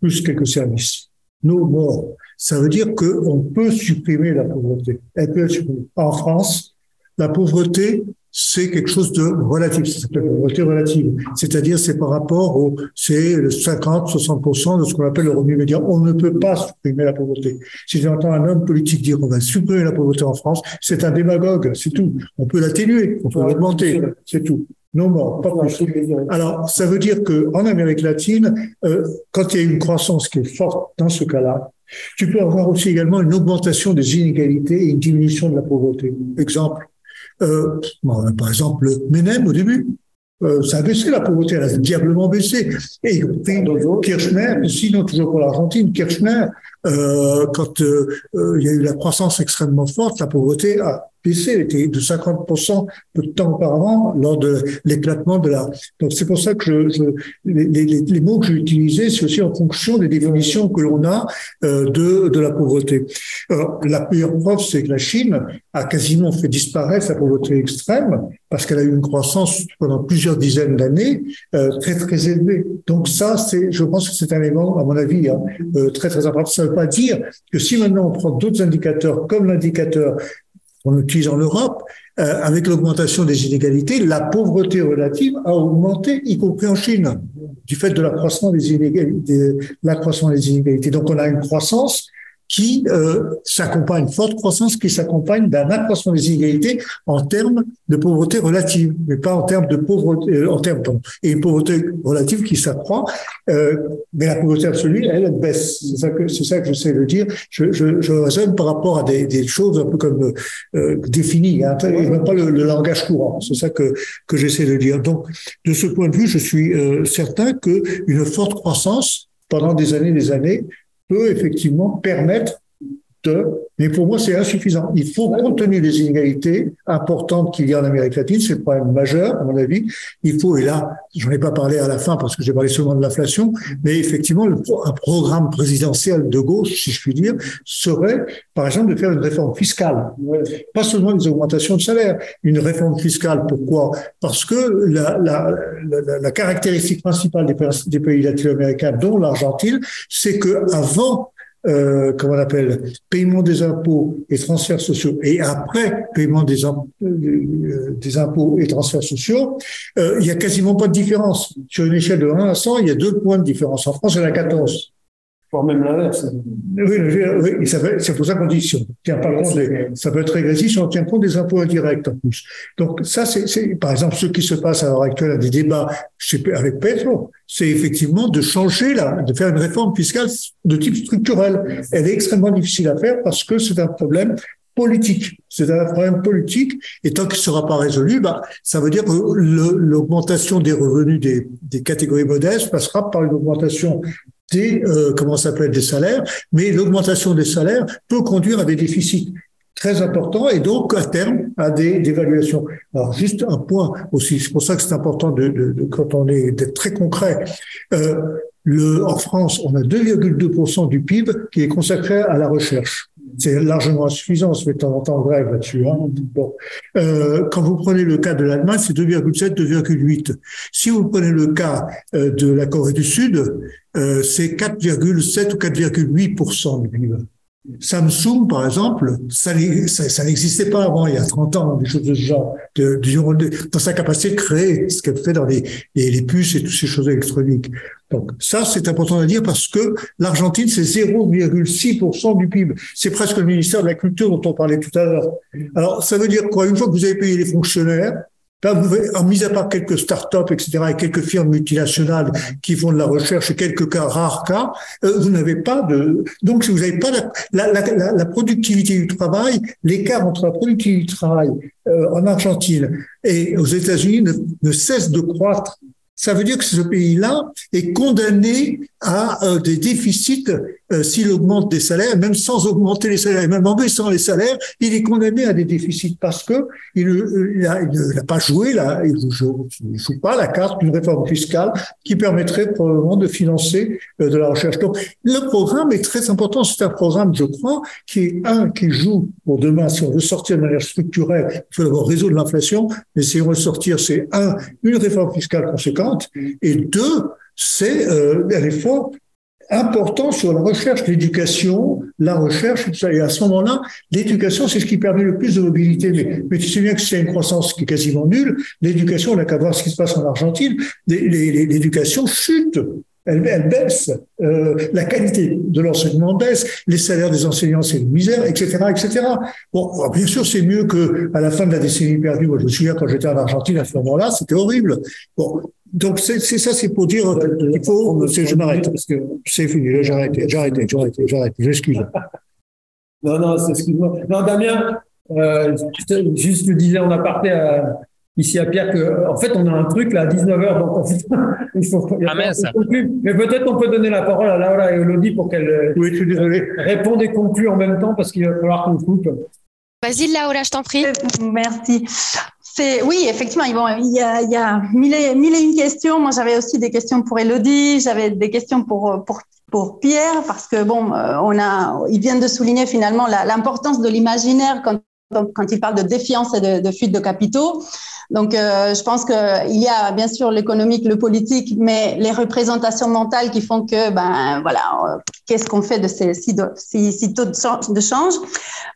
plus quelques services. Nos morts. Ça veut dire qu'on peut supprimer la pauvreté. Elle peut être supprimée. En France, la pauvreté c'est quelque chose de relatif, s'appelle la pauvreté relative. C'est-à-dire, c'est par rapport au, c'est le 50, 60% de ce qu'on appelle le revenu médian. On ne peut pas supprimer la pauvreté. Si j'entends un homme politique dire on va supprimer la pauvreté en France, c'est un démagogue, c'est tout. On peut l'atténuer, on peut l'augmenter, c'est tout. Non mort, pas plus. Alors, ça veut dire que en Amérique latine, euh, quand il y a une croissance qui est forte dans ce cas-là, tu peux avoir aussi également une augmentation des inégalités et une diminution de la pauvreté. Exemple, euh, par exemple, le Menem au début, euh, ça a baissé la pauvreté, elle a diablement baissé. Et Kirchner, sinon toujours pour l'Argentine, Kirchner, euh, quand il y a eu la croissance extrêmement forte, la pauvreté a baissé, était de 50% peu de temps auparavant lors de l'éclatement de la. Donc c'est pour ça que je, les, les, mots que j'ai utilisés, c'est aussi en fonction des définitions que l'on a euh, de, de la pauvreté. Alors, la pire preuve, c'est que la Chine a quasiment fait disparaître la pauvreté extrême parce qu'elle a eu une croissance pendant plusieurs dizaines d'années euh, très très élevée. Donc ça, c'est, je pense que c'est un élément, à mon avis, hein, euh, très très important. Ça ne veut pas dire que si maintenant on prend d'autres indicateurs comme l'indicateur qu'on utilise en Europe, euh, avec l'augmentation des inégalités, la pauvreté relative a augmenté, y compris en Chine, du fait de l'accroissement des. L'accroissement des inégalités. Donc on a une croissance qui euh, s'accompagne, forte croissance qui s'accompagne d'un accroissement des inégalités en termes de pauvreté relative, mais pas en termes de pauvreté, euh, en termes et une pauvreté relative qui s'accroît, euh, mais la pauvreté absolue, elle, elle baisse. C'est ça que c'est ça que j'essaie de dire. Je, je, je raisonne par rapport à des, choses un peu comme euh, définies, hein, et même pas le, le langage courant. C'est ça que que j'essaie de dire. Donc, de ce point de vue, je suis certain que une forte croissance pendant des années, des années, peut effectivement permettre de, mais pour moi, c'est insuffisant. Il faut, compte tenu des inégalités importantes qu'il y a en Amérique latine, c'est le problème majeur, à mon avis. Il faut, et là, j'en ai pas parlé à la fin parce que j'ai parlé seulement de l'inflation, mais effectivement, un programme présidentiel de gauche, si je puis dire, serait, par exemple, de faire une réforme fiscale. Pas seulement des augmentations de salaire, une réforme fiscale. Pourquoi? Parce que la, caractéristique principale des, des pays latino-américains, dont l'Argentine, c'est que avant euh, comment on appelle, paiement des impôts et transferts sociaux, et après paiement des, euh, des impôts et transferts sociaux, euh, il y a quasiment pas de différence. Sur une échelle de 1 à 100, il y a deux points de différence. En France, il y en a 14 voire même l'inverse. Oui, oui c'est pour ça qu'on dit si on tient pas compte, des, ça peut être régressif si on tient compte des impôts indirects en plus. Donc ça, c'est par exemple ce qui se passe à l'heure actuelle à des débats avec Petro, c'est effectivement de changer là, de faire une réforme fiscale de type structurel. Elle est extrêmement difficile à faire parce que c'est un problème politique. C'est un problème politique, et tant qu'il ne sera pas résolu, bah, ça veut dire que l'augmentation des revenus des, des, catégories modestes passera par une augmentation des euh, comment s'appelle des salaires, mais l'augmentation des salaires peut conduire à des déficits très importants et donc à terme à des dévaluations. Alors juste un point aussi, c'est pour ça que c'est important de, de, de, quand on est d'être très concret. Euh, le, en France, on a 2,2% du PIB qui est consacré à la recherche. C'est largement insuffisant, on se met de temps en temps en grève là-dessus. Hein. Bon. Euh, quand vous prenez le cas de l'Allemagne, c'est 2,7, 2,8. Si vous prenez le cas euh, de la Corée du Sud, euh, c'est 4,7 ou 4,8% du PIB. Samsung, par exemple, ça, n'existait pas avant, il y a 30 ans, des choses de ce genre, dans sa capacité de créer ce qu'elle fait dans les, les, les, puces et toutes ces choses électroniques. Donc ça, c'est important à dire parce que l'Argentine, c'est 0,6% du PIB. C'est presque le ministère de la Culture dont on parlait tout à l'heure. Alors, ça veut dire quoi? Une fois que vous avez payé les fonctionnaires, Là, vous, mis à part quelques startups, etc., et quelques firmes multinationales qui font de la recherche et quelques cas, rares cas, euh, vous n'avez pas de, donc si vous n'avez pas la, la, la, la, productivité du travail, l'écart entre la productivité du travail euh, en Argentine et aux États-Unis ne, ne cesse de croître ça veut dire que ce pays-là est condamné à euh, des déficits euh, s'il augmente des salaires, même sans augmenter les salaires, même en baissant les salaires, il est condamné à des déficits parce que il, n'a pas joué là, il ne joue, pas la carte d'une réforme fiscale qui permettrait probablement de financer euh, de la recherche. Donc le programme est très important. C'est un programme, je crois, qui est un qui joue pour demain. Si on veut sortir de manière structurelle, il faut d'abord résoudre l'inflation. Mais si on veut sortir, c'est un une réforme fiscale conséquente et deux, c'est euh, forte important sur la recherche, l'éducation, la recherche, et tout ça. Et à ce moment-là, l'éducation, c'est ce qui permet le plus de mobilité. Mais, mais tu sais bien que c'est une croissance qui est quasiment nulle. L'éducation, on n'a qu'à voir ce qui se passe en Argentine. L'éducation chute elle, baisse, euh, la qualité de l'enseignement baisse, les salaires des enseignants c'est une misère, etc., etc. Bon, bien sûr c'est mieux que à la fin de la décennie perdue. Moi je me souviens quand j'étais en Argentine à ce moment-là, c'était horrible. Bon, donc c'est ça, c'est pour dire il faut. Je m'arrête parce que c'est fini. J'ai arrêté, j'ai arrêté, j'ai arrêté, j'ai arrêté. J'excuse. Non, non, excuse-moi. Non, Damien, euh, juste je disais en aparté à, ici à Pierre que, en fait, on a un truc là à 19h, donc il faut. ah, Mais peut-être qu'on peut donner la parole à Laura et Elodie pour qu'elles oui, répondent et concluent en même temps parce qu'il va falloir qu'on coupe. Vas-y, Laura, je t'en prie. Euh, merci. C'est, oui, effectivement, il y a, il y a mille, et, mille et une questions. Moi, j'avais aussi des questions pour Elodie, j'avais des questions pour, pour, pour Pierre, parce que bon, euh, on a, il vient de souligner finalement l'importance de l'imaginaire quand quand il parle de défiance et de, de fuite de capitaux. Donc, euh, je pense qu'il y a bien sûr l'économique, le politique, mais les représentations mentales qui font que, ben voilà, euh, qu'est-ce qu'on fait de ces taux de change,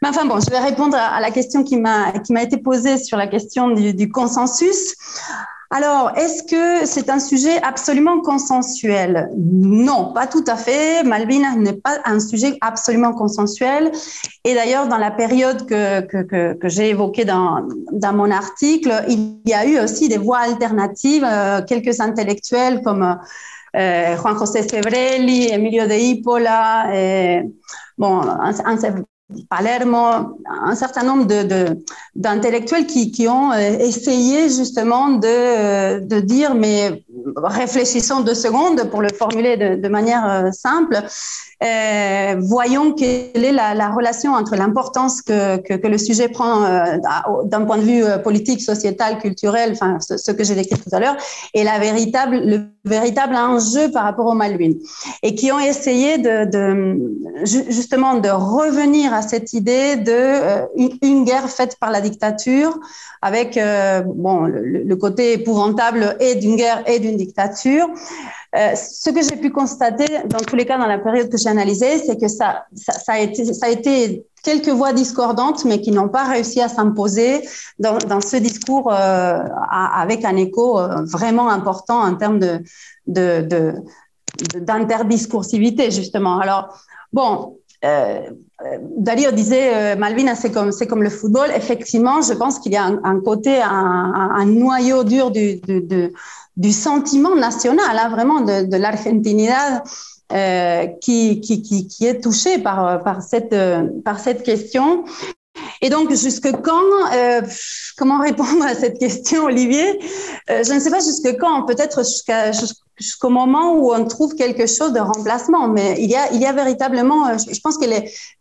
Mais enfin bon, je vais répondre à, la question qui m'a été posée sur la question du, consensus. Alors, est-ce que c'est un sujet absolument consensuel? Non, pas tout à fait. Malvinas n'est pas un sujet absolument consensuel. Et d'ailleurs, dans la période que, j'ai évoquée dans, dans mon article, il y a eu aussi des voies alternatives, euh, quelques intellectuels comme euh, Juan José Febrelli, Emilio de Ipola, bon, un, Palermo, un certain nombre de, d'intellectuels qui, qui, ont euh, essayé justement de, euh, de, dire, mais réfléchissons deux secondes pour le formuler de, de manière euh, simple, voyons quelle est la, la relation entre l'importance que, que, le sujet prend d'un point de vue politique, sociétal, culturel, enfin ce, que j'ai décrit tout à l'heure, et la véritable, le véritable enjeu par rapport aux Malouines, et qui ont essayé de, de, justement de revenir à cette idée de une, guerre faite par la dictature, avec bon le, le côté épouvantable et d'une guerre et d'une dictature. Euh, ce que j'ai pu constater, dans tous les cas, dans la période que j'ai analysée, c'est que ça, a été, quelques voix discordantes, mais qui n'ont pas réussi à s'imposer dans, ce discours euh, avec un écho euh, vraiment important en termes d'interdiscursivité justement. Alors bon, euh, disait Malvina c'est comme le football. Effectivement, je pense qu'il y a un, côté un, noyau dur du, du, du sentiment national, hein, vraiment de, de l'argentinidad euh, qui, qui, qui, est touché par, par, cette, euh, par cette question. Et donc, jusque quand, euh, comment répondre à cette question, Olivier? Je ne sais pas jusque quand, peut-être jusqu'à jusqu'au moment où on trouve quelque chose de remplacement. Mais il y a, il y a véritablement, euh, je pense que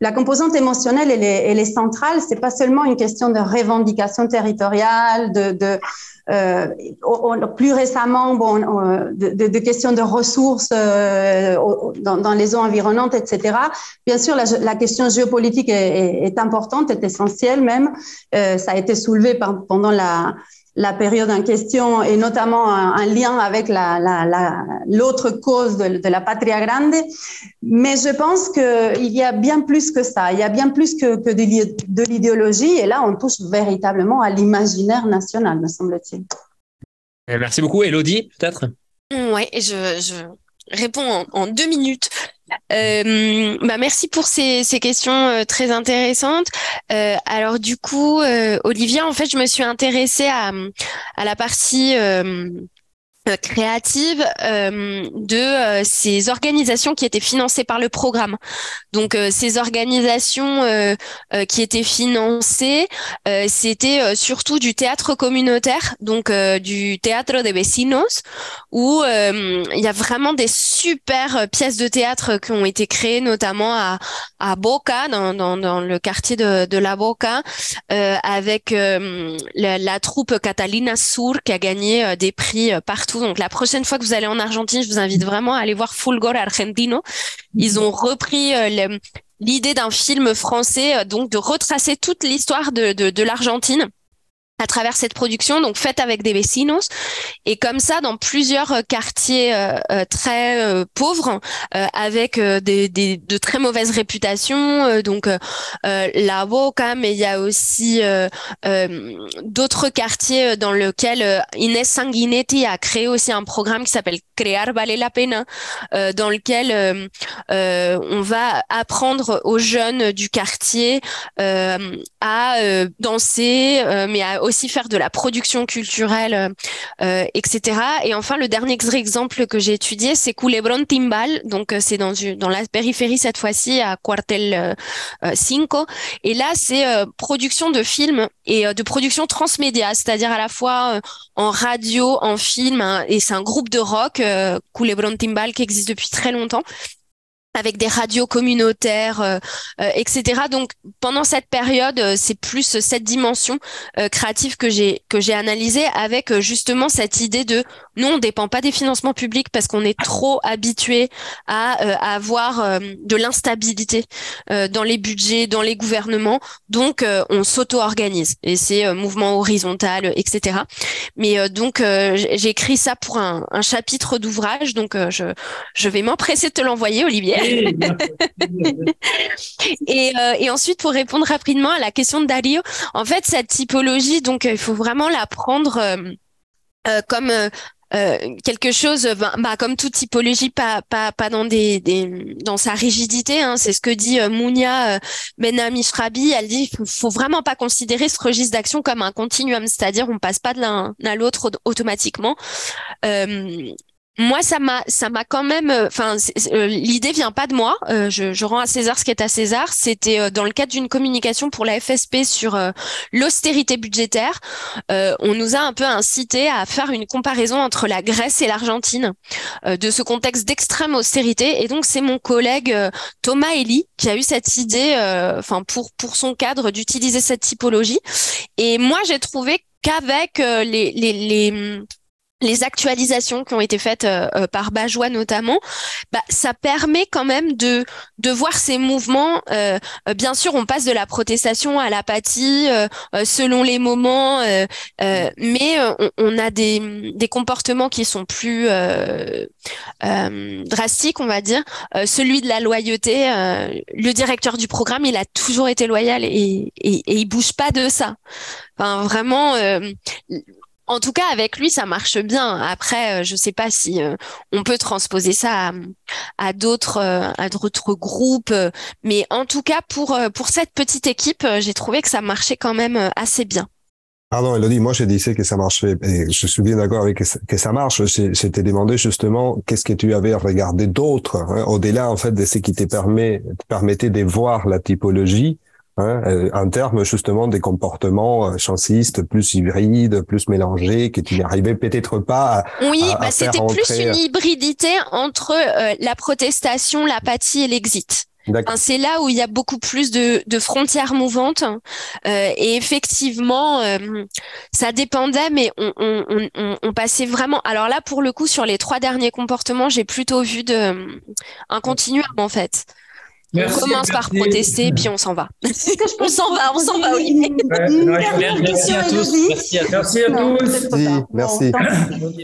la composante émotionnelle, elle est, elle est centrale. C'est pas seulement une question de revendication territoriale, de, de euh, plus récemment, bon, de, de, questions de ressources euh, dans, dans, les zones environnantes, etc. Bien sûr, la, la question géopolitique est, est, importante, est essentielle même. Euh, ça a été soulevé pendant la la période en question et notamment un, lien avec l'autre la, la, cause de, de, la patria grande. Mais je pense qu'il y a bien plus que ça. Il y a bien plus que, que de l'idéologie. Et là, on touche véritablement à l'imaginaire national, me semble-t-il. Eh, merci beaucoup. Elodie, peut-être? Oui, je, je réponds en, en deux minutes. Euh, bah merci pour ces, ces questions euh, très intéressantes. Euh, alors du coup, euh, Olivia, en fait, je me suis intéressée à, à la partie euh, créative euh, de euh, ces organisations qui étaient financées par le programme. Donc ces organisations qui étaient financées, c'était surtout du théâtre communautaire, donc du théâtre de vecinos, où il y a vraiment des super pièces de théâtre qui ont été créées, notamment à, à Boca, dans, dans, dans le quartier de, de la Boca, avec la, la troupe Catalina Sur qui a gagné des prix partout donc la prochaine fois que vous allez en Argentine, je vous invite vraiment à aller voir Fulgor Argentino. Ils ont repris euh, l'idée d'un film français, euh, donc de retracer toute l'histoire de, l'Argentine à travers cette production, donc faite avec des vecinos. Et comme ça, dans plusieurs euh, quartiers euh, euh, très pauvres, avec des, des, de très mauvaises réputations, donc la Boca, mais il y a aussi d'autres quartiers dans lesquels Inès Sanguinetti a créé aussi un programme qui s'appelle Crear vale la pena, dans lequel on va apprendre aux jeunes du quartier à danser, mais à aussi faire de la production culturelle, euh, euh etc. Et enfin, le dernier exemple que j'ai étudié, c'est Culebron Timbal. Donc, euh, c'est dans, dans la périphérie cette fois-ci, à Cuartel 5. Euh, et là, c'est production de films et de production transmédia, c'est-à-dire à la fois en radio, en film. Hein, et c'est un groupe de rock, Culebron Timbal, qui existe depuis très longtemps avec des radios communautaires, euh, euh, etc. Donc pendant cette période, euh, c'est plus cette dimension créative que j'ai que j'ai analysée avec justement cette idée de non, on dépend pas des financements publics parce qu'on est trop habitué à, à avoir de l'instabilité dans les budgets, dans les gouvernements. Donc on s'auto-organise et c'est mouvement horizontal, etc. Mais donc j'ai écrit ça pour un, un chapitre d'ouvrage. Donc je je vais m'empresser de te l'envoyer, Olivier. et, euh, et, ensuite, pour répondre rapidement à la question de Dario, en fait, cette typologie, donc, il faut vraiment la prendre euh, euh, comme quelque chose, bah, bah, comme toute typologie, pas, pas, pas dans des, des dans sa rigidité. Hein. C'est ce que dit Mounia Benami Elle dit, faut, faut vraiment pas considérer ce registre d'action comme un continuum, c'est-à-dire on passe pas de l'un à l'autre automatiquement moi, ça m'a, ça m'a quand même. Euh, enfin, euh, l'idée vient pas de moi. Euh, je, je, rends à César ce qui est à César. C'était dans le cadre d'une communication pour la FSP sur l'austérité budgétaire. on nous a un peu incité à faire une comparaison entre la Grèce et l'Argentine de ce contexte d'extrême austérité. Et donc, c'est mon collègue Thomas Elie qui a eu cette idée, enfin pour pour son cadre, d'utiliser cette typologie. Et moi, j'ai trouvé qu'avec les, les, les les actualisations qui ont été faites euh, euh, par Bajois notamment, bah, ça permet quand même de de voir ces mouvements. Euh, bien sûr, on passe de la protestation à l'apathie selon les moments, mais on, a des, des comportements qui sont plus drastiques, on va dire. celui de la loyauté, le directeur du programme, il a toujours été loyal et, et, et il bouge pas de ça. Enfin, vraiment en tout cas, avec lui, ça marche bien. Après, euh, je ne sais pas si euh, on peut transposer ça à, d'autres euh, à groupes, mais en tout cas pour pour cette petite équipe, j'ai trouvé que ça marchait quand même assez bien. Pardon, Elodie, moi je disais que ça marchait, je suis bien d'accord avec que ça marche. Je, t'ai demandé justement qu'est-ce que tu avais regardé d'autre, hein, au-delà en fait de ce qui te permet, te permettait de voir la typologie Hein, euh, en termes justement des comportements euh, chansistes plus hybrides, plus mélangés, que tu n'arrivais peut-être pas à Oui, bah, c'était plus une euh, hybridité entre la protestation, l'apathie et l'exit. c'est là où il y a beaucoup plus de, de frontières mouvantes. et effectivement, ça dépendait, mais on, on, on, on, passait vraiment. Alors là, pour le coup, sur les trois derniers comportements, j'ai plutôt vu de, un continuum en fait on commence par protester, puis on s'en va. on s'en va, on s'en va, Olivier. merci, à tous. Merci à, tous. Merci. merci.